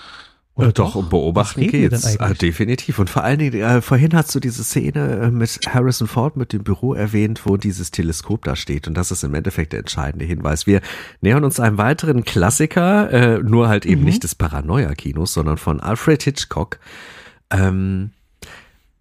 Oder äh, doch, um beobachten geht's. Ah, definitiv. Und vor allen Dingen, äh, vorhin hast du diese Szene äh, mit Harrison Ford mit dem Büro erwähnt, wo dieses Teleskop da steht. Und das ist im Endeffekt der entscheidende Hinweis. Wir nähern uns einem weiteren Klassiker, äh, nur halt eben mhm. nicht des Paranoia-Kinos, sondern von Alfred Hitchcock. Ähm,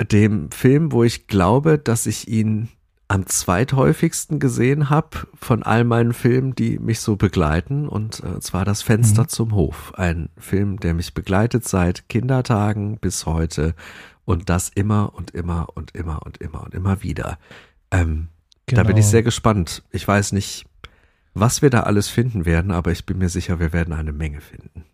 dem Film, wo ich glaube, dass ich ihn am zweithäufigsten gesehen habe von all meinen Filmen, die mich so begleiten. Und äh, zwar das Fenster mhm. zum Hof. Ein Film, der mich begleitet seit Kindertagen bis heute. Und das immer und immer und immer und immer und immer wieder. Ähm, genau. Da bin ich genau. sehr gespannt. Ich weiß nicht, was wir da alles finden werden, aber ich bin mir sicher, wir werden eine Menge finden.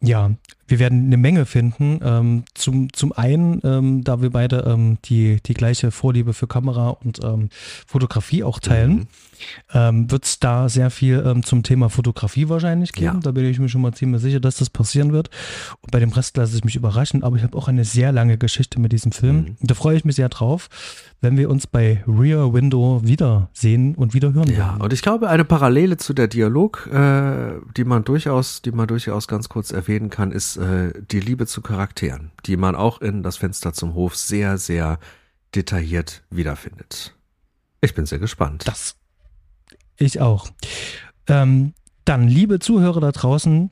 Ja, wir werden eine Menge finden. Ähm, zum, zum einen, ähm, da wir beide ähm, die, die gleiche Vorliebe für Kamera und ähm, Fotografie auch teilen, mhm. Ähm, wird es da sehr viel ähm, zum Thema Fotografie wahrscheinlich geben. Ja. Da bin ich mir schon mal ziemlich sicher, dass das passieren wird. Und bei dem Rest lasse ich mich überraschen. Aber ich habe auch eine sehr lange Geschichte mit diesem Film. Mhm. Da freue ich mich sehr drauf, wenn wir uns bei Rear Window wiedersehen und wieder hören ja, werden. und ich glaube, eine Parallele zu der Dialog, äh, die man durchaus, die man durchaus ganz kurz erwähnen kann, äh, die Liebe zu Charakteren, die man auch in das Fenster zum Hof sehr, sehr detailliert wiederfindet. Ich bin sehr gespannt. Das ich auch. Ähm, dann, liebe Zuhörer da draußen,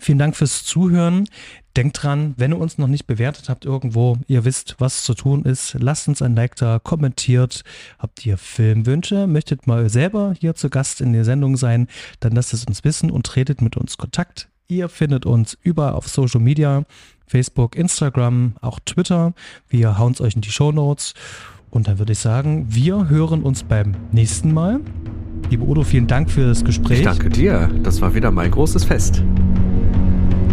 Vielen Dank fürs Zuhören. Denkt dran, wenn ihr uns noch nicht bewertet habt irgendwo, ihr wisst, was zu tun ist, lasst uns ein Like da, kommentiert. Habt ihr Filmwünsche? Möchtet mal selber hier zu Gast in der Sendung sein? Dann lasst es uns wissen und tretet mit uns Kontakt. Ihr findet uns überall auf Social Media, Facebook, Instagram, auch Twitter. Wir hauen es euch in die Show Notes. Und dann würde ich sagen, wir hören uns beim nächsten Mal. Liebe Udo, vielen Dank für das Gespräch. Ich danke dir. Das war wieder mein großes Fest.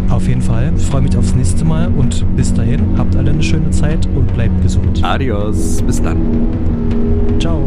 Auf jeden Fall. Ich freue mich aufs nächste Mal und bis dahin, habt alle eine schöne Zeit und bleibt gesund. Adios. Bis dann. Ciao.